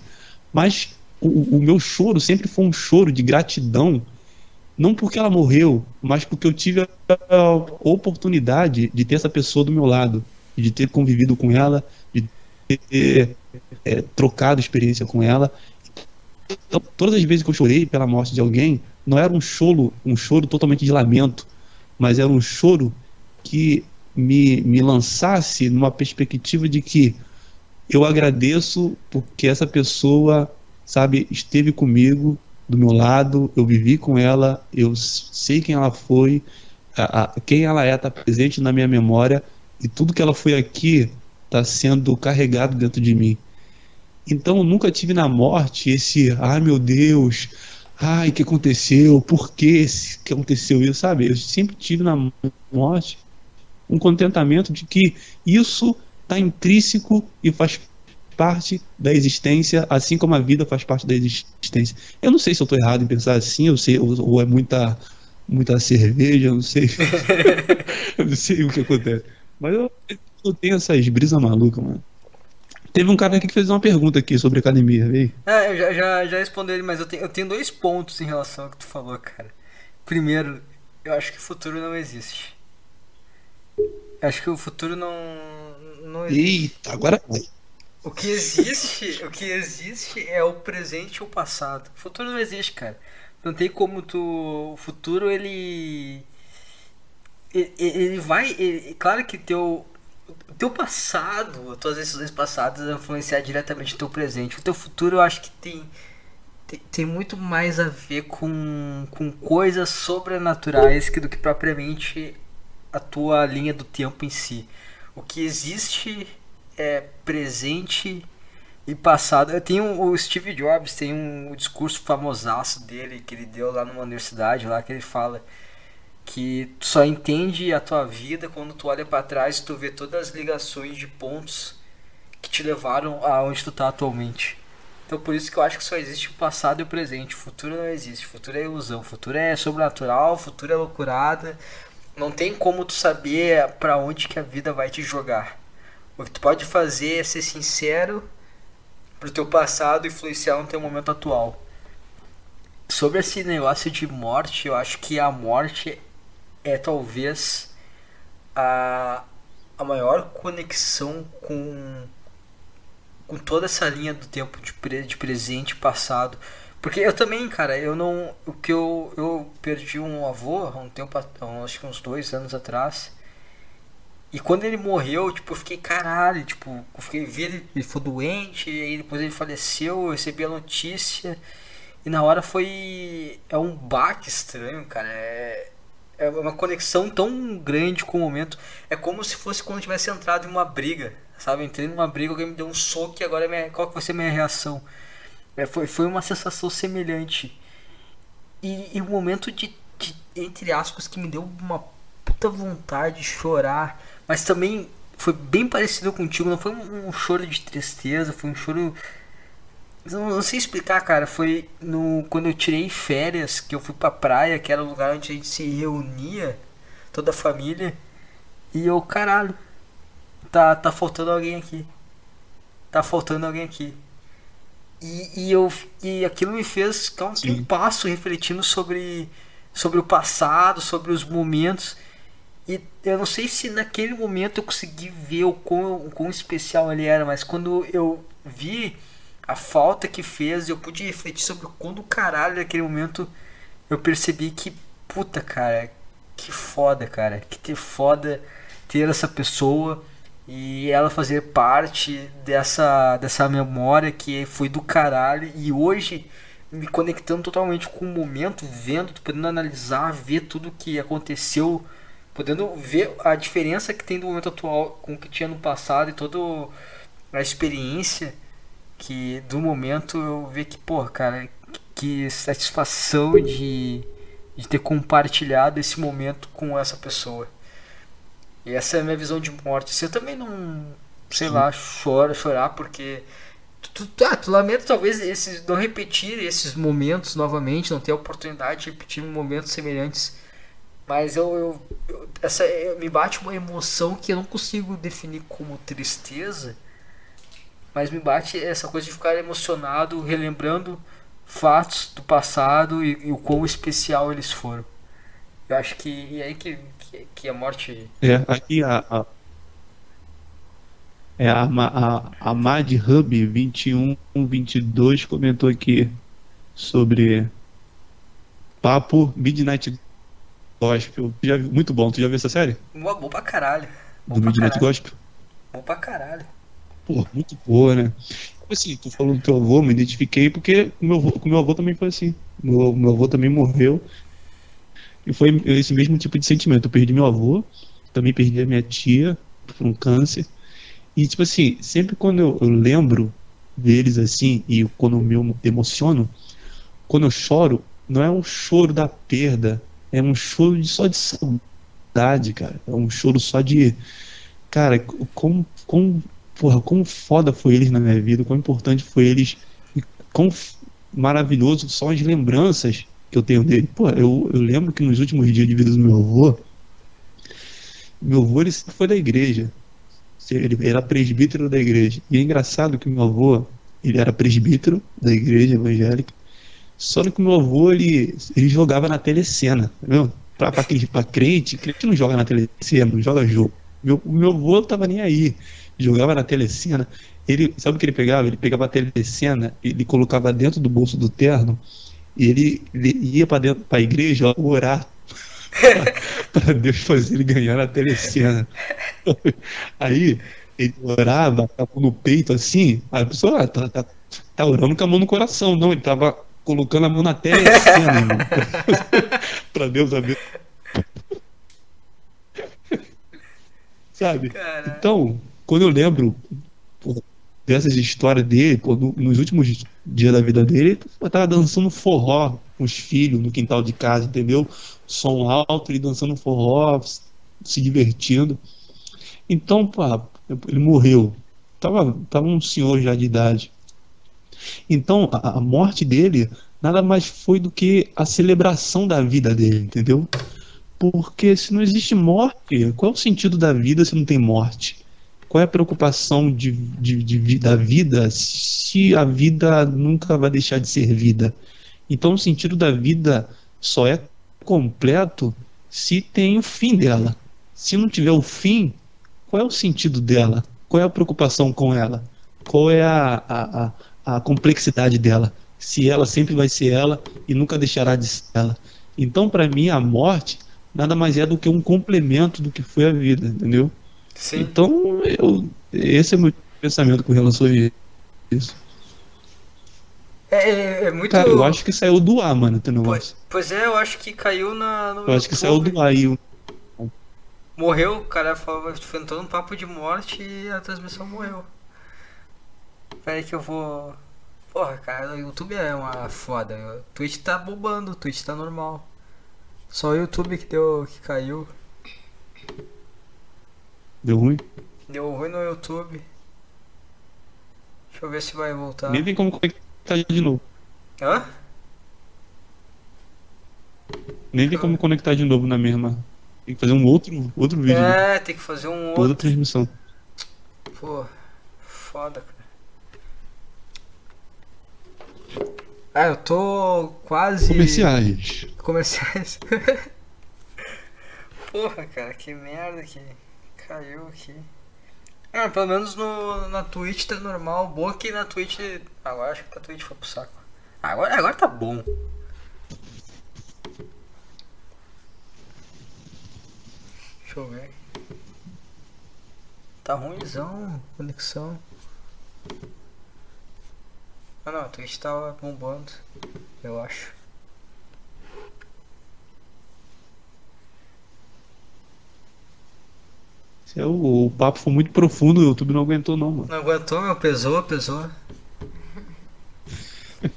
Speaker 2: Mas o, o meu choro sempre foi um choro de gratidão, não porque ela morreu, mas porque eu tive a oportunidade de ter essa pessoa do meu lado, de ter convivido com ela, de ter é, trocado experiência com ela. Então, todas as vezes que eu chorei pela morte de alguém, não era um choro, um choro totalmente de lamento, mas era um choro que me, me lançasse numa perspectiva de que eu agradeço porque essa pessoa, sabe, esteve comigo, do meu lado, eu vivi com ela, eu sei quem ela foi, a, a, quem ela é, está presente na minha memória e tudo que ela foi aqui está sendo carregado dentro de mim. Então eu nunca tive na morte esse, ai meu Deus, ai que aconteceu, por que, que aconteceu isso, sabe? Eu sempre tive na morte um contentamento de que isso está intrínseco e faz parte da existência, assim como a vida faz parte da existência. Eu não sei se eu estou errado em pensar assim, eu sei, ou, ou é muita, muita cerveja, eu não sei. eu não sei o que acontece. Mas eu, eu tenho essas brisas malucas, mano. Teve um cara aqui que fez uma pergunta aqui sobre academia, veio.
Speaker 1: É, eu já, já, já respondi ele, mas eu tenho, eu tenho dois pontos em relação ao que tu falou, cara. Primeiro, eu acho que o futuro não existe. Eu acho que o futuro não, não
Speaker 2: existe. Eita, agora vai.
Speaker 1: O que existe, o que existe é o presente e o passado. O futuro não existe, cara. Não tem como tu. O futuro ele. Ele, ele vai. Ele, claro que teu. O teu passado, as tuas decisões passadas vão influenciar diretamente o teu presente. O teu futuro eu acho que tem. Tem, tem muito mais a ver com, com coisas sobrenaturais que do que propriamente a tua linha do tempo em si. O que existe é, presente e passado. Eu tenho o Steve Jobs tem um, um discurso famosaço dele que ele deu lá numa universidade lá que ele fala que tu só entende a tua vida quando tu olha para trás e tu vê todas as ligações de pontos que te levaram aonde tu tá atualmente. Então por isso que eu acho que só existe o passado e o presente. O futuro não existe. O futuro é ilusão. O futuro é sobrenatural. O futuro é loucurada. Não tem como tu saber para onde que a vida vai te jogar. O que tu pode fazer é ser sincero pro teu passado influenciar no teu momento atual. Sobre esse negócio de morte, eu acho que a morte é talvez a, a maior conexão com, com toda essa linha do tempo de, pre, de presente e passado. Porque eu também, cara, eu não. O que eu, eu perdi um avô há um tempo, acho que uns dois anos atrás. E quando ele morreu, tipo, eu fiquei caralho, tipo, eu fiquei vi ele, ele foi doente, e aí depois ele faleceu, eu recebi a notícia. E na hora foi. É um baque estranho, cara. É, é uma conexão tão grande com o momento. É como se fosse quando eu tivesse entrado em uma briga, sabe? Entrei numa briga, alguém me deu um soco e agora minha, qual que vai ser a minha reação? É, foi, foi uma sensação semelhante. E, e um momento de, de, entre aspas, que me deu uma puta vontade de chorar mas também foi bem parecido contigo. Não foi um, um choro de tristeza, foi um choro. Não, não, sei explicar, cara. Foi no quando eu tirei férias, que eu fui pra praia, que era o lugar onde a gente se reunia, toda a família. E eu, caralho, tá, tá faltando alguém aqui. Tá faltando alguém aqui. E, e, eu, e aquilo me fez ficar um passo refletindo sobre, sobre o passado, sobre os momentos. E eu não sei se naquele momento eu consegui ver o quão, o quão especial ele era, mas quando eu vi a falta que fez, eu pude refletir sobre o quão do caralho naquele momento eu percebi que, puta, cara, que foda, cara, que ter foda ter essa pessoa e ela fazer parte dessa, dessa memória que foi do caralho e hoje me conectando totalmente com o momento, vendo, podendo analisar, ver tudo que aconteceu podendo ver a diferença que tem do momento atual com o que tinha no passado e toda a experiência que do momento eu ver que, pô, cara, que satisfação de, de ter compartilhado esse momento com essa pessoa. E essa é a minha visão de morte. Você também não, sei Sim. lá, chora, chorar porque tu, tu, ah, tu lamenta talvez esses, não repetir esses momentos novamente, não ter a oportunidade de repetir momentos semelhantes mas eu, eu, eu essa eu, me bate uma emoção que eu não consigo definir como tristeza, mas me bate essa coisa de ficar emocionado, relembrando fatos do passado e, e o quão especial eles foram. Eu acho que é aí que, que, que, a morte.
Speaker 2: É, aqui a. a... É a, a, a Mad Hub 2122 comentou aqui. sobre Papo Midnight Gospel. Já, muito bom, tu já viu essa série?
Speaker 1: Bom, bom pra caralho. Bom
Speaker 2: Do
Speaker 1: pra
Speaker 2: Midnight
Speaker 1: caralho.
Speaker 2: Gospel?
Speaker 1: Bom pra caralho.
Speaker 2: Muito boa, né? Tipo Assim, tu falou do teu avô, me identifiquei porque o meu avô, meu avô também foi assim. Meu, meu avô também morreu. E foi esse mesmo tipo de sentimento. Eu perdi meu avô, também perdi a minha tia por um câncer. E, tipo assim, sempre quando eu, eu lembro deles assim, e quando eu me emociono, quando eu choro, não é um choro da perda, é um choro de, só de saudade, cara. É um choro só de. Cara, como, como, porra, como foda foi eles na minha vida, quão importante foi eles, e quão maravilhoso são as lembranças que eu tenho dele. Pô, eu, eu lembro que nos últimos dias de vida do meu avô, meu avô ele foi da igreja. Ele era presbítero da igreja. E é engraçado que meu avô, ele era presbítero da igreja evangélica. Só que meu avô, ele, ele jogava na telecena, entendeu? Pra, pra, cre- pra crente, crente não joga na telecena, não joga jogo. Meu, meu avô não tava nem aí. Jogava na telecena. Ele, sabe o que ele pegava? Ele pegava a telecena, ele colocava dentro do bolso do terno e ele, ele ia pra dentro pra igreja orar para Deus fazer ele ganhar na telecena. Aí ele orava, tava no peito assim, a pessoa ah, tá, tá, tá orando com a mão no coração, não, ele tava colocando a mão na telecena, pra Deus ver. Sabe?
Speaker 1: Caralho.
Speaker 2: Então, quando eu lembro pô, dessas histórias dele, pô, no- nos últimos dias da vida dele, ele tava dançando forró com os filhos no quintal de casa, entendeu? Som alto, ele dançando forró, se divertindo. Então, pô, ele morreu. Tava, tava um senhor já de idade. Então, a, a morte dele nada mais foi do que a celebração da vida dele, entendeu? Porque se não existe morte, qual é o sentido da vida se não tem morte? Qual é a preocupação de, de, de da vida se a vida nunca vai deixar de ser vida? Então o sentido da vida só é completo se tem o fim dela. Se não tiver o fim, qual é o sentido dela? Qual é a preocupação com ela? Qual é a, a, a, a complexidade dela? Se ela sempre vai ser ela e nunca deixará de ser ela. Então, para mim, a morte nada mais é do que um complemento do que foi a vida, entendeu?
Speaker 1: Sim.
Speaker 2: Então, eu, esse é o meu pensamento com relação a isso.
Speaker 1: É, é, é muito.
Speaker 2: Cara, eu acho que saiu do ar, mano, teu
Speaker 1: Pois,
Speaker 2: negócio.
Speaker 1: pois é, eu acho que caiu na.
Speaker 2: Eu acho que saiu do ar aí.
Speaker 1: Morreu, o cara falou, enfrentou um papo de morte e a transmissão morreu. Pera aí que eu vou. Porra, cara, o YouTube é uma foda. O Twitch tá bombando, o Twitch tá normal. Só o YouTube que deu. que caiu.
Speaker 2: Deu ruim.
Speaker 1: Deu ruim no YouTube. Deixa eu ver se vai voltar.
Speaker 2: Nem tem como conectar de novo.
Speaker 1: Hã?
Speaker 2: Nem tem como conectar de novo na mesma. Tem que fazer um outro, outro vídeo. né?
Speaker 1: É, tem que fazer um
Speaker 2: Toda
Speaker 1: outro.
Speaker 2: transmissão.
Speaker 1: Pô, foda, cara. Ah, eu tô quase.
Speaker 2: Comerciais.
Speaker 1: Comerciais. Porra, cara, que merda que caiu aqui. Ah, pelo menos no, na Twitch tá normal. Boa que na Twitch. Agora acho que a Twitch foi pro saco. Agora, agora tá bom. Deixa eu ver. Tá ruimzão conexão. Ah não, a Twitch tava bombando. Eu acho.
Speaker 2: Esse é o, o papo foi muito profundo, o YouTube não aguentou não, mano.
Speaker 1: Não aguentou, meu? Pesou, pesou.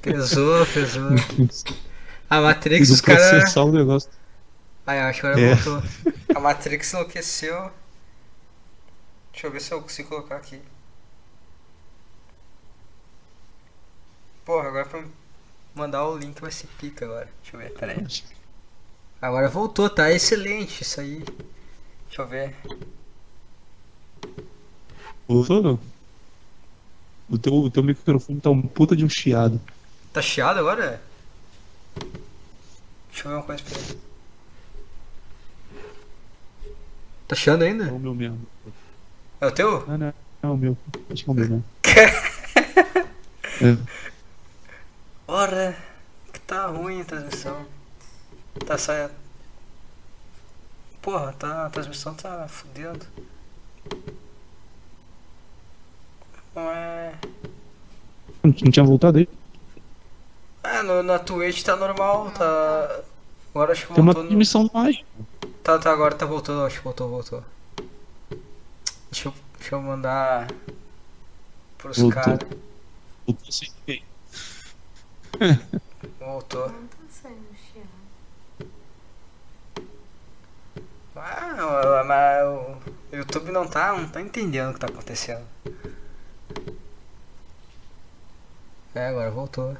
Speaker 1: Pesou, pesou. A Matrix, os caras.
Speaker 2: o negócio.
Speaker 1: Ah, acho que agora
Speaker 2: É.
Speaker 1: voltou. A Matrix enlouqueceu. Deixa eu ver se eu consigo colocar aqui. Porra, agora pra mandar o link vai ser pica agora. Deixa eu ver, pera aí. Agora voltou, tá excelente isso aí. Deixa eu ver.
Speaker 2: Voltou? O teu, o teu microfone tá um puta de um chiado.
Speaker 1: Tá chiado agora? Deixa eu ver uma coisa pra ele. Tá chiando
Speaker 2: É
Speaker 1: ainda?
Speaker 2: o meu mesmo.
Speaker 1: É o teu?
Speaker 2: Não, não, é o meu. Acho que é o meu mesmo. É.
Speaker 1: Ora. Que tá ruim a transmissão. Tá saindo. Porra, tá, a transmissão tá fudendo. Não é.
Speaker 2: Não tinha voltado aí?
Speaker 1: É, no, na Twitch tá normal, tá. Agora acho que
Speaker 2: Tem uma
Speaker 1: voltou. no-
Speaker 2: mais.
Speaker 1: Tá, tá, agora tá voltando, acho que voltou, voltou. Deixa eu, deixa eu mandar pros
Speaker 2: Voltou.
Speaker 1: caras.
Speaker 2: Voltou sem ninguém.
Speaker 1: Voltou.
Speaker 3: Não tá.
Speaker 1: Ah, mas o YouTube não tá, não tá entendendo o que tá acontecendo. É, agora voltou.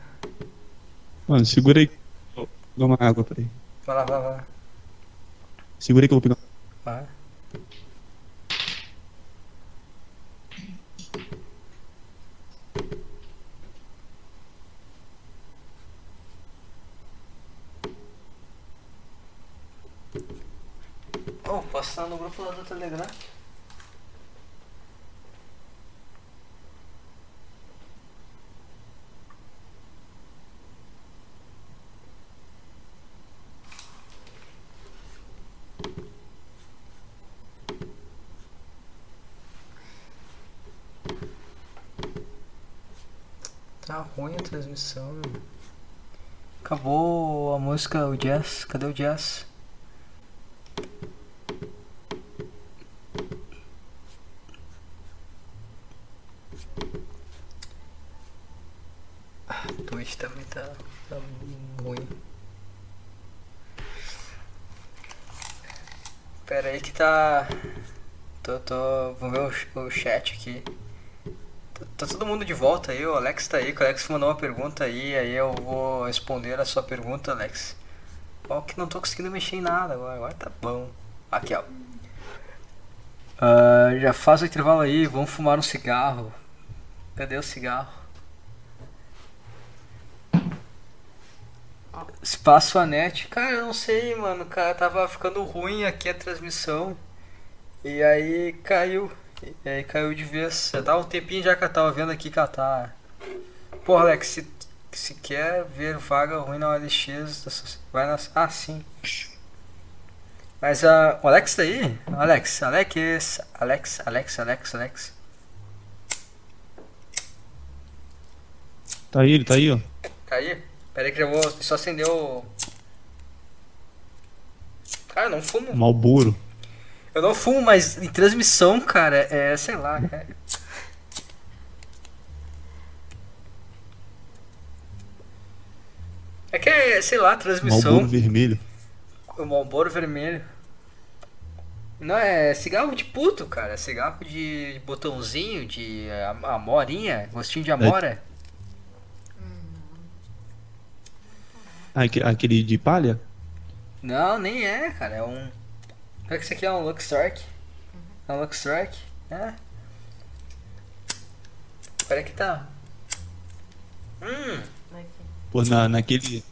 Speaker 2: Mano, segura aí. Vou dar uma água pra aí.
Speaker 1: Vai lá, vai lá.
Speaker 2: Segura aí que eu vou pegar.
Speaker 1: Vai. Oh, estar no grupo lá do Telegram? Tá ruim a transmissão. meu. Acabou a música, o jazz. Cadê o jazz? Ah, Twitch também tá, tá ruim. Pera aí que tá. Tô, tô. Vamos ver o, o chat aqui. Tá, todo mundo de volta aí, o Alex tá aí, o Alex mandou uma pergunta aí, aí eu vou responder a sua pergunta, Alex. Ó, que não tô conseguindo mexer em nada agora, agora tá bom. Aqui, ó. Ah, já faz o intervalo aí, vamos fumar um cigarro. Cadê o cigarro? Espaço a net, cara, eu não sei, mano, cara, tava ficando ruim aqui a transmissão. E aí caiu. E aí caiu de vez. Já dá um tempinho já que eu tava vendo aqui que ela tá. Porra, Alex, se, se quer ver vaga ruim na OLX, vai nas. Ah, sim. Mas a. o Alex tá aí? Alex, Alex, Alex, Alex, Alex, Alex.
Speaker 2: Tá aí, ele tá aí, ó.
Speaker 1: Tá aí? Pera aí que eu vou só acender o. Cara, não fumo.
Speaker 2: Malboro.
Speaker 1: Eu não fumo, mas em transmissão, cara, é. sei lá. É... É que é, sei lá, transmissão.
Speaker 2: Malboro vermelho.
Speaker 1: O Malboro vermelho. Não, é cigarro de puto, cara. É cigarro de botãozinho, de am- amorinha, gostinho de amora.
Speaker 2: Ah, aque- aquele de palha?
Speaker 1: Não, nem é, cara. É um. Será que isso aqui é um Luxork? É um Luxork? É. Espera que tá. Hum.
Speaker 2: Pô, na, naquele.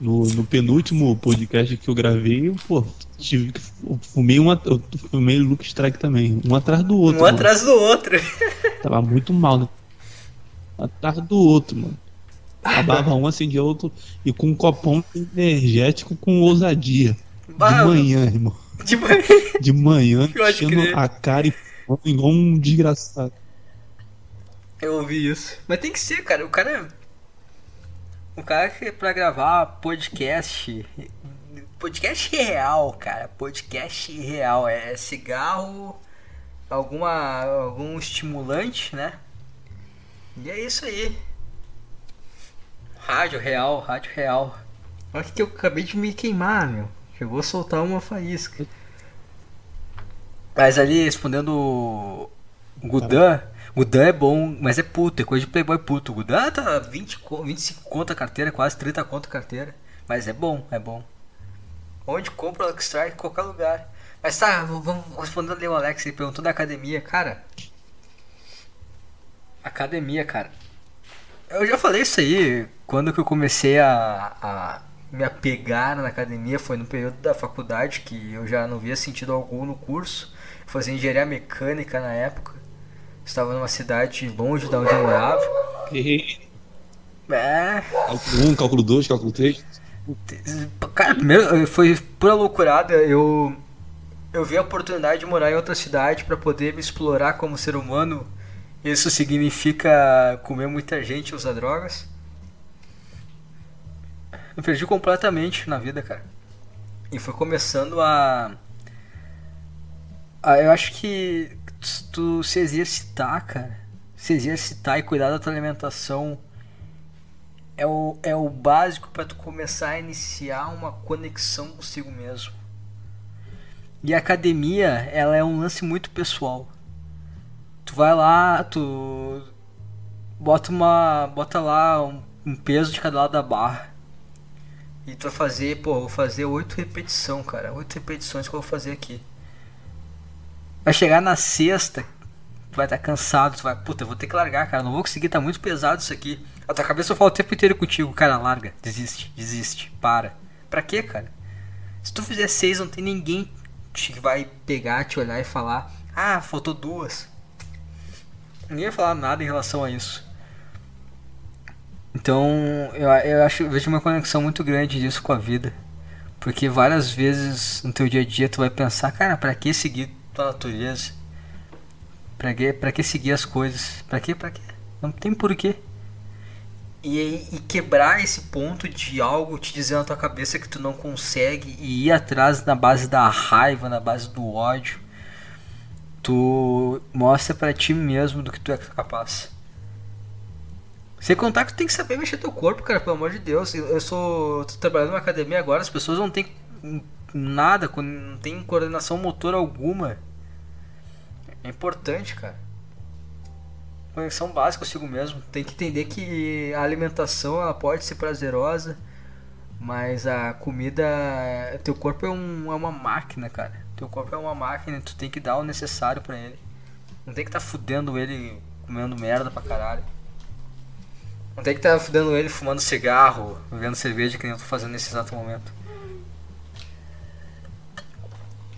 Speaker 2: No, no penúltimo podcast que eu gravei, eu, pô, tive que. eu Fumei uma. Eu fumei Luke Strike também. Um atrás do outro.
Speaker 1: Um
Speaker 2: mano.
Speaker 1: atrás do outro.
Speaker 2: Tava muito mal, né? Um atrás do outro, mano. Acabava um, acendia outro. E com um copão energético com ousadia. De
Speaker 1: Bah,
Speaker 2: manhã, irmão.
Speaker 1: De manhã.
Speaker 2: De manhã, enchendo a cara e fumando igual um desgraçado.
Speaker 1: Eu ouvi isso. Mas tem que ser, cara. O cara. O cara que é pra gravar podcast. Podcast real, cara. Podcast real. É cigarro, alguma. algum estimulante, né? E é isso aí. Rádio real, rádio real. Olha que eu acabei de me queimar, meu. Chegou a soltar uma faísca. Mas ali, respondendo o Gudan, Gudan é bom, mas é puto, é coisa de playboy puto. O Gudan tá 20, co- 25 conto a carteira, quase 30 conto a carteira. Mas é bom, é bom. Onde compra o Strike? Em qualquer lugar. Mas tá, vamos respondendo ali o Alex, ele perguntou da academia. Cara, academia, cara. Eu já falei isso aí, quando que eu comecei a, a me apegar na academia, foi no período da faculdade, que eu já não via sentido algum no curso. Fazia engenharia mecânica na época. Estava numa cidade longe da onde eu morava. É.
Speaker 2: Cálculo 1, cálculo 2, cálculo 3.
Speaker 1: Cara, primeiro foi pura loucurada. Eu, eu vi a oportunidade de morar em outra cidade para poder me explorar como ser humano. Isso significa comer muita gente e usar drogas. Me perdi completamente na vida, cara. E foi começando a. a eu acho que tu se exercitar, cara. Se exercitar e cuidar da tua alimentação é o, é o básico para tu começar a iniciar uma conexão consigo mesmo. E a academia, ela é um lance muito pessoal. Tu vai lá, tu bota uma, bota lá um, um peso de cada lado da barra. E tu vai fazer, pô, vou fazer oito repetições, cara. Oito repetições que eu vou fazer aqui. Vai chegar na sexta, tu vai estar tá cansado, tu vai, puta, eu vou ter que largar, cara. Não vou conseguir, tá muito pesado isso aqui. A tua cabeça fala o tempo inteiro contigo, cara, larga, desiste, desiste, para. Pra quê, cara? Se tu fizer seis, não tem ninguém que vai pegar, te olhar e falar, ah, faltou duas. Ninguém vai falar nada em relação a isso. Então, eu, eu acho, eu vejo uma conexão muito grande disso com a vida. Porque várias vezes no teu dia a dia tu vai pensar, cara, pra que seguir tua natureza? Pra que, que seguir as coisas? Pra que, pra que? Não tem porquê. E, e, quebrar esse ponto de algo te dizer na tua cabeça que tu não consegue e ir atrás na base da raiva, na base do ódio, tu mostra para ti mesmo do que tu é capaz. Sem contar que tu tem que saber mexer teu corpo, cara, pelo amor de Deus. Eu, sou. tô trabalhando numa academia agora, as pessoas não têm nada, não tem coordenação motor alguma. É importante, cara conexão básica consigo mesmo. Tem que entender que a alimentação ela pode ser prazerosa, mas a comida, teu corpo é, um, é uma máquina, cara. Teu corpo é uma máquina, tu tem que dar o necessário para ele. Não tem que estar tá fudendo ele comendo merda pra caralho. Não tem que estar tá fudendo ele fumando cigarro, bebendo cerveja que nem eu tô fazendo nesse exato momento.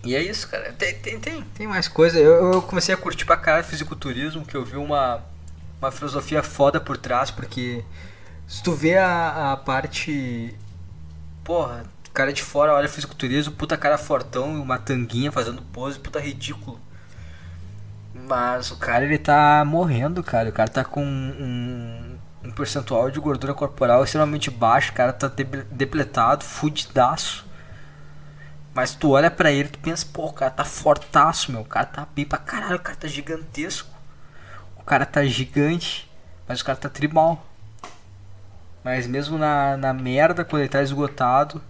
Speaker 1: E é isso, cara. Tem, tem, tem, tem mais coisa. Eu, eu comecei a curtir pra caralho fisiculturismo, que eu vi uma, uma filosofia foda por trás, porque se tu vê a, a parte. Porra, cara de fora olha fisiculturismo, puta cara fortão, uma tanguinha fazendo pose, puta ridículo. Mas o cara ele tá morrendo, cara. O cara tá com um, um percentual de gordura corporal extremamente baixo, o cara tá depletado, fudidaço. Mas tu olha pra ele, tu pensa, pô, o cara tá fortaço, meu. O cara tá bem pra caralho, o cara tá gigantesco. O cara tá gigante, mas o cara tá tribal. Mas mesmo na, na merda, quando ele tá esgotado,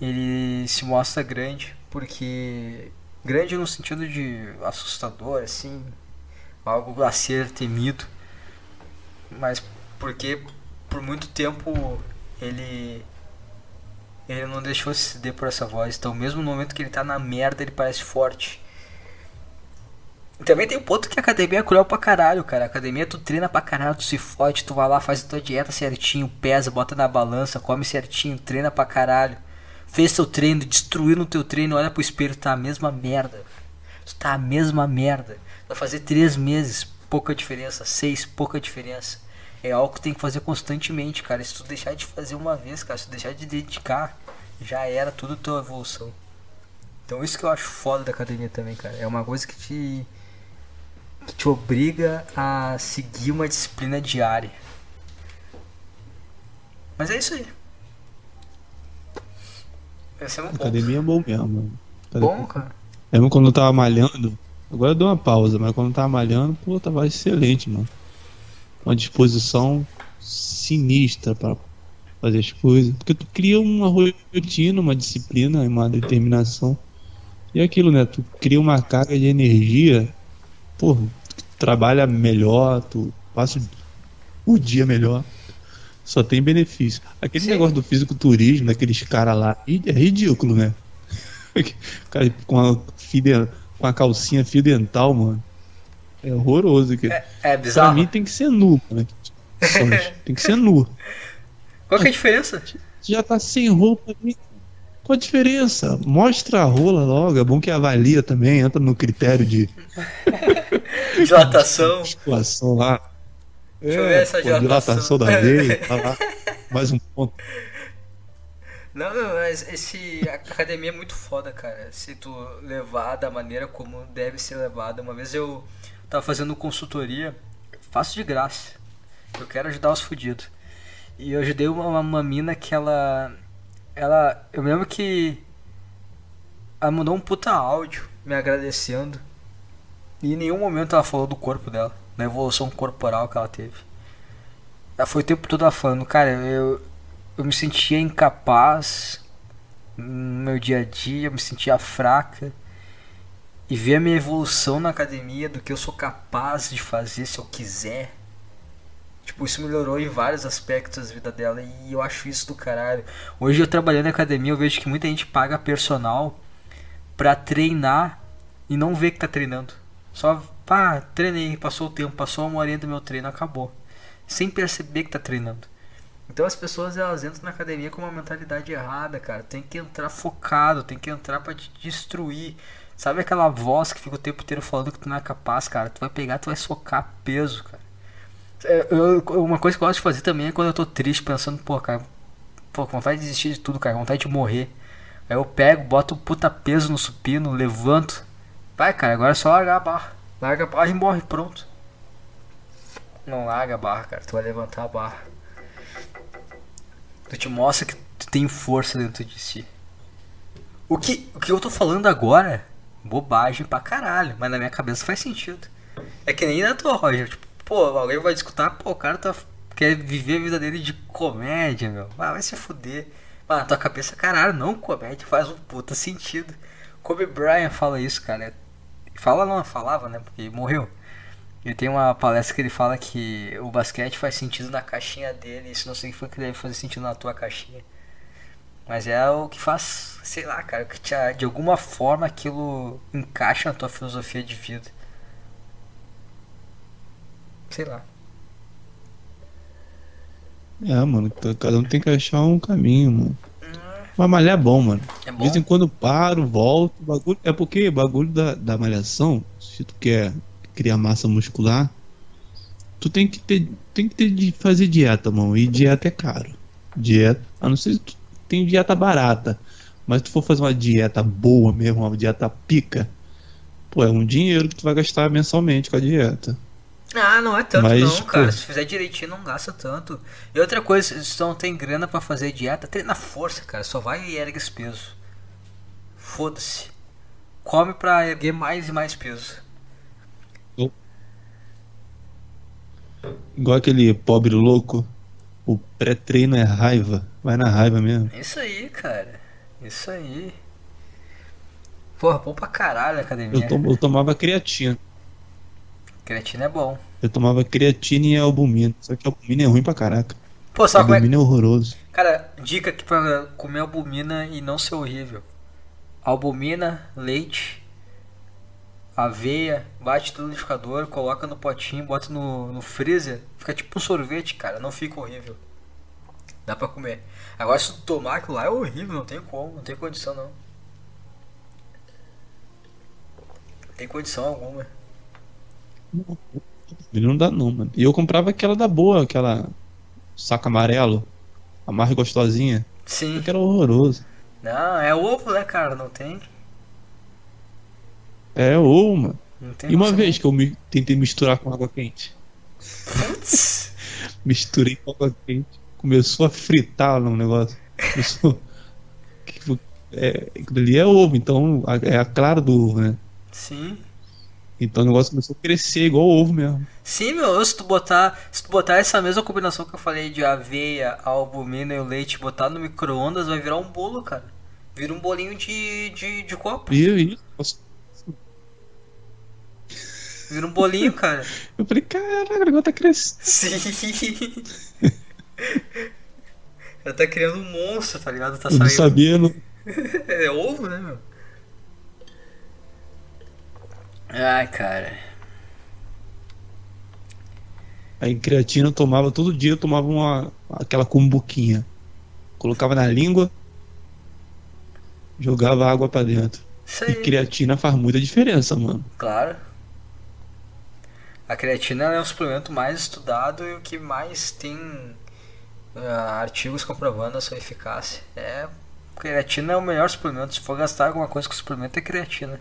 Speaker 1: ele se mostra grande. Porque. Grande no sentido de assustador, assim. Algo a ser temido. Mas porque por muito tempo ele ele não deixou se ceder por essa voz. Então, mesmo no momento que ele tá na merda, ele parece forte. E também tem o ponto que a academia é cruel pra caralho, cara. A academia tu treina pra caralho, tu se fode, tu vai lá, faz tua dieta certinho, pesa, bota na balança, come certinho, treina pra caralho. Fez teu treino, destruiu no teu treino, olha pro espelho, tá a mesma merda. Tu tá a mesma merda. Vai fazer três meses, pouca diferença. Seis, pouca diferença é algo que tem que fazer constantemente, cara. Se tu deixar de fazer uma vez, cara, se tu deixar de dedicar, já era tudo tua evolução. Então isso que eu acho foda da academia também, cara. É uma coisa que te que te obriga a seguir uma disciplina diária. Mas é isso aí. Esse é um
Speaker 2: academia é bom mesmo.
Speaker 1: Academia... Bom, cara.
Speaker 2: Mesmo quando eu tava malhando, agora eu dou uma pausa, mas quando tava malhando, pô, tava excelente, mano uma disposição sinistra para fazer as coisas. Porque tu cria uma rotina, uma disciplina, uma determinação. E é aquilo, né? Tu cria uma carga de energia, pô, tu trabalha melhor, tu passa o dia melhor. Só tem benefício. Aquele Sim. negócio do fisiculturismo, daqueles caras lá, é ridículo, né? O cara com a, fio, com a calcinha fio dental, mano. É horroroso. aqui.
Speaker 1: É, é bizarro.
Speaker 2: Pra mim tem que ser nu, né? tem que ser nu.
Speaker 1: Qual que é a diferença?
Speaker 2: Já tá sem roupa. Qual a diferença? Mostra a rola logo. É bom que avalia também, entra no critério de.
Speaker 1: Dilatação.
Speaker 2: Situação lá.
Speaker 1: Deixa eu ver essa
Speaker 2: pô, dilatação
Speaker 1: dilatação.
Speaker 2: da veia, tá lá. Mais um ponto.
Speaker 1: Não, não, mas esse academia é muito foda, cara. Se tu levar da maneira como deve ser levada. Uma vez eu tava fazendo consultoria, faço de graça. Eu quero ajudar os fudidos. E eu ajudei uma, uma mina que ela. Ela. Eu lembro que. Ela mandou um puta áudio me agradecendo. E em nenhum momento ela falou do corpo dela, da evolução corporal que ela teve. Ela foi o tempo todo falando, cara, eu, eu me sentia incapaz no meu dia a dia, eu me sentia fraca. E ver a minha evolução na academia do que eu sou capaz de fazer se eu quiser. Tipo, isso melhorou em vários aspectos da vida dela e eu acho isso do caralho. Hoje eu trabalhando na academia, eu vejo que muita gente paga personal pra treinar e não vê que tá treinando. Só, pá, treinei, passou o tempo, passou uma horinha do meu treino, acabou. Sem perceber que tá treinando. Então as pessoas elas entram na academia com uma mentalidade errada, cara. Tem que entrar focado, tem que entrar pra te destruir. Sabe aquela voz que fica o tempo inteiro falando que tu não é capaz, cara? Tu vai pegar, tu vai socar peso, cara. É, eu- uma coisa que eu gosto de fazer também é quando eu tô triste, pensando, pô, cara, pô, vontade de desistir de tudo, cara, vontade de morrer. Aí eu pego, boto puta peso no supino, levanto. Vai, cara, agora é só largar a barra. Larga a barra e morre, pronto. Não larga a barra, cara, tu vai levantar a barra. Tu te mostra que tu tem força dentro de si. O que, o que eu tô falando agora, bobagem pra caralho, mas na minha cabeça faz sentido. É que nem na tua, Roger. Tipo, pô, alguém vai discutir, pô, o cara tá, quer viver a vida dele de comédia, meu. Ah, vai se fuder. Mas na tua cabeça, caralho, não, comédia faz um puta sentido. Kobe Bryant fala isso, cara. Fala não, falava, né? Porque morreu. Ele tem uma palestra que ele fala que o basquete faz sentido na caixinha dele, isso não significa que deve fazer sentido na tua caixinha. Mas é o que faz, sei lá, cara, que te, de alguma forma aquilo encaixa na tua filosofia de vida. Sei lá.
Speaker 2: É, mano, cada um tem que achar um caminho, mano. Mas malhar é bom, mano.
Speaker 1: É
Speaker 2: De
Speaker 1: bom?
Speaker 2: vez em quando paro, volto. Bagulho, é porque bagulho da, da malhação, se tu quer criar massa muscular, tu tem que ter, tem que ter de fazer dieta, mano. E dieta é caro. Dieta, a não ser se tu tem dieta barata. Mas se tu for fazer uma dieta boa mesmo, uma dieta pica, pô, é um dinheiro que tu vai gastar mensalmente com a dieta.
Speaker 1: Ah, não é tanto
Speaker 2: Mas,
Speaker 1: não, cara.
Speaker 2: pô.
Speaker 1: Se fizer direitinho, não gasta tanto. E outra coisa, se tu não tem grana pra fazer dieta, treina força, cara. Só vai e ergue esse peso. Foda-se. Come pra erguer mais e mais peso.
Speaker 2: Igual aquele pobre louco, o pré-treino é raiva. Vai na raiva mesmo.
Speaker 1: Isso aí, cara. Isso aí. Porra, bom pra caralho a academia.
Speaker 2: Eu, eu tomava creatina.
Speaker 1: Creatina é bom.
Speaker 2: Eu tomava creatina e albumina. Só que albumina é ruim pra caraca.
Speaker 1: Pô, sabe como é
Speaker 2: albumina é horroroso.
Speaker 1: Cara, dica aqui pra comer albumina e não ser horrível. Albumina, leite, aveia, bate tudo no liquidificador, coloca no potinho, bota no, no freezer. Fica tipo um sorvete, cara. Não fica horrível. Dá pra comer. Agora se tu tomar aquilo lá é horrível, não tem como, não tem condição não. Não tem condição alguma.
Speaker 2: Ele não dá não, mano. E eu comprava aquela da boa, aquela saco amarelo. A mais gostosinha.
Speaker 1: Sim.
Speaker 2: Que era horroroso.
Speaker 1: Não, é ovo, né, cara? Não tem.
Speaker 2: É, ou, mano. E uma vez que eu me, tentei misturar com água quente. Misturei com água quente. Começou a fritar no negócio. Começou. É, aquilo ali é ovo, então é a clara do ovo, né?
Speaker 1: Sim.
Speaker 2: Então o negócio começou a crescer igual ovo mesmo.
Speaker 1: Sim, meu, se tu botar, se tu botar essa mesma combinação que eu falei de aveia, albumina e o leite, botar no micro-ondas, vai virar um bolo, cara. Vira um bolinho de, de, de copo.
Speaker 2: E aí, nossa,
Speaker 1: Vira um bolinho, cara.
Speaker 2: eu falei, caraca, o negócio tá crescendo.
Speaker 1: Sim. Ela tá criando um monstro, tá ligado? Tá
Speaker 2: Eu não
Speaker 1: saindo.
Speaker 2: sabia, não.
Speaker 1: É ovo, né, meu? Ai, cara.
Speaker 2: Aí creatina eu tomava todo dia, eu tomava uma aquela cumbuquinha. Colocava na língua, jogava água pra dentro.
Speaker 1: Isso
Speaker 2: E
Speaker 1: aí.
Speaker 2: creatina faz muita diferença, mano.
Speaker 1: Claro. A creatina é o suplemento mais estudado e o que mais tem uh, artigos comprovando a sua eficácia. É, creatina é o melhor suplemento. Se for gastar alguma coisa com suplemento, é creatina.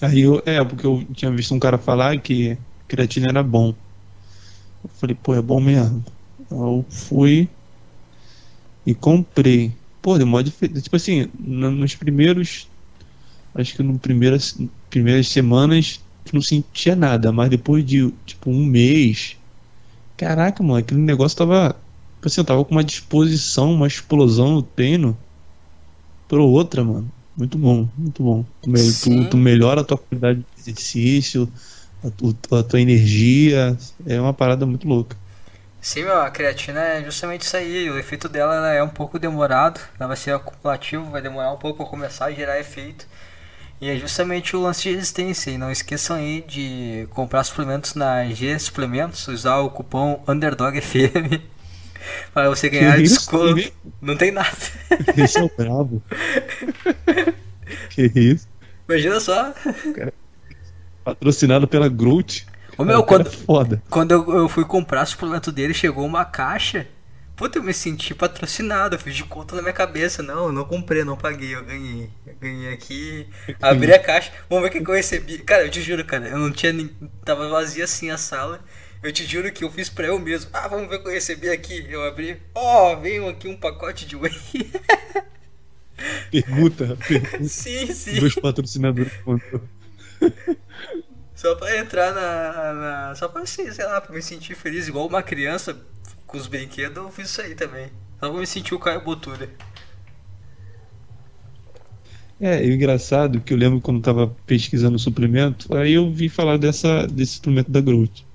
Speaker 2: Aí eu, é, porque eu tinha visto um cara falar que creatina era bom. Eu falei, pô, é bom mesmo. Eu fui e comprei. Pô, demora diferente. Tipo assim, nos primeiros. Acho que no primeiras, primeiras semanas não sentia nada, mas depois de tipo um mês. Caraca, mano, aquele negócio tava. Tipo assim, eu tava com uma disposição, uma explosão no treino. Por outra, mano. Muito bom, muito bom. Tu, tu, tu melhora a tua qualidade de exercício, a, a, tua energia. É uma parada muito louca.
Speaker 1: Sim, meu, a creatina é justamente isso aí. O efeito dela é um pouco demorado. Ela vai ser acumulativo, vai demorar um pouco para começar a gerar efeito. E é justamente o lance de resistência. E não esqueçam aí de comprar suplementos na G Suplementos, usar o cupom UnderdogFM para você ganhar desconto. Não tem nada.
Speaker 2: Esse é bravo. que isso?
Speaker 1: Imagina só.
Speaker 2: Patrocinado pela Groot.
Speaker 1: Ô meu, quando, é quando eu, eu fui comprar suplemento dele, chegou uma caixa. Puta, eu me senti patrocinado, eu fiz de conta na minha cabeça. Não, eu não comprei, não paguei, eu ganhei. Eu ganhei aqui, abri a caixa, vamos ver o que eu recebi. Cara, eu te juro, cara, eu não tinha nem. Tava vazia assim a sala. Eu te juro que eu fiz pra eu mesmo. Ah, vamos ver o que eu recebi aqui. Eu abri. Ó, oh, veio aqui um pacote de whey.
Speaker 2: Pergunta, pergunta.
Speaker 1: Sim, sim.
Speaker 2: Meus patrocinadores mandou.
Speaker 1: Só pra entrar na, na, Só pra assim, sei lá, pra me sentir feliz, igual uma criança com os brinquedos, eu fiz isso aí também. Só pra me sentir o Caio Botura.
Speaker 2: É, e o engraçado que eu lembro quando tava pesquisando o suplemento, aí eu vi falar dessa, desse suplemento da Groot.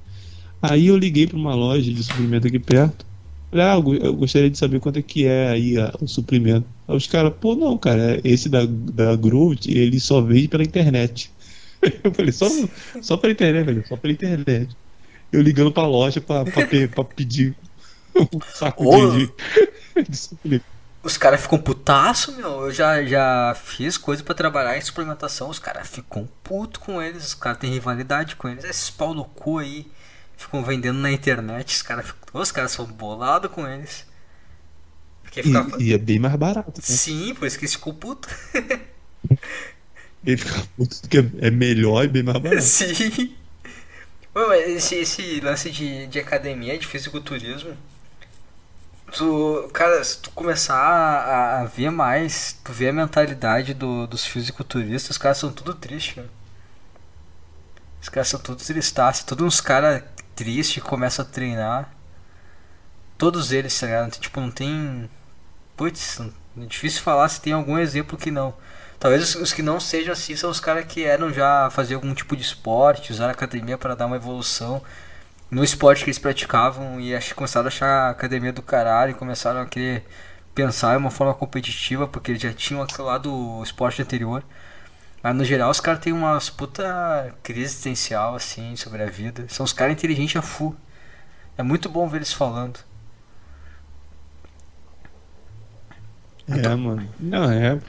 Speaker 2: Aí eu liguei para uma loja de suplemento aqui perto. Falei, ah, eu gostaria de saber quanto é que é aí a, o suplemento. Aí os caras, pô, não, cara, esse da, da Groot, ele só vende pela internet. Eu falei, só, só pela internet, velho, só pela internet. Eu ligando pra loja pra, pra, pra pedir um saco de,
Speaker 1: de suplemento. Os caras ficam putaço, meu. Eu já, já fiz coisa para trabalhar em suplementação. Os caras ficam puto com eles. Os caras têm rivalidade com eles. Esses pau no cu aí ficam vendendo na internet. Os caras os caras são bolados com eles.
Speaker 2: Porque fica... e, e, é bem mais barato. Né?
Speaker 1: Sim, por isso que eles ficam puto.
Speaker 2: Ele fica puto porque é melhor e bem mais barato.
Speaker 1: Sim. Mano, esse, esse lance de, de academia, de fisiculturismo, tu, cara, se tu começar a, a, ver mais, tu vê a mentalidade do, dos fisiculturistas, os caras são tudo tristes, né? Os caras são todos tristaços, todos uns caras tristes começam a treinar. Todos eles, tá ligado? Tipo, não tem. Putz, é difícil falar se tem algum exemplo que não. Talvez os, os que não sejam assim são os caras que eram já fazer algum tipo de esporte, usar a academia para dar uma evolução no esporte que eles praticavam e acho, começaram a achar a academia do caralho e começaram a querer pensar em uma forma competitiva porque eles já tinham aquele lado do esporte anterior. Mas no geral os caras têm umas puta crise existencial assim sobre a vida. São os caras inteligentes a full. É muito bom ver eles falando.
Speaker 2: É, mano. Não, é.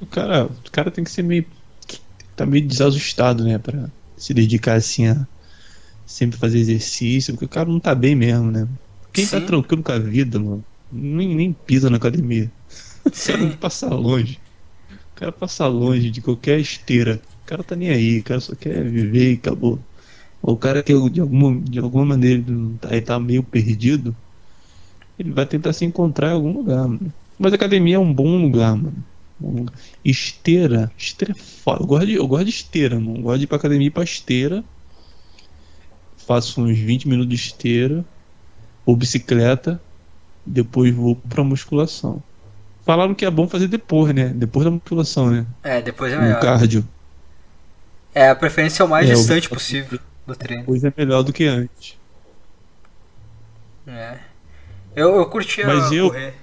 Speaker 2: O cara, o cara tem que ser meio. Tá meio desajustado, né? Pra se dedicar assim a sempre fazer exercício, porque o cara não tá bem mesmo, né? Quem tá Sim. tá tranquilo com a vida, mano, nem, nem pisa na academia. O cara passa longe cara passa longe de qualquer esteira. O cara tá nem aí, o cara só quer viver e acabou. o cara que de alguma, de alguma maneira ele tá, ele tá meio perdido, ele vai tentar se encontrar em algum lugar, mano. Mas a academia é um bom lugar, mano. Esteira, esteira é foda. Eu gosto de, eu gosto de esteira, mano. Eu gosto de ir pra academia e pra esteira. Faço uns 20 minutos de esteira ou bicicleta. Depois vou pra musculação. Falaram que é bom fazer depois, né? Depois da musculação, né?
Speaker 1: É, depois é melhor.
Speaker 2: No cardio.
Speaker 1: É, a preferência é o mais é, distante o... possível do treino.
Speaker 2: Depois é melhor do que antes.
Speaker 1: É. Eu, eu curtia
Speaker 2: mas eu, correr.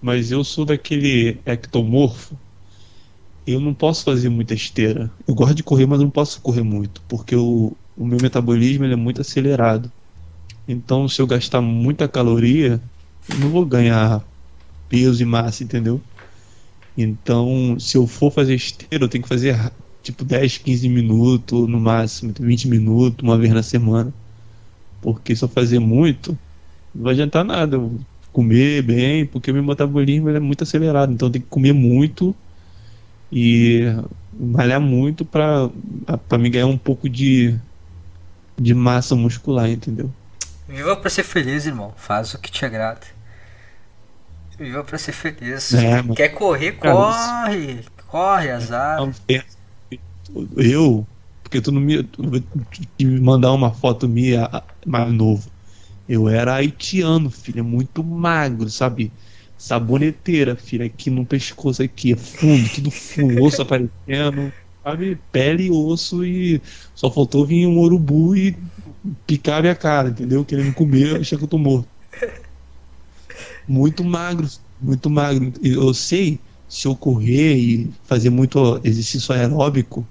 Speaker 2: Mas eu sou daquele ectomorfo. Eu não posso fazer muita esteira. Eu gosto de correr, mas não posso correr muito. Porque o, o meu metabolismo ele é muito acelerado. Então, se eu gastar muita caloria, eu não vou ganhar peso e massa, entendeu? Então, se eu for fazer esteira, eu tenho que fazer tipo 10, 15 minutos, no máximo 20 minutos, uma vez na semana. Porque se eu fazer muito, não vai adiantar nada. Eu comer bem, porque o meu metabolismo é muito acelerado. Então, tenho que comer muito e malhar muito para me ganhar um pouco de, de massa muscular, entendeu?
Speaker 1: Viva pra ser feliz, irmão. Faz o que te agrada. Viva pra ser feliz.
Speaker 2: É,
Speaker 1: Quer correr, corre. Corre, azar.
Speaker 2: Eu, porque tu não me, tu me mandar uma foto minha mais novo. Eu era haitiano, filho, muito magro, sabe? Saboneteira, filho, aqui no pescoço, aqui, é fundo, tudo fundo, osso aparecendo, sabe? Pele e osso e só faltou vir um urubu e picar minha cara, entendeu? Querendo comer, achei que eu tô morto. Muito magro, muito magro. Eu sei, se eu correr e fazer muito exercício aeróbico,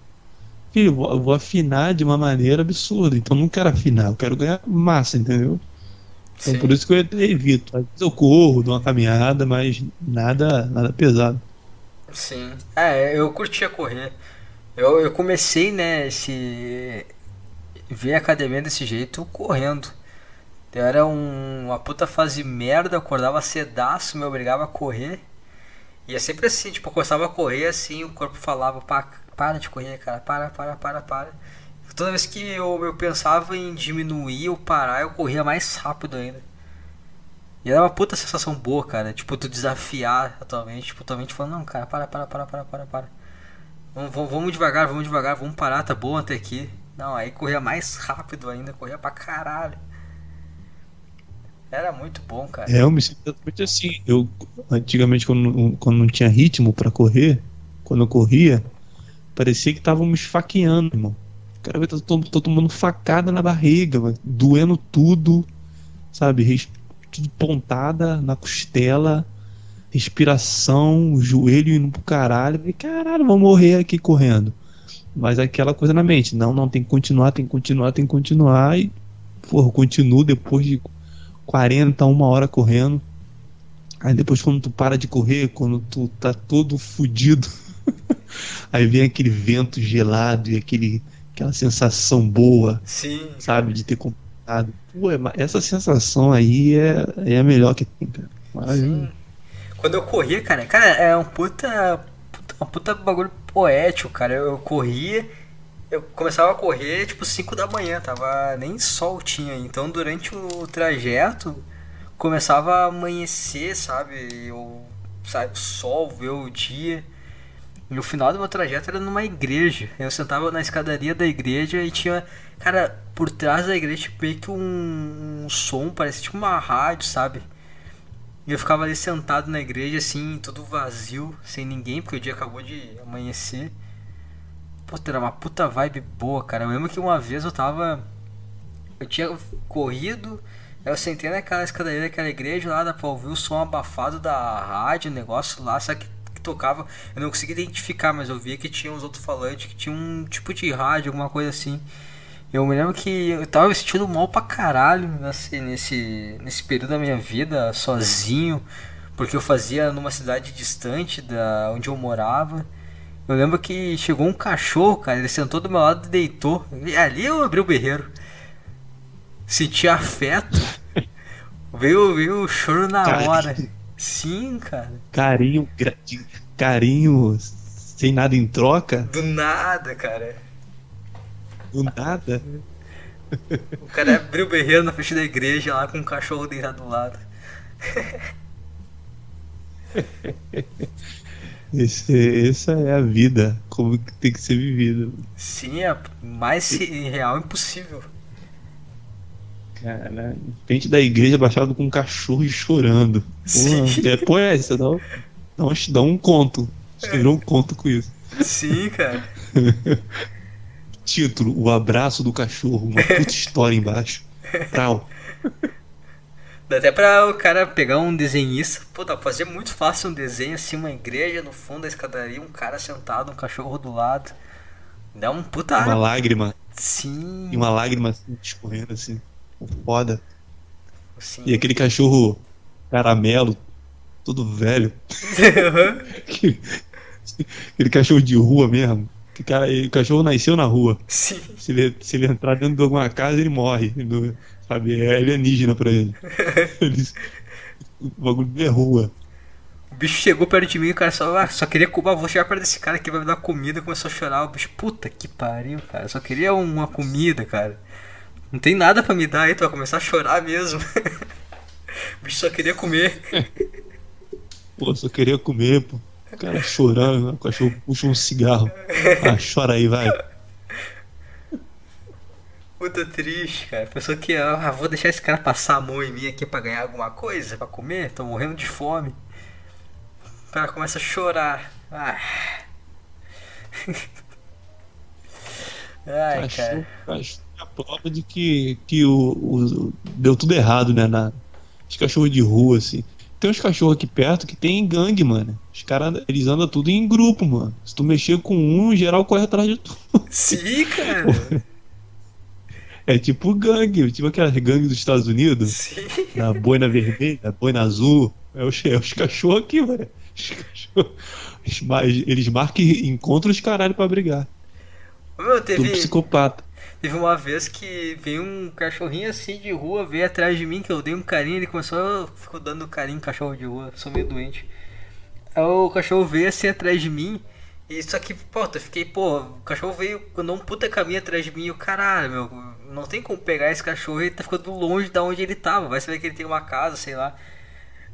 Speaker 2: filho, eu vou, eu vou afinar de uma maneira absurda. Então não quero afinar, eu quero ganhar massa, entendeu? Então
Speaker 1: Sim.
Speaker 2: por isso que eu evito. Às vezes eu corro, dou uma caminhada, mas nada, nada pesado.
Speaker 1: Sim. É, eu curtia correr. Eu, eu comecei, né, esse. ver a academia desse jeito correndo. Era um, uma puta fase merda, acordava cedaço, me obrigava a correr. E é sempre assim, tipo, eu começava a correr assim, o corpo falava, "Pa- para de correr, cara, para, para, para, para. Toda vez que eu, eu pensava em diminuir ou parar, eu corria mais rápido ainda. E era uma puta sensação boa, cara. Tipo, tu desafiar atualmente, tipo, atualmente falando, não, cara, para, para, para, para, para, para. Vamos, vamos, vamos devagar, vamos devagar, vamos parar, tá bom até aqui. Não, aí corria mais rápido ainda, corria pra caralho. Era muito bom, cara.
Speaker 2: É, eu me sinto exatamente assim. Eu, antigamente, quando, quando não tinha ritmo pra correr, quando eu corria, parecia que estavam me esfaqueando, irmão. Cara, eu tô, tô, tomando facada na barriga, doendo tudo, sabe? Tudo pontada na costela, respiração, joelho indo pro caralho. Falei, caralho, vou morrer aqui correndo. Mas aquela coisa na mente, não, não, tem que continuar, tem que continuar, tem que continuar. E, porra, continuo depois de 40, uma hora correndo. Aí depois quando tu para de correr, quando tu tá todo fudido, aí vem aquele vento gelado e aquele, aquela sensação boa,
Speaker 1: Sim.
Speaker 2: sabe, de ter completado. Pô, é essa sensação aí é, é a melhor que tem, cara. Maravilhoso.
Speaker 1: Sim. Quando eu corria, cara, cara, é um puta, puta, um puta bagulho poético, cara. Eu, eu corria, eu começava a correr tipo 5 da manhã, tava nem sol tinha. Então durante o trajeto começava a amanhecer, sabe? Eu sabe, o sol, ver o dia. E o final do meu trajeto era numa igreja. Eu sentava na escadaria da igreja e tinha, cara, por trás da igreja meio que um, um som, parecia tipo uma rádio, sabe? E eu ficava ali sentado na igreja, assim, tudo vazio, sem ninguém, porque o dia acabou de amanhecer. Puta, era uma puta vibe boa, cara. Eu lembro que uma vez eu tava. Eu tinha corrido, eu sentei naquela escadaria daquela igreja lá, dá pra ouvir o som abafado da rádio, negócio lá, sabe que, que tocava. Eu não conseguia identificar, mas eu via que tinha uns outros falantes, que tinha um tipo de rádio, alguma coisa assim. Eu me lembro que eu tava vestindo mal pra caralho nesse, nesse, nesse período da minha vida, sozinho, porque eu fazia numa cidade distante da onde eu morava. Eu lembro que chegou um cachorro, cara, ele sentou do meu lado e deitou. E ali eu abri o berreiro. Senti afeto. veio, veio o choro na
Speaker 2: Carinho.
Speaker 1: hora. Sim, cara.
Speaker 2: Carinho, carinho sem nada em troca,
Speaker 1: Do nada, cara.
Speaker 2: Do nada.
Speaker 1: O cara abriu o berreiro na frente da igreja lá com um cachorro deitado do lado.
Speaker 2: Esse, essa é a vida, como que tem que ser vivida.
Speaker 1: Sim, é mais real impossível.
Speaker 2: Cara, frente da igreja baixado com um cachorro e chorando.
Speaker 1: Sim.
Speaker 2: É poésia, dá, um- dá, um, dá um conto. Escreveu um conto com isso.
Speaker 1: Sim, cara.
Speaker 2: Título: O abraço do cachorro. Uma puta história embaixo. Tal.
Speaker 1: Dá até pra o cara pegar um desenhista. Pô, dá pra fazer muito fácil um desenho assim, uma igreja no fundo da escadaria, um cara sentado, um cachorro do lado. Dá um puta
Speaker 2: Uma
Speaker 1: ar.
Speaker 2: lágrima.
Speaker 1: Sim.
Speaker 2: E uma lágrima assim, escorrendo assim. Foda.
Speaker 1: Sim.
Speaker 2: E aquele cachorro caramelo, todo velho. Aquele cachorro de rua mesmo. Que cara, o cachorro nasceu na rua.
Speaker 1: Sim.
Speaker 2: Se ele, se ele entrar dentro de alguma casa, ele morre. Ele, sabe? É alienígena pra ele. ele o bagulho é rua.
Speaker 1: O bicho chegou perto de mim e o cara só, ah, só queria comer. Vou chegar perto desse cara que vai me dar comida. Começou a chorar. O bicho, puta que pariu, cara. Só queria uma comida, cara. Não tem nada pra me dar aí, tu vai começar a chorar mesmo. o bicho só queria comer.
Speaker 2: Pô, só queria comer, pô. O cara chorando, o cachorro puxa um cigarro. Ah, chora aí, vai.
Speaker 1: Puta triste, cara. Pensou que ah, vou deixar esse cara passar a mão em mim aqui pra ganhar alguma coisa, pra comer? Tô morrendo de fome. O cara começa a chorar. Ah. Ai, cara.
Speaker 2: Cachorro, é a prova de que, que o, o, deu tudo errado, né? Na, os cachorros de rua, assim. Tem uns cachorros aqui perto que tem gangue, mano. Os caras, eles andam tudo em grupo, mano. Se tu mexer com um, geral corre atrás de tu.
Speaker 1: Sim, cara.
Speaker 2: É tipo gangue, tipo aquela gangue dos Estados Unidos.
Speaker 1: Sim.
Speaker 2: Na boina vermelha, boina azul. É os, é os cachorros aqui, mano. Os cachorros. Eles, mar- eles marcam e encontram os caralho pra brigar.
Speaker 1: Meu,
Speaker 2: Tudo
Speaker 1: teve,
Speaker 2: psicopata.
Speaker 1: Teve uma vez que veio um cachorrinho assim de rua, veio atrás de mim, que eu dei um carinho, ele começou, ficou dando carinho cachorro de rua, sou meio doente. Aí o cachorro veio assim atrás de mim, e só que, pô, eu fiquei, pô, o cachorro veio, andou um puta caminho atrás de mim, e eu, caralho, meu, não tem como pegar esse cachorro, ele tá ficando longe da onde ele tava, vai saber que ele tem uma casa, sei lá.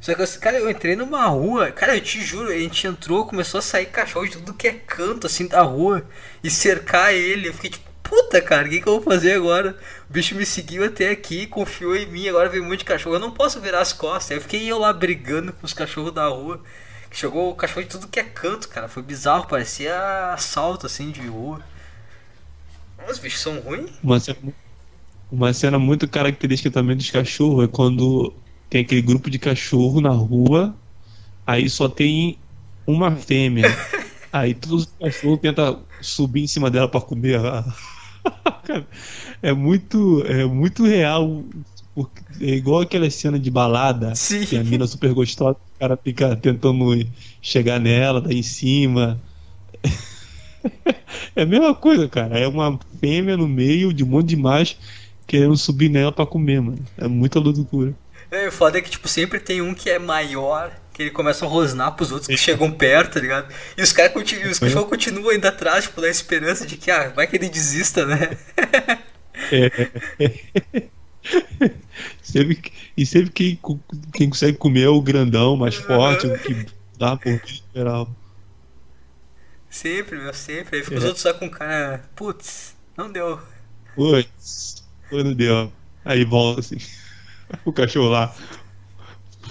Speaker 1: Só que, eu- cara, eu entrei numa rua, cara, eu te juro, a gente entrou, começou a sair cachorro de tudo que é canto, assim, da rua, e cercar ele. Eu fiquei tipo, puta, cara, o que, que eu vou fazer agora? O bicho me seguiu até aqui, confiou em mim, agora veio um monte de cachorro, eu não posso virar as costas. Aí eu fiquei eu lá brigando com os cachorros da rua. Chegou o cachorro de tudo que é canto, cara, foi bizarro, parecia assalto, assim, de rua. Os bichos são ruins?
Speaker 2: Uma cena, uma cena muito característica também dos cachorros é quando tem aquele grupo de cachorro na rua, aí só tem uma fêmea. Aí todos os cachorros tentam subir em cima dela pra comer. Cara, é muito, é muito real. porque É igual aquela cena de balada,
Speaker 1: Sim.
Speaker 2: que a mina super gostosa, o cara fica tentando chegar nela, daí em cima. É a mesma coisa, cara. É uma fêmea no meio de um monte de macho querendo subir nela pra comer, mano. É muita loucura.
Speaker 1: É, o foda é que, tipo, sempre tem um que é maior, que ele começa a rosnar pros outros que chegam perto, tá ligado? E os caras continuam, os cachorros continuam ainda atrás, tipo, na esperança de que, ah, vai que ele desista, né?
Speaker 2: É. sempre, e sempre quem, quem consegue comer é o grandão, mais forte, o que dá por geral.
Speaker 1: Sempre, meu, sempre. Aí fica os
Speaker 2: É.
Speaker 1: outros só com cara, putz, não deu.
Speaker 2: Putz, no deu. Aí volta assim. O cachorro lá,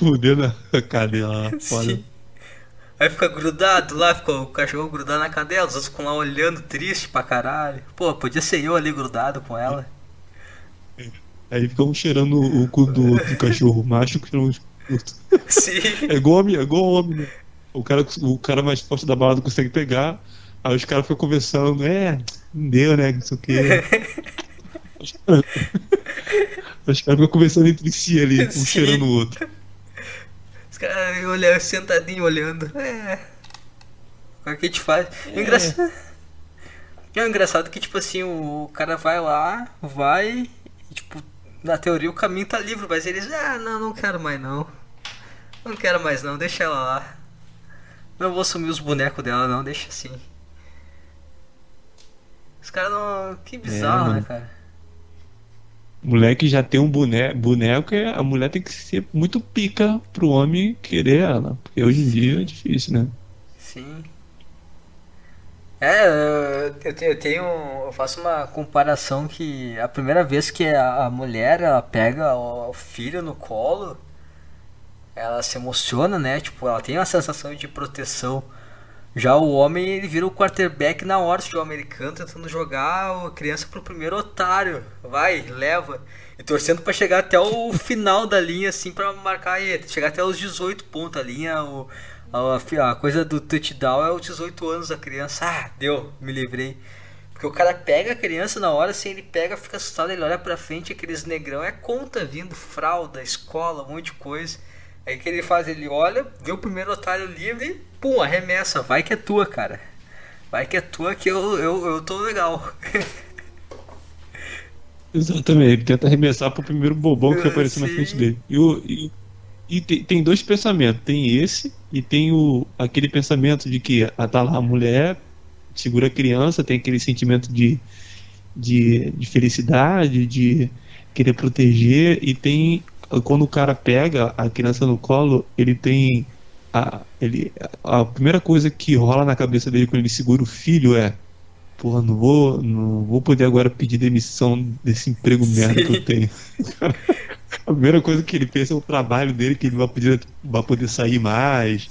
Speaker 2: fudendo a cadela lá.
Speaker 1: Aí fica grudado lá, fica o cachorro grudado na cadela, os outros ficam lá olhando triste pra caralho. Pô, podia ser eu ali grudado com ela.
Speaker 2: Aí fica um cheirando o cu do, do cachorro macho que não.
Speaker 1: Sim.
Speaker 2: É igual homem, é igual homem, né? O cara, o cara mais forte da balada consegue pegar, aí os caras ficam conversando, é, não deu, né? Não sei o quê. Os caras os caras ficam conversando entre si ali, um
Speaker 1: Sim.
Speaker 2: cheirando o outro.
Speaker 1: Caras olhando, sentadinho olhando. É. O que a gente faz? É. engraçado. É engraçado que, tipo assim, o cara vai lá, vai, e, tipo, na teoria o caminho tá livre, mas eles, ah, não, não quero mais não. Não quero mais não, deixa ela lá. Não vou sumir os bonecos dela não, deixa assim. Os caras não. Que bizarro, né,
Speaker 2: mano.
Speaker 1: cara?
Speaker 2: Moleque já tem um boneco, boneco a mulher tem que ser muito pica pro homem querer ela. Porque hoje em dia é difícil, né?
Speaker 1: Sim. É, eu- eu tenho, eu faço uma comparação que a primeira vez que a, mulher ela pega o filho no colo, ela se emociona, né? Tipo, ela tem uma sensação de proteção. Já o homem, ele vira o quarterback na hora de um americano tentando jogar a criança pro primeiro otário. Vai, leva. E torcendo pra chegar até o final da linha, assim, pra marcar aí. Chegar até os 18 pontos. A linha, o, a, a coisa do touchdown é os 18 anos da criança. Ah, deu, me livrei. Porque o cara pega a criança na hora, assim, ele pega, fica assustado, ele olha pra frente, aqueles negrão, é conta vindo, fralda, escola, um monte de coisa. Aí que ele faz? Ele olha, vê o primeiro otário livre e pum, arremessa. Vai que é tua, cara. Vai que é tua que eu, eu, eu tô legal.
Speaker 2: Exatamente, ele tenta arremessar pro primeiro bobão que apareceu na
Speaker 1: Sim.
Speaker 2: frente dele. E, o, e, e tem, tem dois pensamentos, tem esse e tem o, aquele pensamento de que ah, tá lá a mulher, segura a criança, tem aquele sentimento de, de, de felicidade, de querer proteger, e tem quando o cara pega a criança no colo, ele tem a, ele, a primeira coisa que rola na cabeça dele quando ele segura o filho é Porra, não vou, não vou poder agora pedir demissão desse emprego merda que eu tenho. A primeira coisa que ele pensa é o trabalho dele, que ele vai poder, vai poder sair mais,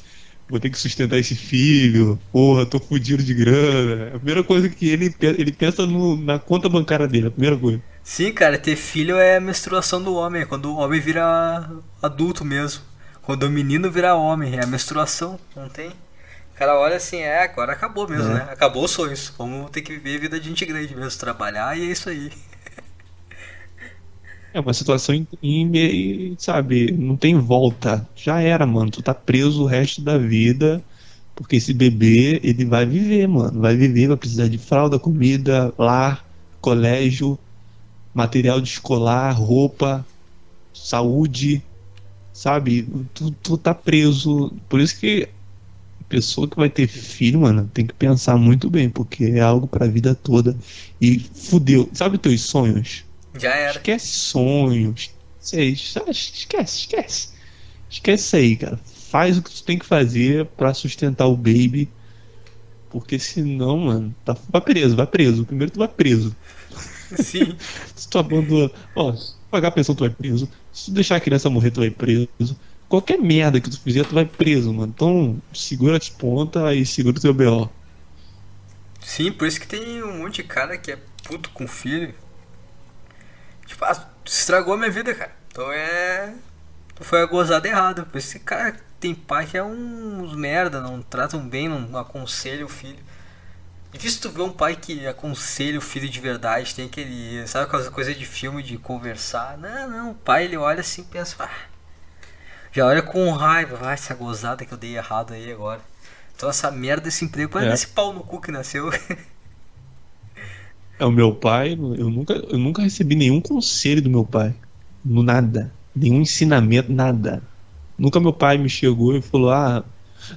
Speaker 2: vou ter que sustentar esse filho, porra, tô fudido de grana. A primeira coisa que ele, ele pensa no- na conta bancária dele, a primeira coisa.
Speaker 1: Sim, cara, ter filho é a menstruação do homem, é quando o homem vira adulto mesmo. Quando o menino vira homem, é a menstruação, não tem? O cara olha assim, é, agora acabou mesmo,
Speaker 2: É.
Speaker 1: né? Acabou os sonhos. Vamos ter que viver a vida de gente grande mesmo, trabalhar e é isso aí.
Speaker 2: É uma situação, em, em- sabe, não tem volta. Já era, mano. Tu tá preso o resto da vida, porque esse bebê, ele vai viver, mano. Vai viver, vai precisar de fralda, comida, lar, colégio, material de escolar, roupa, saúde, sabe? Tu, tu tá preso. Por isso que a pessoa que vai ter filho, mano, tem que pensar muito bem, porque é algo pra vida toda. E fudeu. Sabe os teus sonhos?
Speaker 1: Já era.
Speaker 2: Esquece sonhos. Esquece, esquece. Esquece isso aí, cara. Faz o que tu tem que fazer pra sustentar o baby. Porque senão, mano, tá, vai preso, vai preso. Primeiro tu vai preso.
Speaker 1: Sim.
Speaker 2: Se tu abandona. Ó, se tu pagar a pensão, tu vai preso. Se tu deixar a criança morrer, tu vai preso. Qualquer merda que tu fizer, tu vai preso, mano. Então, segura as pontas e segura o teu BO.
Speaker 1: Sim, por isso que tem um monte de cara que é puto com filho. Tipo, ah, estragou a minha vida, cara. Então é. Foi a gozada errada. Por isso que, cara, tem pai que é uns merda, não tratam bem, não aconselha o filho. Difícil tu ver um pai que aconselha o filho de verdade, tem aquele. Sabe aquela coisa de filme de conversar? Não, não, o pai ele olha assim e pensa, ah, já olha com raiva, vai essa gozada que eu dei errado aí agora. Então essa merda desse emprego, olha
Speaker 2: É.
Speaker 1: esse pau no cu que nasceu.
Speaker 2: É o meu pai, eu nunca, eu nunca recebi nenhum conselho do meu pai. No nada. Nenhum ensinamento, nada. Nunca meu pai me chegou e falou: Ah,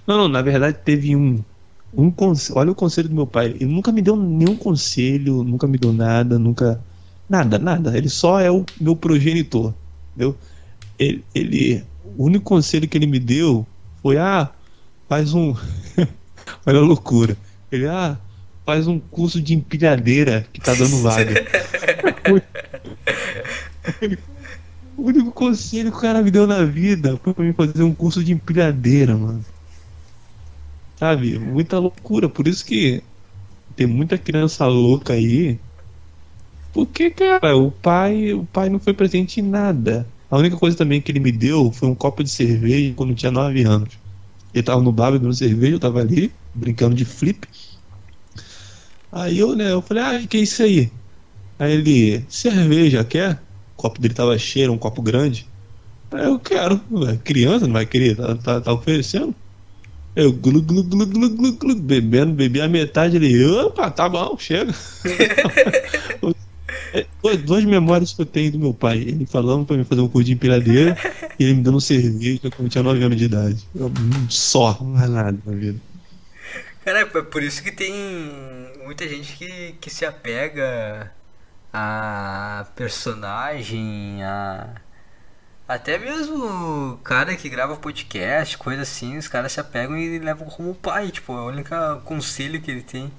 Speaker 2: não, não, na verdade teve um. Um conselho, olha o conselho do meu pai. Ele nunca me deu nenhum conselho, nunca me deu nada, nunca. Nada, nada. Ele só é o meu progenitor. Entendeu? Ele, ele- o único conselho que ele me deu foi: Ah, faz um. olha a loucura. Ele, ah, faz um curso de empilhadeira que tá dando vaga. o único conselho que o cara me deu na vida foi pra mim fazer um curso de empilhadeira, mano. Sabe? Muita loucura. Por isso que tem muita criança louca aí. Porque, cara, o pai, o pai não foi presente em nada. A única coisa também que ele me deu foi um copo de cerveja quando tinha 9 anos. Ele tava no bar bebendo cerveja, eu tava ali, brincando de flip. Aí eu, né, eu falei, ah, que é isso aí? Aí ele, cerveja, quer? O copo dele tava cheio, um copo grande. Aí eu quero, criança não vai querer, tá, tá, tá oferecendo? Eu glu, glu, glu, glu, glu, glu, bebendo, bebi a metade, ele, opa, tá bom, chega. Duas- memórias que eu tenho do meu pai. Ele falando pra mim fazer um curso de empilhadeira e ele me dando cerveja quando eu tinha 9 anos de idade. Eu, hum, só, não é nada na vida.
Speaker 1: Cara, é por isso que tem muita gente que, que se apega a personagem, a. Até mesmo o cara que grava podcast, coisa assim, os caras se apegam e levam como pai, tipo, é o único conselho que ele tem.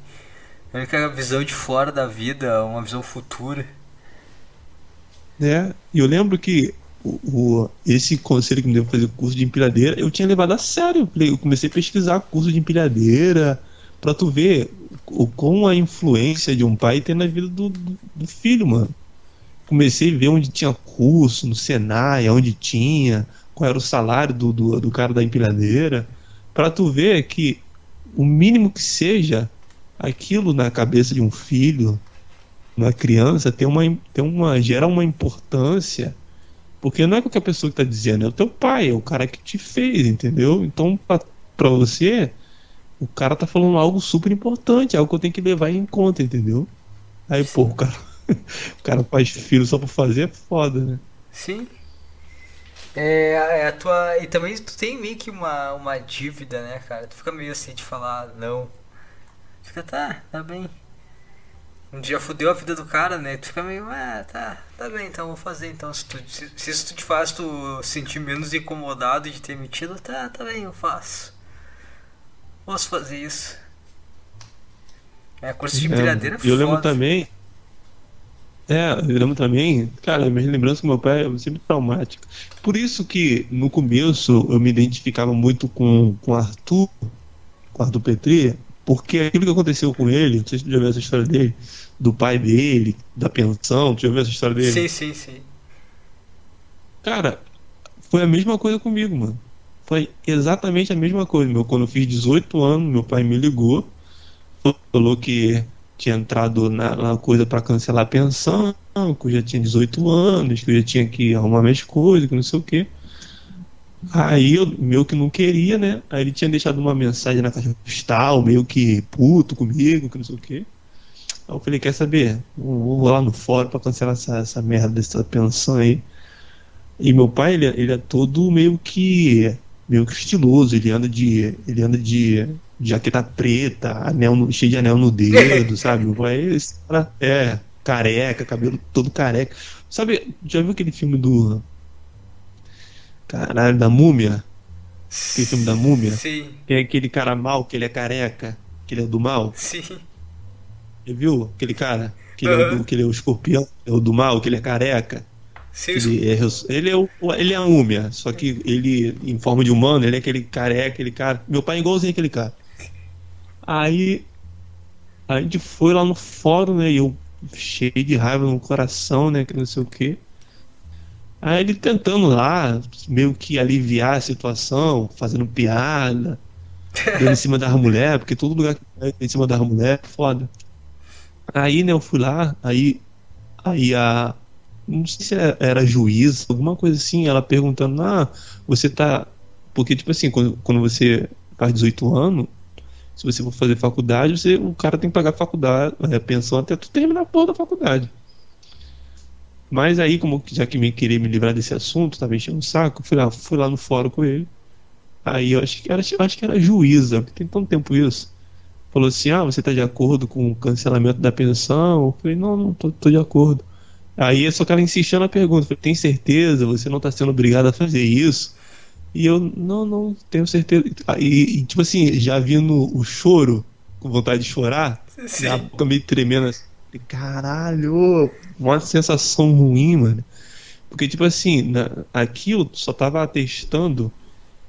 Speaker 1: A única visão de fora da vida, uma visão futura.
Speaker 2: E eu lembro que o, o- esse conselho que me deu pra fazer curso de empilhadeira, eu tinha levado a sério. Eu comecei a pesquisar curso de empilhadeira pra tu ver o, como a influência de um pai tem na vida do, do, do filho, mano. Comecei a ver onde tinha curso, no Senai, onde tinha, qual era o salário do, do, do cara da empilhadeira, pra tu ver que o mínimo que seja aquilo na cabeça de um filho, uma criança tem uma, tem uma gera uma importância Porque não é qualquer pessoa que tá dizendo, é o teu pai, é o cara que te fez, entendeu? Então, pra você, o cara tá falando algo super importante, algo que eu tenho que levar em conta, entendeu? Aí, pô, o cara, o cara faz filho só por fazer é foda, né?
Speaker 1: Sim. É, é a tua. E também tu tem meio que uma, uma dívida, né, cara? Tu fica meio assim de falar não. Fica, tá, tá bem. Um dia fudeu a vida do cara, né? Tu fica meio, ah, tá, tá bem, então vou fazer. Então, se, tu, se, se isso te faz tu sentir menos incomodado de ter metido, tá, tá bem, eu faço. Posso fazer isso. É, curso de empilhadeira é
Speaker 2: eu lembro
Speaker 1: foda.
Speaker 2: também. É, eu lembro também, cara, minhas lembranças com meu pai é sempre traumática. Por isso que no começo eu me identificava muito com com o Arthur, com o Arthur Petri, porque aquilo que aconteceu com ele, não sei se tu já viu essa história dele, do pai dele, da pensão, tu já viu essa história dele?
Speaker 1: Sim, sim, sim.
Speaker 2: Cara, foi a mesma coisa comigo, mano. Foi exatamente a mesma coisa. Meu, quando eu fiz 18 anos, meu pai me ligou, falou que tinha entrado na, na coisa pra cancelar a pensão, que eu já tinha 18 anos, que eu já tinha que arrumar minhas coisas, que não sei o quê. Aí eu meio que não queria, né? Aí ele tinha deixado uma mensagem na caixa postal, meio que puto comigo, que não sei o quê. Aí eu falei, quer saber? Vou vou lá no fórum pra cancelar essa, essa merda dessa pensão aí. E meu pai, ele, ele é todo meio que meio que estiloso, ele anda de ele anda de jaqueta preta, anel cheio de anel no dedo, sabe? Pai, esse cara é careca, cabelo todo careca. Sabe, já viu aquele filme do Caralho, da múmia? Aquele filme da múmia?
Speaker 1: Sim,
Speaker 2: Que é aquele cara mal, que ele é careca, que ele é do mal.
Speaker 1: sim.
Speaker 2: Já viu aquele cara? Que ele, é,
Speaker 1: Aham.
Speaker 2: do, que ele é o escorpião, é o do mal, que ele é careca.
Speaker 1: Sim,
Speaker 2: Ele é, ele é, o, ele é a múmia, só que ele, em forma de humano, ele é aquele careca, aquele cara. Meu pai é igualzinho aquele cara. Aí a gente foi lá no fórum, né? E eu cheio de raiva no coração, né? Que não sei o quê. Aí ele tentando lá, meio que aliviar a situação, fazendo piada, dando em cima das mulheres, porque todo lugar que vai em cima das mulheres é foda. Aí, né, eu fui lá, aí, aí a. Não sei se era- era juiz, alguma coisa assim, ela perguntando, ah, você tá. Porque, tipo assim, quando, quando você faz 18 anos, se você for fazer faculdade, você, o cara tem que pagar faculdade, é, pensão até tu terminar a porra da faculdade. Mas aí, como já que me queria me livrar desse assunto, tava enchendo o saco, fui lá, fui lá no fórum com ele. Aí eu acho que era, acho que era juíza, porque tem tanto tempo isso. Falou assim: ah, você tá de acordo com o cancelamento da pensão? Eu falei: não, não, tô, tô de acordo. Aí só que ela na pergunta: falei, tem certeza? Você não tá sendo obrigado a fazer isso? E eu: não, não, tenho certeza. E, e, tipo assim, já vindo o choro, com vontade de chorar,
Speaker 1: sim.
Speaker 2: a boca meio tremendo assim. Caralho, uma sensação ruim, mano. Porque, tipo assim, na, aquilo só tava atestando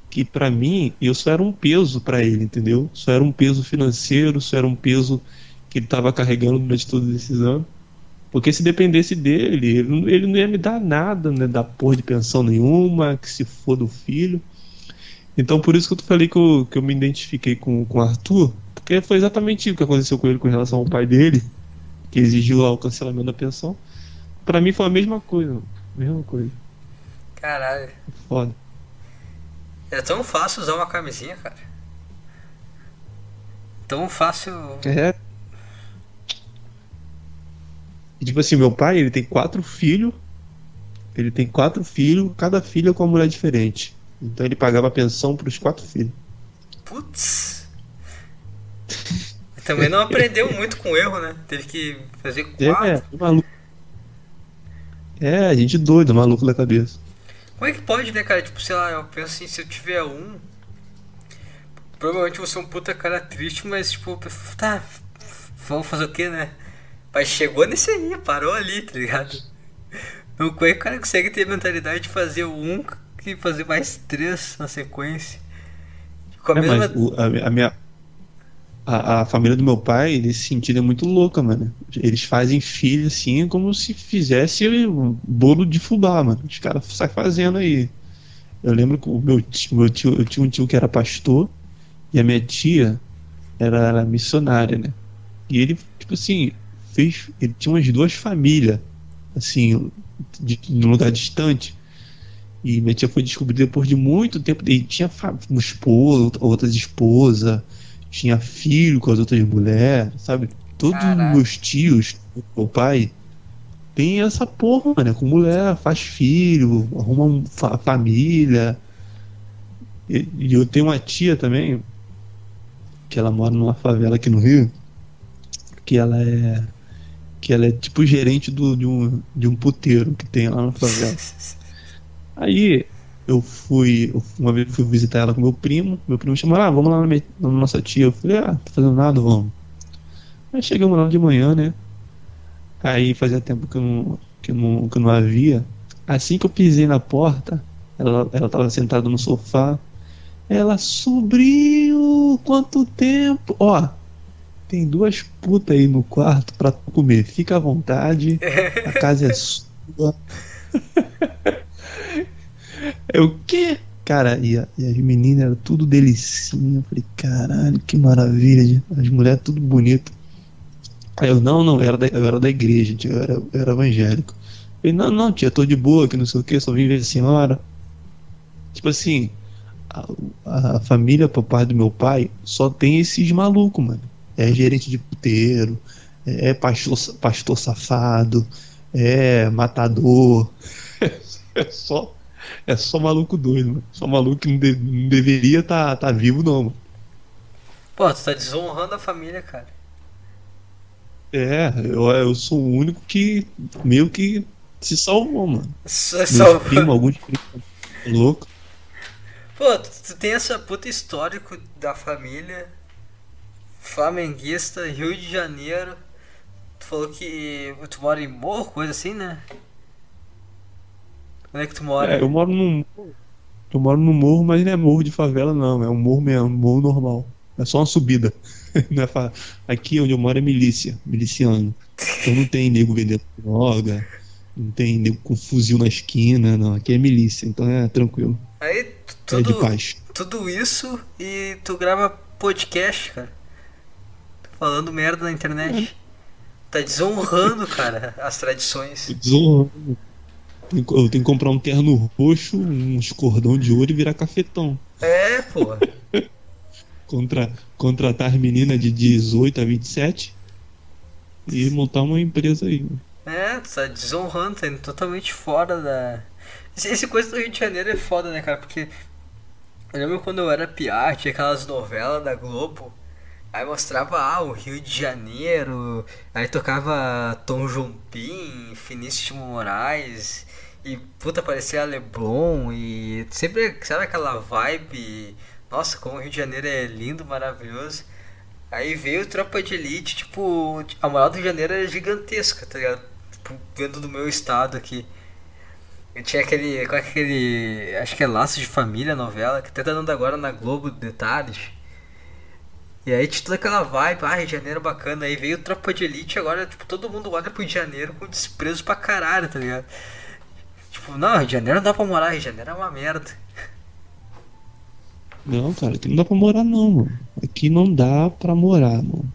Speaker 2: que pra mim eu só era um peso pra ele, entendeu? Só era um peso financeiro, só era um peso que ele tava carregando durante todos esses anos. Porque se dependesse dele, ele, não- ele não ia me dar nada, né? Da porra de pensão nenhuma, que se for do filho. Então por isso que eu falei que eu, que eu me identifiquei com, com o Arthur, porque foi exatamente o que aconteceu com ele com relação ao pai dele, que exigiu lá o cancelamento da pensão. Pra mim foi a mesma coisa, mesma coisa.
Speaker 1: Caralho.
Speaker 2: Foda.
Speaker 1: É tão fácil usar uma camisinha, cara. Tão fácil.
Speaker 2: É. E, tipo assim, meu pai, ele tem quatro filhos. Ele tem quatro filhos, cada filho é com uma mulher diferente. Então ele pagava pensão pros quatro filhos.
Speaker 1: Putz. Também não aprendeu muito com erro, né? Teve que fazer
Speaker 2: É,
Speaker 1: quatro.
Speaker 2: maluco. É, a gente doido, maluco da cabeça.
Speaker 1: Como é que pode, né, cara? Tipo, sei lá, eu penso assim, se eu tiver um. Provavelmente eu vou ser um puta cara triste, mas tipo, tá. Vamos fazer o que, né? Mas chegou nesse aí, parou ali, tá ligado? É que o cara consegue ter a mentalidade de fazer um e fazer mais três na sequência? Com a
Speaker 2: É,
Speaker 1: mesma.
Speaker 2: o- a, a minha. A, a família do meu pai, nesse sentido, é muito louca, mano. Eles fazem filho assim como se fizesse um bolo de fubá, mano. Os caras saem fazendo aí. Eu lembro que o meu tio, meu tio, eu tinha um tio que era pastor e a minha tia era, era missionária, né? E ele, tipo assim, fez. Ele tinha umas duas famílias, assim, de, num lugar distante. E minha tia foi descobrir depois de muito tempo. E tinha uma esposa, outras esposas, tinha filho com as outras mulheres, sabe? Todos os meus tios, meu pai, tem essa porra, mano, é com mulher, faz filho, arruma fa família. E, e, eu tenho uma tia também, que ela mora numa favela aqui no Rio, que ela é. Que ela é tipo gerente do, de, um, de um puteiro que tem lá na favela. Aí eu fui, uma vez fui visitar ela com meu primo, meu primo chamou, ah, vamos lá na, minha, na nossa tia. Eu falei, ah, tá fazendo nada, vamos. Aí chegamos lá de manhã, né? Aí fazia tempo que eu não, que eu não, que eu não havia. Assim que eu pisei na porta, ela, ela tava sentada no sofá. Ela, sobrinho, quanto tempo? Ó, tem duas putas aí no quarto pra comer. Fica à vontade, a casa é sua. É o quê? Cara, e, a, e as meninas eram tudo delicinha. Eu falei, caralho, que maravilha. As mulheres tudo bonito. Aí eu, não, não, eu era da, eu era da igreja, eu era, eu era evangélico. Eu falei, não, não, tia, tô de boa, que não sei o que, só vim ver a senhora. Tipo assim, a, a família por parte do meu pai só tem esses malucos, mano. É gerente de puteiro, é pastor, pastor safado, é matador. É só é só maluco doido, mano. Só maluco que não, de, não deveria estar tá, tá vivo, não, mano.
Speaker 1: Pô, tu tá desonrando a família, cara.
Speaker 2: É, eu, eu sou o único que meio que se salvou, mano.
Speaker 1: Só salvou.
Speaker 2: Primo, alguns primos louco.
Speaker 1: Pô, tu, tu tem essa puta histórico da família flamenguista, Rio de Janeiro. Tu falou que tu mora em morro, coisa assim, né? Onde é que tu mora?
Speaker 2: É, eu moro num. Eu moro num morro, mas não é morro de favela, não. É um morro mesmo, um morro normal. É só uma subida. É fa... Aqui onde eu moro é milícia, miliciano. Então não tem nego vendendo droga, não tem nego com fuzil na esquina, não. Aqui é milícia, então é tranquilo.
Speaker 1: Aí tudo, é de paz. tudo isso e tu grava podcast, cara. Falando merda na internet. Tá desonrando, cara, as tradições.
Speaker 2: Desonrando. Eu tenho que comprar um terno roxo, uns cordão de ouro e virar cafetão.
Speaker 1: É, pô.
Speaker 2: Contra, contratar meninas de 18 a 27 e montar uma empresa aí.
Speaker 1: É, tu tá desonrando, tá indo totalmente fora da. Esse, esse coisa do Rio de Janeiro é foda, né, cara? Porque eu lembro quando eu era piar, tinha aquelas novelas da Globo. Aí mostrava ah, o Rio de Janeiro, aí tocava Tom Jobim, Finíssimo Moraes, e puta, parecia Leblon e sempre, sabe aquela vibe? Nossa, como o Rio de Janeiro é lindo, maravilhoso. Aí veio Tropa de Elite, tipo, a moral do Rio de Janeiro é gigantesca, tá ligado? Tipo, vendo do meu estado aqui. Eu tinha aquele, qual é aquele, acho que é Laços de Família, novela, que até tá dando agora na Globo detalhes. E aí tinha toda aquela vibe, ah, Rio de Janeiro bacana. Aí veio Tropa de Elite, agora, tipo, todo mundo olha pro Rio de Janeiro com desprezo pra caralho, tá ligado? Tipo, não, Rio de Janeiro não dá pra morar, Rio de Janeiro é uma merda.
Speaker 2: Não, cara, aqui não dá pra morar não, mano. Aqui não dá pra morar, mano.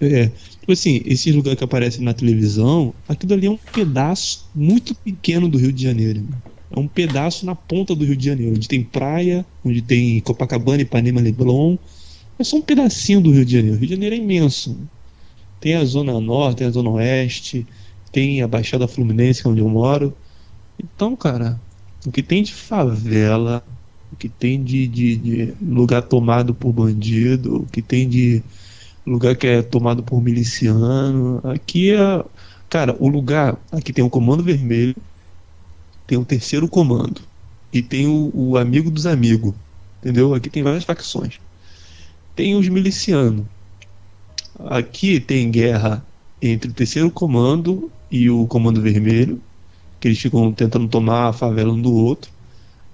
Speaker 2: É, tipo assim, esse lugar que aparece na televisão, aquilo ali é um pedaço muito pequeno do Rio de Janeiro, mano. É um pedaço na ponta do Rio de Janeiro, onde tem praia, onde tem Copacabana, Ipanema, Leblon. É só um pedacinho do Rio de Janeiro. O Rio de Janeiro é imenso. Tem a Zona Norte, tem a Zona Oeste, tem a Baixada Fluminense, que é onde eu moro. Então, cara, o que tem de favela, o que tem de, de, de, lugar tomado por bandido, o que tem de lugar que é tomado por miliciano, aqui é. Cara, o lugar. Aqui tem o Comando Vermelho, tem o terceiro comando, e tem o, o amigo dos amigos, entendeu? Aqui tem várias facções. Tem os milicianos. Aqui tem guerra entre o terceiro comando e o Comando Vermelho que eles ficam tentando tomar a favela um do outro.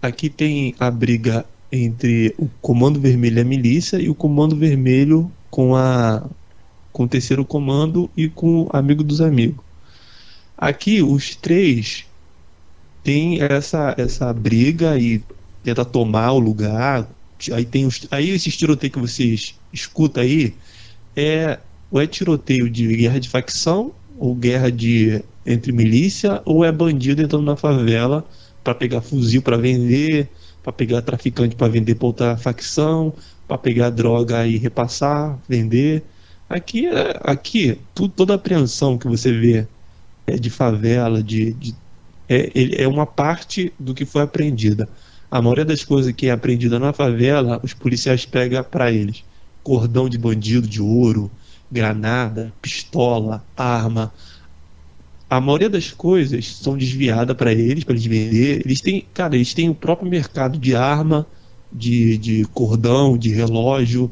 Speaker 2: Aqui tem a briga entre o Comando Vermelho e a milícia e o Comando Vermelho com a com o terceiro comando e com o amigo dos amigos. Aqui os três têm essa essa briga e tenta tomar o lugar. Aí tem os, aí esses tiroteios que vocês escutam aí é ou é tiroteio de guerra de facção ou guerra de entre milícia ou é bandido entrando na favela para pegar fuzil para vender, para pegar traficante para vender para outra facção, para pegar droga e repassar, vender. Aqui, é, aqui tudo, toda apreensão que você vê é de favela, de, de é, é uma parte do que foi apreendida. A maioria das coisas que é apreendida na favela, os policiais pegam para eles. Cordão de bandido de ouro, granada, pistola, arma. A maioria das coisas são desviadas para eles, para eles vender. Eles têm, cara, eles têm o próprio mercado de arma, de, de cordão, de relógio.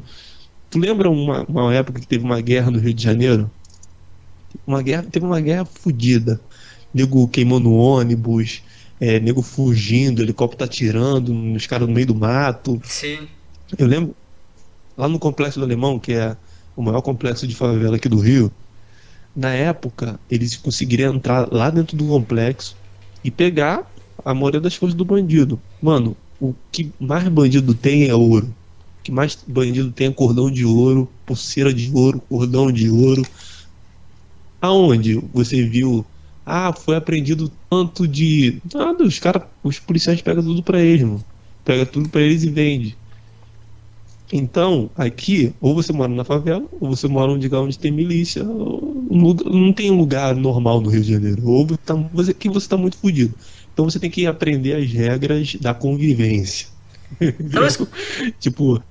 Speaker 2: Tu lembra uma, uma época que teve uma guerra no Rio de Janeiro? Uma guerra, teve uma guerra fodida. Nego queimando ônibus, é, nego fugindo, helicóptero atirando nos caras no meio do mato.
Speaker 1: Sim.
Speaker 2: Eu lembro lá no Complexo do Alemão, que é o maior complexo de favela aqui do Rio, na época eles conseguiriam entrar lá dentro do complexo e pegar a maioria das coisas do bandido. Mano, o que mais bandido tem é ouro. O que mais bandido tem é cordão de ouro, pulseira de ouro, cordão de ouro. Aonde você viu? Ah, foi apreendido tanto de. Nada, os caras, os policiais pegam tudo pra eles, mano. Pega tudo pra eles e vende. Então, aqui, ou você mora na favela, ou você mora onde, onde tem milícia, não tem um lugar normal no Rio de Janeiro. Ou tá, você, aqui você está muito fodido. Então você tem que aprender as regras da convivência.
Speaker 1: Então,
Speaker 2: tipo.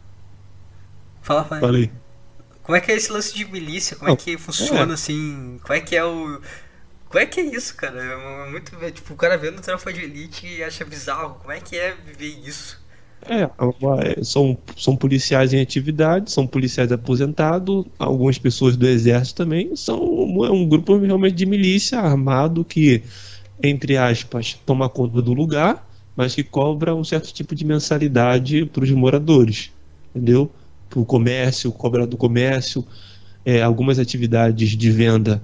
Speaker 1: Fala, fala.
Speaker 2: Falei.
Speaker 1: Como é que é esse lance de milícia? Como é que funciona é. assim? Como é que é o. Como é que é isso, cara? É muito. Tipo, o cara vendo tropa de elite e acha bizarro. Como é que é viver isso?
Speaker 2: É, são, são policiais em atividade, são policiais aposentados, algumas pessoas do exército também, são é um grupo realmente de milícia armado que, entre aspas, toma conta do lugar, mas que cobra um certo tipo de mensalidade para os moradores, entendeu? Para o comércio, cobra do comércio, é, algumas atividades de venda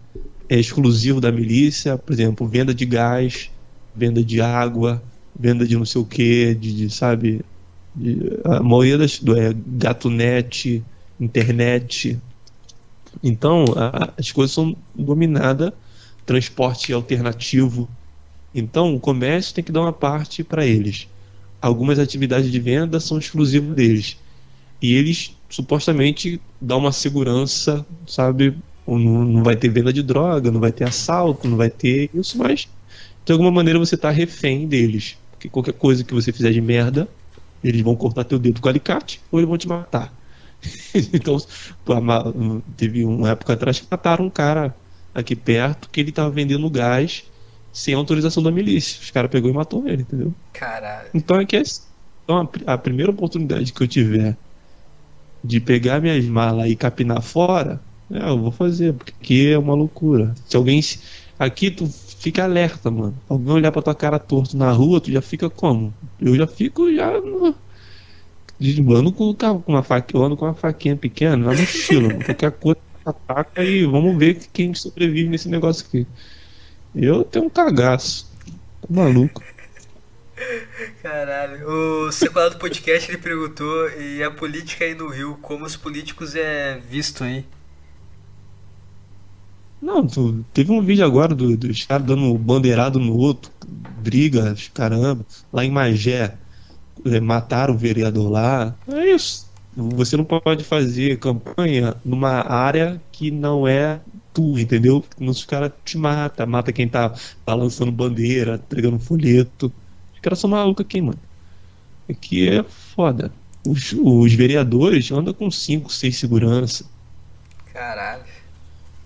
Speaker 2: é exclusivo da milícia, por exemplo, venda de gás, venda de água, venda de não sei o que, de, de, sabe, a maioria das do, é net, internet. Então, a, as coisas são dominadas, transporte alternativo. Então, o comércio tem que dar uma parte para eles. Algumas atividades de venda são exclusivas deles. E eles supostamente dão uma segurança, sabe? Não, vai ter venda de droga, não vai ter assalto, não vai ter isso, mas de alguma maneira você está refém deles. Porque qualquer coisa que você fizer de merda, eles vão cortar teu dedo com alicate ou eles vão te matar. então, teve uma época atrás que mataram um cara aqui perto que ele estava vendendo gás sem autorização da milícia. Os caras pegou e matou ele, entendeu?
Speaker 1: Caralho.
Speaker 2: Então é que é, então, a, a primeira oportunidade que eu tiver de pegar minhas malas e capinar fora, é, eu vou fazer, porque é uma loucura. Se alguém. Aqui tu fica alerta, mano. Alguém olhar pra tua cara torto na rua, tu já fica como? Eu já fico já. No... Ando com, uma faca, eu ando com uma faquinha pequena na mochila, qualquer coisa ataca e vamos ver quem sobrevive nesse negócio aqui. Eu tenho um cagaço. Tô maluco.
Speaker 1: Caralho. O sequelado do podcast ele perguntou e a política aí no Rio, como os políticos é visto aí?
Speaker 2: Não, tu, teve um vídeo agora dos do caras dando bandeirado no outro, briga, caramba, lá em Magé, é, mataram o vereador lá. É isso. Você não pode fazer campanha numa área que não é tu, entendeu? Os caras te matam, mata quem tá balançando bandeira, entregando folheto. Os caras são malucos aqui, mano. Aqui é foda. Os, os vereadores andam com 5, 6 segurança.
Speaker 1: Caralho.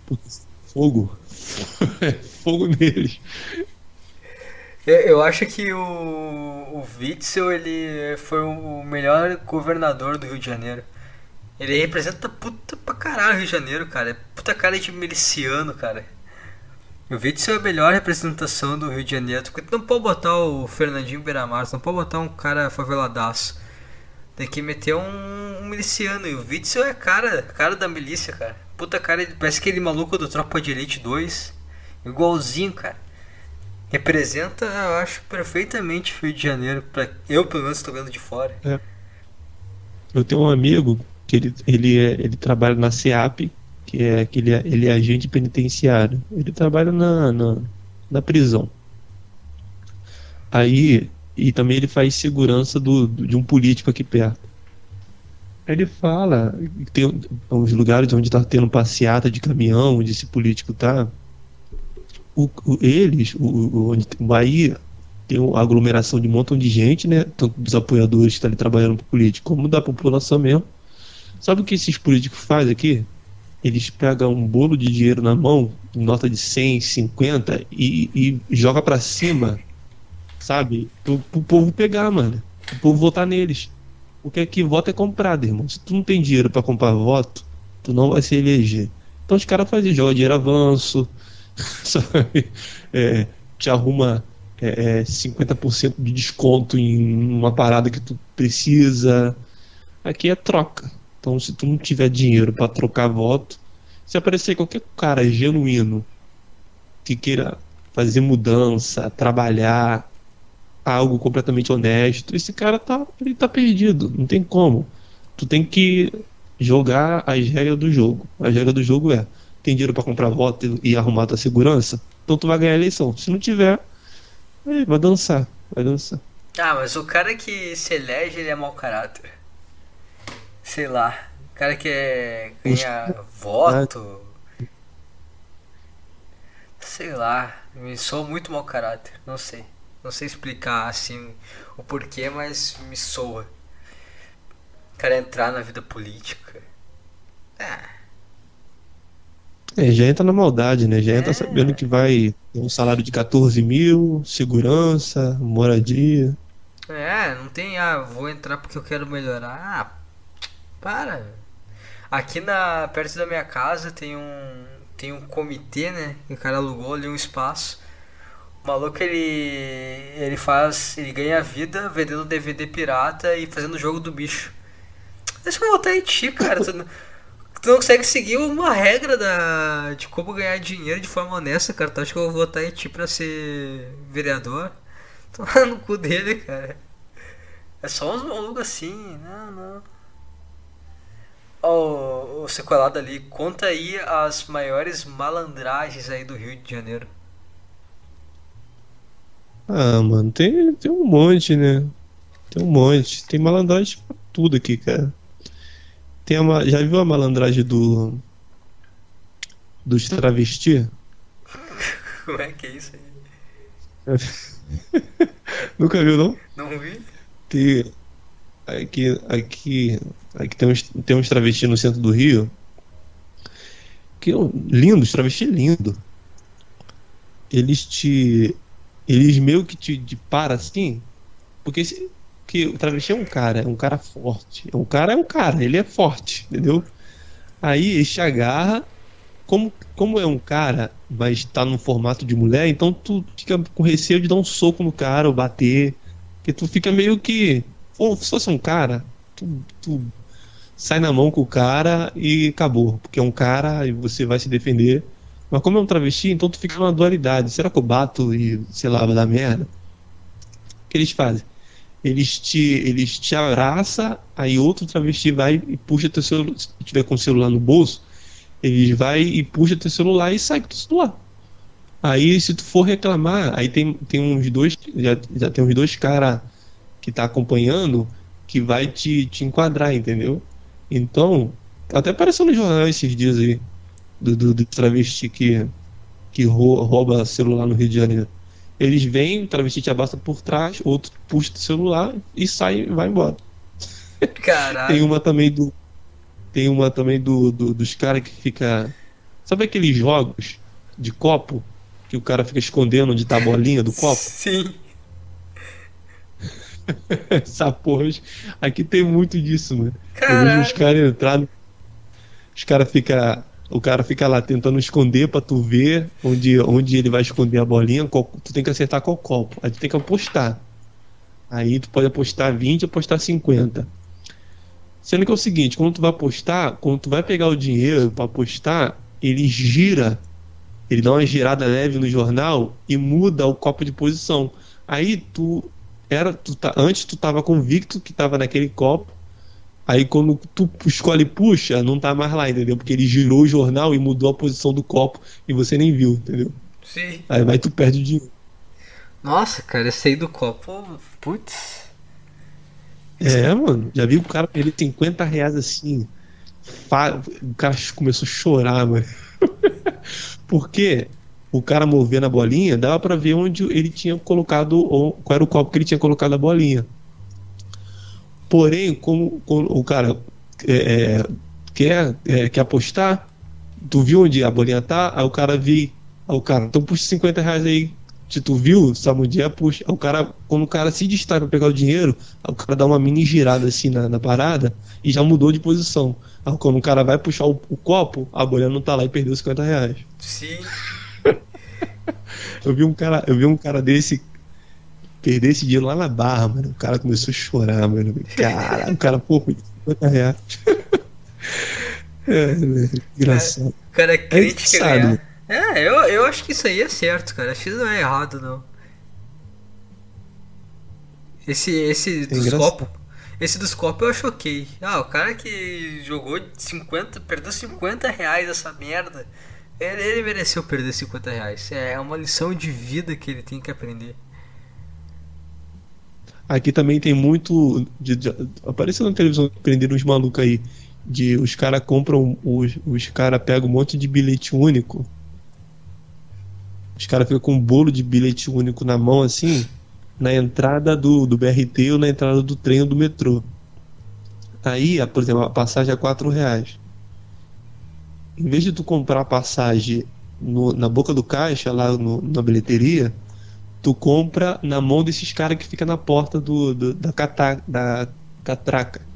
Speaker 2: Porque fogo. fogo neles.
Speaker 1: Eu acho que o, o Witzel ele foi o melhor governador do Rio de Janeiro. Ele representa puta pra caralho o Rio de Janeiro, cara. É puta cara de miliciano, cara. O Witzel é a melhor representação do Rio de Janeiro. Tu não pode botar o Fernandinho Beiramar, não pode botar um cara faveladaço. Tem que meter um, um miliciano. E o Witzel é cara, cara da milícia, cara. Puta cara, parece aquele maluco do Tropa de Elite 2. Igualzinho, cara. Representa, eu acho, perfeitamente Rio de Janeiro. Pra, eu, pelo menos, estou vendo de fora.
Speaker 2: É. Eu tenho um amigo que ele, ele, é, ele trabalha na SEAP, que é aquele ele é agente penitenciário. Ele trabalha na, na, na prisão. Aí, e também ele faz segurança do, do- de um político aqui perto. Ele fala que tem uns lugares onde tá tendo passeata de caminhão, onde esse político tá. O, o- eles, o, o, onde o Bahia, tem uma aglomeração de um montão de gente, né? Tanto dos apoiadores que estão ali trabalhando pro político, como da população mesmo. Sabe o que esses políticos fazem aqui? Eles pegam um bolo de dinheiro na mão, nota de 100, 50, e, e joga pra cima, sabe? Pro, pro povo pegar, mano. O povo votar neles. Porque aqui voto é comprado, irmão. Se tu não tem dinheiro pra comprar voto, tu não vai se eleger. Então os caras fazem, joga dinheiro avanço, sabe? É, te arruma é, é, 50% de desconto em uma parada que tu precisa. Aqui é troca. Então, se tu não tiver dinheiro pra trocar voto, se aparecer qualquer cara genuíno que queira fazer mudança, trabalhar, algo completamente honesto, esse cara tá, ele tá perdido, não tem como. Tu tem que jogar as regras do jogo. A regra do jogo é: tem dinheiro pra comprar voto e arrumar tua segurança? Então tu vai ganhar a eleição. Se não tiver, vai dançar, vai dançar.
Speaker 1: Ah, mas o cara que se elege, ele é mau caráter. Sei lá. O cara que é, ganha voto. Sei lá. Me sou muito mau caráter. Não sei. Não sei explicar assim o porquê, mas me soa. O cara entrar na vida política. Ah,
Speaker 2: É, já entra na maldade, né? Já entra
Speaker 1: É.
Speaker 2: sabendo que vai ter um salário de 14 mil, segurança, moradia.
Speaker 1: É, não tem, ah, vou entrar porque eu quero melhorar. Ah, para. Aqui na perto da minha casa tem um tem um comitê, né? O cara alugou ali um espaço. O maluco ele ele faz, ele ganha vida vendendo DVD pirata e fazendo jogo do bicho. Deixa eu votar em ti, cara. Tu não, tu não consegue seguir uma regra da de como ganhar dinheiro de forma honesta, cara. Tu acha que eu vou votar em ti pra ser vereador? Toma no cu dele, cara. É só uns malucos assim, não, não. Ó, o sequelado ali, conta aí as maiores malandragens aí do Rio de Janeiro.
Speaker 2: Ah, mano, tem, tem um monte, né? Tem um monte. Tem malandragem pra tudo aqui, cara. Tem a, ma- já viu a malandragem do. dos travesti?
Speaker 1: Como é que é isso aí?
Speaker 2: Nunca viu, não?
Speaker 1: Não vi?
Speaker 2: Tem, aqui, aqui, aqui tem uns, tem uns travestis no centro do Rio. Que é lindos, travesti lindo. Eles te. Eles meio que te, te assim. Porque se, que o travesti é um cara, é um cara forte. É um cara, é um cara, ele é forte, entendeu? Aí ele te agarra. Como, como é um cara, mas tá no formato de mulher, então tu fica com receio de dar um soco no cara ou bater. Porque tu fica meio que. Pô, se fosse um cara, tu, tu sai na mão com o cara e acabou. Porque é um cara e você vai se defender. Mas como é um travesti, então tu fica numa dualidade. Será que eu bato e, sei lá, vai dar merda? O que eles fazem? Eles te, eles te abraçam, aí outro travesti vai e puxa teu celular. Se tiver com o celular no bolso, eles vai e puxa teu celular e sai com teu celular. Aí se tu for reclamar, aí tem, tem uns dois, já, já tem uns dois caras que tá acompanhando que vai te, te enquadrar, entendeu? Então, até apareceu no jornal esses dias aí, do, do, do travesti que, que rou- rouba celular no Rio de Janeiro. Eles vêm, o travesti te abraça por trás, outro puxa o celular e sai e vai embora. Tem
Speaker 1: Caralho.
Speaker 2: uma também do. Tem uma também do, do- dos caras que fica. Sabe aqueles jogos de copo? Que o cara fica escondendo onde tá a bolinha do copo?
Speaker 1: Sim.
Speaker 2: Essa porra. Aqui tem muito disso, mano. Eu vejo
Speaker 1: Caralho.
Speaker 2: os caras entrando. Os caras ficam. O cara fica lá tentando esconder pra tu ver onde, onde ele vai esconder a bolinha. qual- tu tem que acertar qual copo. Aí tu tem que apostar. Aí tu pode apostar 20 apostar 50. Sendo que é o seguinte, quando tu vai apostar, quando tu vai pegar o dinheiro pra apostar, ele gira. Ele dá uma girada leve no jornal e muda o copo de posição. Aí tu era tu tá, antes tu tava convicto que tava naquele copo. Aí quando tu escolhe e puxa, não tá mais lá, entendeu? Porque ele girou o jornal e mudou a posição do copo e você nem viu, entendeu?
Speaker 1: Sim.
Speaker 2: Aí vai tu perde o dinheiro.
Speaker 1: Nossa, cara, esse aí do copo. Putz.
Speaker 2: É, mano, já vi o cara perder 50 reais assim. Fa- O cara começou a chorar, mano. Porque o cara movendo a bolinha, dava pra ver onde ele tinha colocado, ou qual era o copo que ele tinha colocado a bolinha. Porém, como, como o cara é, é, quer, é, quer apostar, tu viu onde a bolinha tá? Aí o cara vi, aí o cara, então puxa 50 reais aí. Se tu viu, onde é, puxa. Aí o cara, quando o cara se distrai pra pegar o dinheiro, o cara dá uma mini girada assim na, na parada e já mudou de posição. Aí quando o cara vai puxar o, o copo, a bolinha não tá lá e perdeu 50 reais.
Speaker 1: Sim.
Speaker 2: Eu vi um cara, eu vi um cara desse perder esse dinheiro lá na barra, mano. O cara começou a chorar, mano. Cara, o cara, pô, 50 reais. É, velho, engraçado.
Speaker 1: O cara é crente ganhar. É, eu, eu acho que isso aí é certo, cara. Acho que não é errado, não. Esse, esse dos
Speaker 2: engraçado.
Speaker 1: copos. Esse dos copos eu acho ok. Ah, o cara que jogou 50, perdeu 50 reais essa merda. Ele, ele mereceu perder 50 reais. É uma lição de vida que ele tem que aprender.
Speaker 2: Aqui também tem muito. De, de- apareceu na televisão prenderam uns malucos aí. De os caras compram. Os, os caras pegam um monte de bilhete único. Os caras ficam com um bolo de bilhete único na mão assim. Na entrada do, do BRT ou na entrada do trem ou do metrô. Aí, a- por exemplo, a passagem é 4 reais. Em vez de tu comprar a passagem no- na boca do caixa, lá no- na bilheteria, tu compra na mão desses caras que fica na porta do, do- da, cata, da catraca.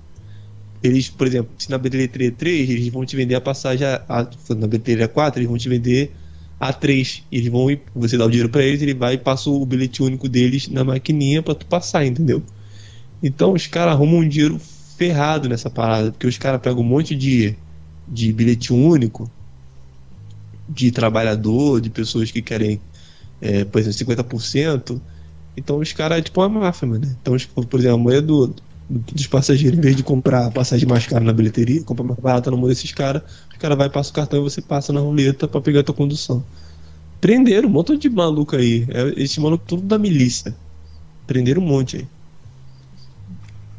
Speaker 2: Eles, por exemplo, se na bilheteria 3, eles vão te vender a passagem a, a- na bilheteria 4, eles vão te vender a 3. Eles vão você dá o dinheiro pra eles, ele vai e passa o bilhete único deles na maquininha pra tu passar, entendeu? Então os caras arrumam um dinheiro ferrado nessa parada, porque os caras pegam um monte de, de bilhete único de trabalhador, de pessoas que querem é, por exemplo, 50%. Então os caras é tipo uma máfia, mano. Então, tipo, por exemplo, a maioria do, do- dos passageiros, em vez de comprar passagem mais cara na bilheteria, compra mais barata na mão desses caras, os caras vai passa o cartão e você passa na roleta pra pegar a tua condução. Prenderam um monte de maluco aí. É, Esse maluco tudo da milícia. Prenderam um monte aí.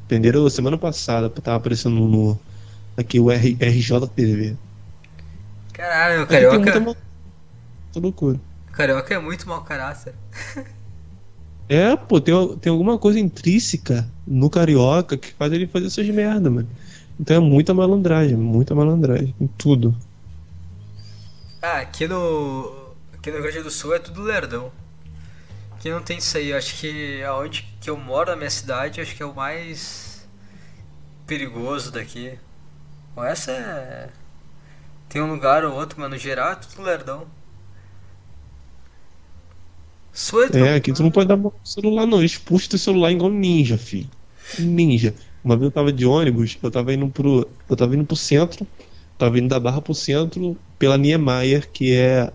Speaker 2: Prenderam semana passada, tava aparecendo no. Aqui o RJTV.
Speaker 1: Caralho,
Speaker 2: muita
Speaker 1: carioca,
Speaker 2: mal- muita loucura.
Speaker 1: Carioca é muito mau caráter.
Speaker 2: É, pô, tem, tem alguma coisa intrínseca no carioca que faz ele fazer essas merda, mano. Então é muita malandragem, muita malandragem em tudo.
Speaker 1: Ah, aqui no. Aqui no Rio Grande do Sul é tudo lerdão. Aqui não tem isso aí. Acho que aonde que eu moro na minha cidade, acho que é o mais perigoso daqui. Bom, essa é. Tem um lugar ou outro, mas no geral é tudo lerdão.
Speaker 2: É, aqui tu não pode dar mão pro celular, não. Eles puxam teu celular igual ninja, filho. Ninja. Uma vez eu tava de ônibus, eu tava indo pro. Eu tava indo pro centro, tava indo da barra pro centro pela Niemeyer, que é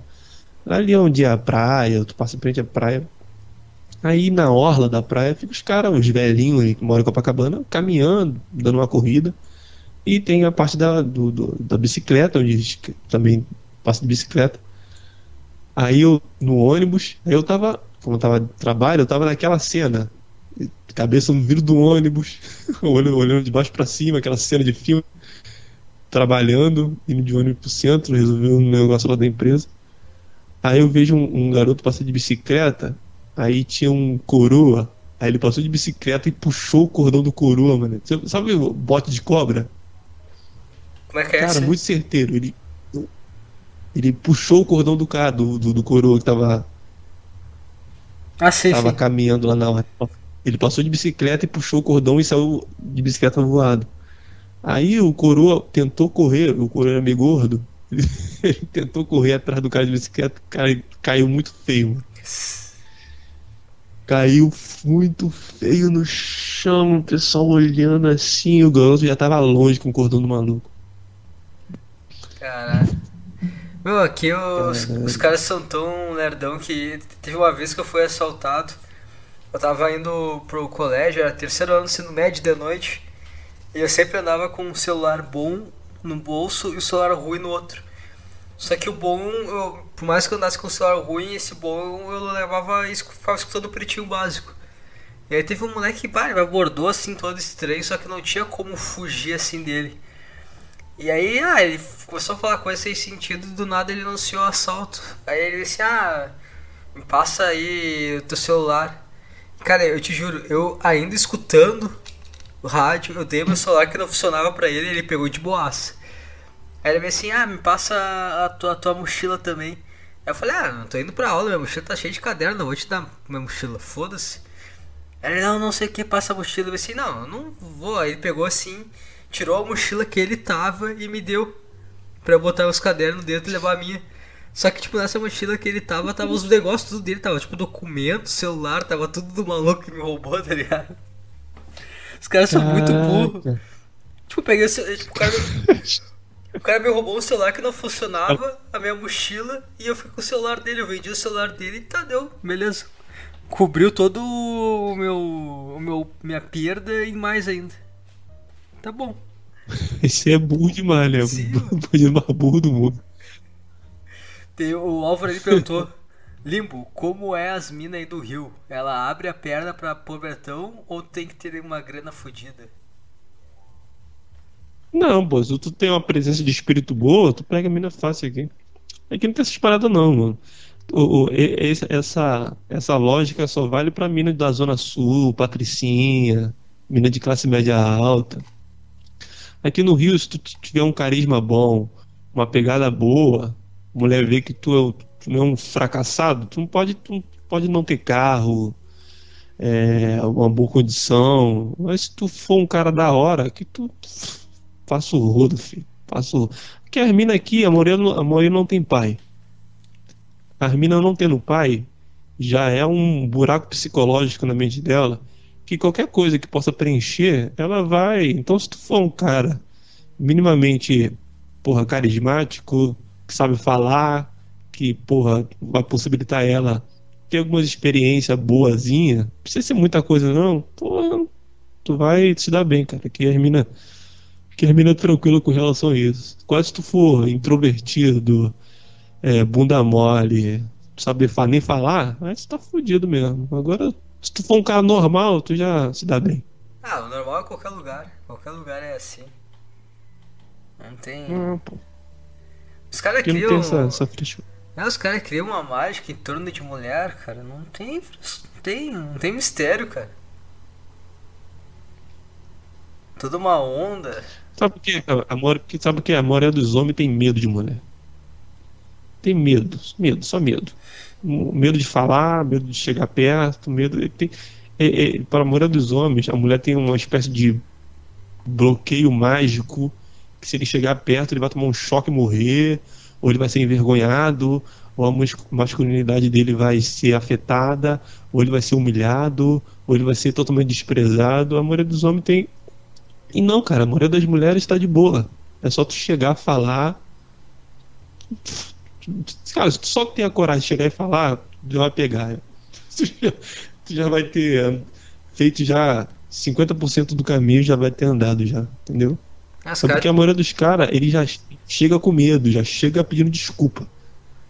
Speaker 2: ali onde é a praia, tu passa em frente à praia. Aí na orla da praia fica os caras, os velhinhos que moram em Copacabana, caminhando, dando uma corrida. E tem a parte da, do- do- da bicicleta, onde também passam de bicicleta. Aí eu, no ônibus, aí eu tava, como eu tava de trabalho, eu tava naquela cena, cabeça no vidro do ônibus, olhando, de baixo pra cima, aquela cena de filme, trabalhando, indo de ônibus pro centro, resolvendo um negócio lá da empresa. Aí eu vejo um, um garoto passar de bicicleta, aí tinha um coroa, aí ele passou de bicicleta e puxou o cordão do coroa, mano. Sabe o bote de cobra?
Speaker 1: Como é que é
Speaker 2: Cara,
Speaker 1: essa?
Speaker 2: muito certeiro. Ele, ele puxou o cordão do cara, do, do, do coroa que tava
Speaker 1: Ah, sim,
Speaker 2: Tava
Speaker 1: sim.
Speaker 2: caminhando lá na hora. Ele passou de bicicleta e puxou o cordão e saiu de bicicleta voado. Aí o coroa tentou correr, o coroa era meio gordo. Ele, ele tentou correr atrás do cara de bicicleta, o cara caiu muito feio, mano. Caiu muito feio no chão, o pessoal olhando assim, o garoto já tava longe com o cordão do maluco.
Speaker 1: Caralho. Meu, aqui os, os caras são tão lerdão que teve uma vez que eu fui assaltado. Eu tava indo pro colégio, era terceiro ano do ensino médio de noite. E eu sempre andava com um celular bom no bolso e o celular ruim no outro. Só que o bom eu por mais que eu andasse com um celular ruim, esse bom eu levava e ficava escutando o pretinho básico. E aí teve um moleque que me abordou assim todo estranho, só que não tinha como fugir assim dele. E aí, ah, ele começou a falar coisas sem sentido, do nada ele anunciou assalto. Aí ele disse, ah, me passa aí o teu celular. Cara, eu te juro, eu ainda escutando o rádio, eu dei meu celular que não funcionava pra ele ele pegou de boaça. Aí ele veio assim, ah, me passa a tua, a tua mochila também. Aí eu falei, ah, não tô indo pra aula, minha mochila tá cheia de caderno, vou te dar minha mochila, foda-se. Aí ele, não, não sei o que, passa a mochila. Eu falei assim, não, eu não vou. Aí ele pegou assim, tirou a mochila que ele tava e me deu. Pra eu botar os cadernos dentro e levar a minha. Só que, tipo, nessa mochila que ele tava, tava os negócios tudo dele, tava tipo documento, celular, tava tudo do maluco que me roubou, tá ligado? Os caras são muito burros. Tipo, peguei o celular. Tipo, o cara. O cara me roubou um celular que não funcionava, a minha mochila, e eu fiquei com o celular dele. Eu vendi o celular dele e tá, deu, beleza. Cobriu todo o meu, o meu minha perda e mais ainda. Tá bom.
Speaker 2: Esse é burro demais, né?
Speaker 1: Sim,
Speaker 2: O mais burro do mundo.
Speaker 1: Tem, o Álvaro perguntou: Limbo, como é as minas aí do Rio? Ela abre a perna pra pobretão ou tem que ter uma grana fodida?
Speaker 2: Não, pô, se tu tem uma presença de espírito boa, tu pega a mina fácil aqui. Aqui não tem essas paradas não, mano. O, o- esse- essa, essa lógica só vale pra mina da Zona Sul, Patricinha, mina de classe média alta. Aqui no Rio, se tu tiver um carisma bom, uma pegada boa, mulher vê que tu, é é um fracassado, tu não pode, tu pode não ter carro, é, uma boa condição. Mas se tu for um cara da hora, que tu faça o rodo, filho. Faça o... Porque as minas aqui, a não- a maioria não tem pai. As minas não tendo pai já é um buraco psicológico na mente dela que qualquer coisa que possa preencher, ela vai. Então, se tu for um cara minimamente, porra, carismático, que sabe falar, que, porra, vai possibilitar ela ter algumas experiências boazinha, não precisa ser muita coisa, não. Porra, tu vai se dar bem, cara. Que minas que minas tranquilo com relação a isso. Quase se tu for introvertido, é, bunda mole, saber nem falar, aí você tá fudido mesmo. Agora, se tu for um cara normal, tu já se dá bem.
Speaker 1: Ah, o normal é qualquer lugar. Qualquer lugar é assim. Não tem.
Speaker 2: Ah, pô,
Speaker 1: Os caras
Speaker 2: não
Speaker 1: criam.
Speaker 2: tem essa, essa.
Speaker 1: É, os caras criam uma mágica em torno de mulher, cara. Não tem. Não tem, não tem mistério, cara. Toda uma onda.
Speaker 2: Sabe por quê? A, a, maioria- porque sabe por quê? A maioria dos homens tem medo de mulher. Tem medo, medo, só medo. Medo de falar, medo de chegar perto, medo. Tem, é- é, para a maioria dos homens, a mulher tem uma espécie de bloqueio mágico que se ele chegar perto, ele vai tomar um choque e morrer, ou ele vai ser envergonhado, ou a mas- masculinidade dele vai ser afetada, ou ele vai ser humilhado, ou ele vai ser totalmente desprezado. A maioria dos homens tem e não, cara, a maioria das mulheres está de boa. É só tu chegar, falar. Cara, se tu só tem a coragem de chegar e falar, tu já vai pegar. Tu já, tu já vai ter eh, feito já 50% do caminho, já vai ter andado já, entendeu?
Speaker 1: Os
Speaker 2: É porque
Speaker 1: caras
Speaker 2: a maioria dos caras, ele já chega com medo, já chega pedindo desculpa.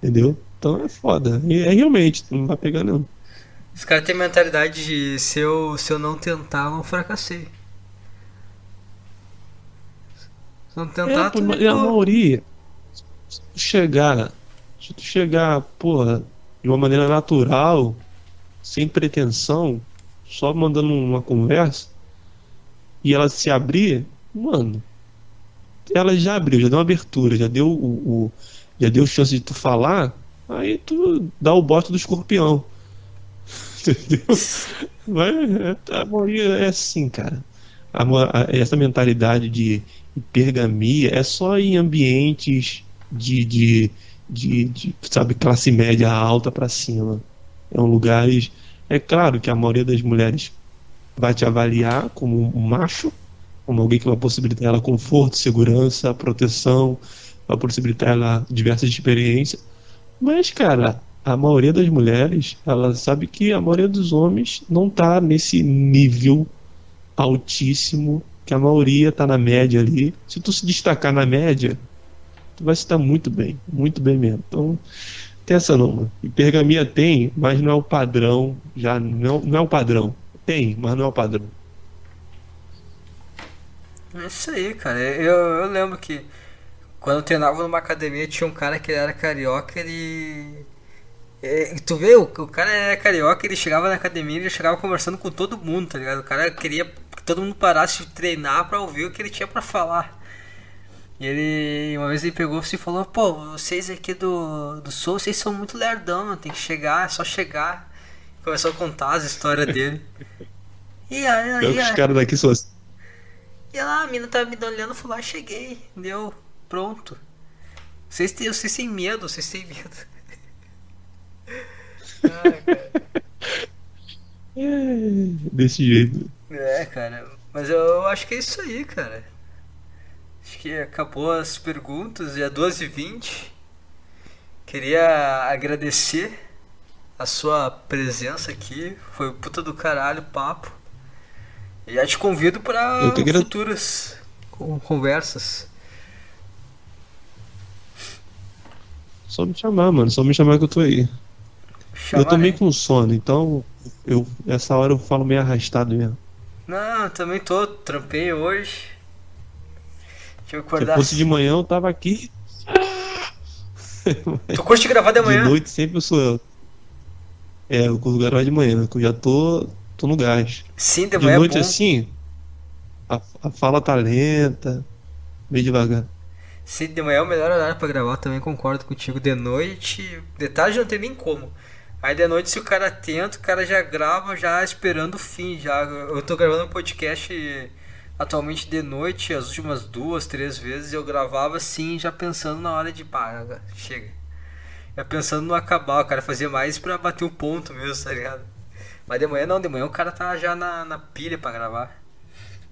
Speaker 2: Entendeu? Então é foda. E é realmente, tu não vai pegar não.
Speaker 1: os cara têm mentalidade de se eu, se eu não tentar, eu não fracassei. Se eu não tentar,
Speaker 2: É,
Speaker 1: tu
Speaker 2: a maioria, se tu chegar, se tu chegar, porra, de uma maneira natural, sem pretensão, só mandando uma conversa, e ela se abrir, mano, ela já abriu, já deu uma abertura, já deu o, o- já deu chance de tu falar, aí tu dá o bote do escorpião. Entendeu? Vai, é- maioria é assim, cara. A a- essa mentalidade de hipergamia é só em ambientes de, de, de, de, sabe, classe média alta pra cima. É um lugares. É claro que a maioria das mulheres vai te avaliar como um macho, como alguém que vai possibilitar ela conforto, segurança, proteção, vai possibilitar ela diversas experiências. Mas, cara, a maioria das mulheres, ela sabe que a maioria dos homens não tá nesse nível altíssimo, que a maioria tá na média ali. Se tu se destacar na média, tu vai se dar muito bem, muito bem mesmo. Então, Tem essa não, mano. Hipergamia tem, mas não é o padrão. Já não, não é o padrão. Tem, mas não é o padrão.
Speaker 1: É isso aí, cara. Eu, eu lembro que quando eu treinava numa academia tinha um cara que era carioca, ele. É, tu vê, o, o cara era carioca, ele chegava na academia e chegava conversando com todo mundo, tá ligado? O cara queria que todo mundo parasse de treinar pra ouvir o que ele tinha pra falar. E ele, uma vez ele pegou e falou: Pô, vocês aqui do, do Sul, vocês são muito lerdão, mano, tem que chegar, é só chegar. Começou a contar as histórias dele. E aí, aí,
Speaker 2: que os caras daqui são assim.
Speaker 1: e lá, a mina tava me olhando, falou, ah, cheguei, deu, pronto. Vocês têm, vocês têm medo, vocês têm medo. Ai, cara.
Speaker 2: É, desse jeito.
Speaker 1: É, cara, mas eu acho que é isso aí, cara. Acho que acabou as perguntas, já 12h20. Queria agradecer a sua presença aqui, foi puta do caralho papo. E já te convido para futuras con- conversas.
Speaker 2: Só me chamar, mano. Só me chamar que eu tô aí.
Speaker 1: Chama
Speaker 2: eu tô meio com sono, então eu, essa hora eu falo meio arrastado mesmo.
Speaker 1: Não, também tô, trampei hoje. Deixa eu
Speaker 2: Se
Speaker 1: acordar.
Speaker 2: fosse de manhã, eu tava aqui.
Speaker 1: Tu curte gravar de
Speaker 2: De
Speaker 1: manhã?
Speaker 2: noite sempre sou eu. É, eu curto gravar de manhã, que eu já tô, tô no gás.
Speaker 1: Sim, de
Speaker 2: De
Speaker 1: manhã é
Speaker 2: noite
Speaker 1: bom.
Speaker 2: assim, a, a fala tá lenta, meio devagar.
Speaker 1: Sim, de manhã é o melhor horário pra gravar, também concordo contigo. De noite, de tarde não tem nem como. Aí de noite, se o cara atento, o cara já grava já esperando o fim. Já. Eu tô gravando um podcast atualmente de noite, as últimas duas, três vezes eu gravava assim, já pensando na hora de pá, chega. Já pensando no acabar, o cara fazia mais pra bater o ponto mesmo, tá ligado? Mas de manhã não, de manhã o cara tá já na, na pilha pra gravar.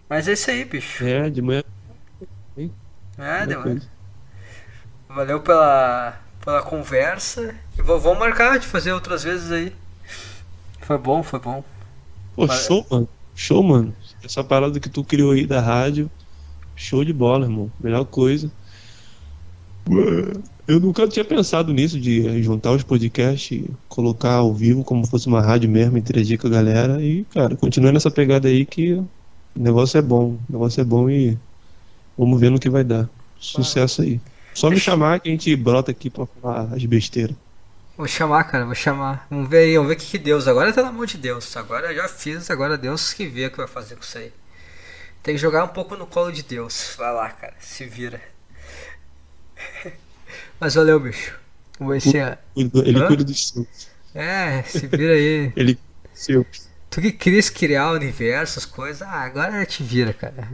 Speaker 1: Mas é isso aí, bicho.
Speaker 2: É, de manhã.
Speaker 1: É, de manhã. Valeu pela, pela conversa. E vamos marcar de fazer outras vezes aí. Foi bom, foi bom.
Speaker 2: Pô,
Speaker 1: Valeu.
Speaker 2: show, mano. Show, mano. Essa parada que tu criou aí da rádio. Show de bola, irmão. Melhor coisa. Eu nunca tinha pensado nisso, de juntar os podcasts, colocar ao vivo como fosse uma rádio mesmo, interagir com a galera. E, cara, continua nessa pegada aí que o negócio é bom. O negócio é bom e vamos ver no que vai dar. Sucesso aí. Só me chamar que a gente brota aqui pra falar as besteiras.
Speaker 1: Vou chamar, cara, vou chamar. Vamos ver aí, vamos ver o que, que Deus. Agora tá na mão de Deus. Agora eu já fiz, agora Deus que vê o que vai fazer com isso aí. Tem que jogar um pouco no colo de Deus. Vai lá, cara, se vira. Mas valeu, bicho. Vamos ver se é.
Speaker 2: Ele
Speaker 1: Hã?
Speaker 2: cuida dos seus.
Speaker 1: É, se vira aí.
Speaker 2: Ele seu.
Speaker 1: Tu que queria criar o universo, as coisas, ah, agora te vira, cara.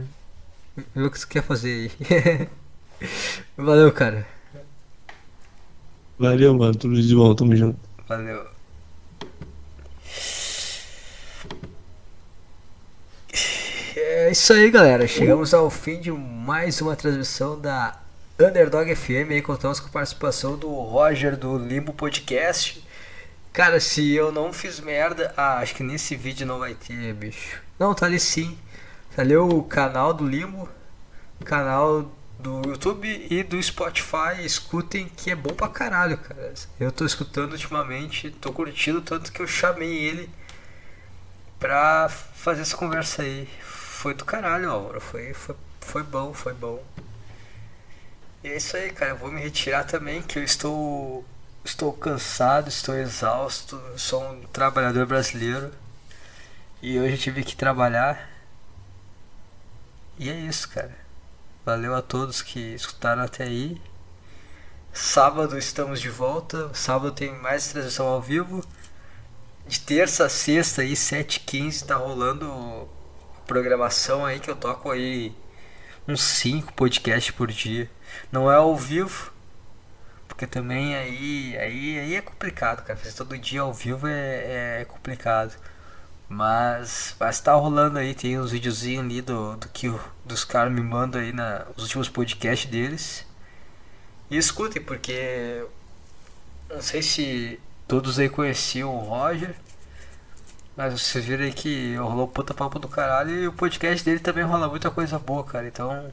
Speaker 1: Vê o que tu quer fazer aí. Valeu, cara.
Speaker 2: Valeu, mano. Tudo de bom. Tamo junto.
Speaker 1: Valeu. É isso aí, galera. Chegamos ao fim de mais uma transmissão da Underdog FM. Aí contamos com a participação do Roger do Limbo Podcast. Cara, se eu não fiz merda. Ah, acho que nesse vídeo não vai ter, bicho. Não, tá ali sim. Tá ali o canal do Limbo, canal do YouTube e do Spotify. Escutem que é bom pra caralho, cara. Eu tô escutando ultimamente, tô curtindo tanto que eu chamei ele pra fazer essa conversa aí. Foi do caralho, Álvaro. Foi, foi, foi bom, foi bom. E é isso aí, cara. Eu vou me retirar também, que eu estou. Estou cansado, estou exausto. Sou um trabalhador brasileiro. E hoje tive que trabalhar. E é isso, cara. Valeu a todos que escutaram até aí. Sábado estamos de volta. Sábado tem mais transmissão ao vivo. De terça a sexta aí, 7h15, tá rolando programação aí que eu toco aí uns 5 podcasts por dia. Não é ao vivo, porque também aí, aí, aí é complicado, cara. Fazer todo dia ao vivo é, é complicado. Mas, mas tá rolando aí, tem uns videozinhos ali do, do que dos caras me mandam aí na, os últimos podcasts deles. E escutem, porque não sei se todos aí conheciam o Roger. Mas vocês viram aí que rolou puta papo do caralho e o podcast dele também rola muita coisa boa, cara. Então,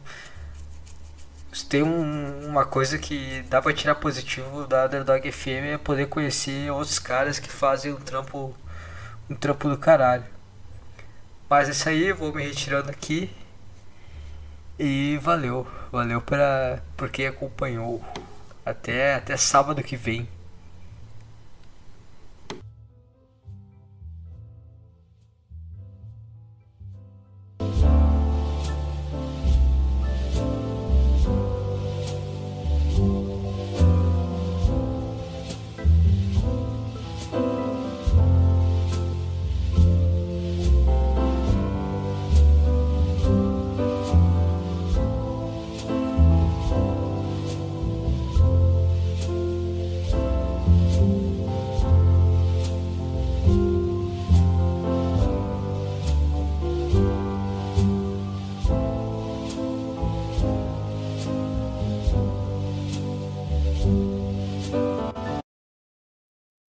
Speaker 1: tem um- uma coisa que dá pra tirar positivo da Underdog FM é poder conhecer outros caras que fazem um trampo um trampo do caralho. Mas é isso aí, vou me retirando aqui. E valeu, valeu pra, por quem acompanhou. Até, até sábado que vem.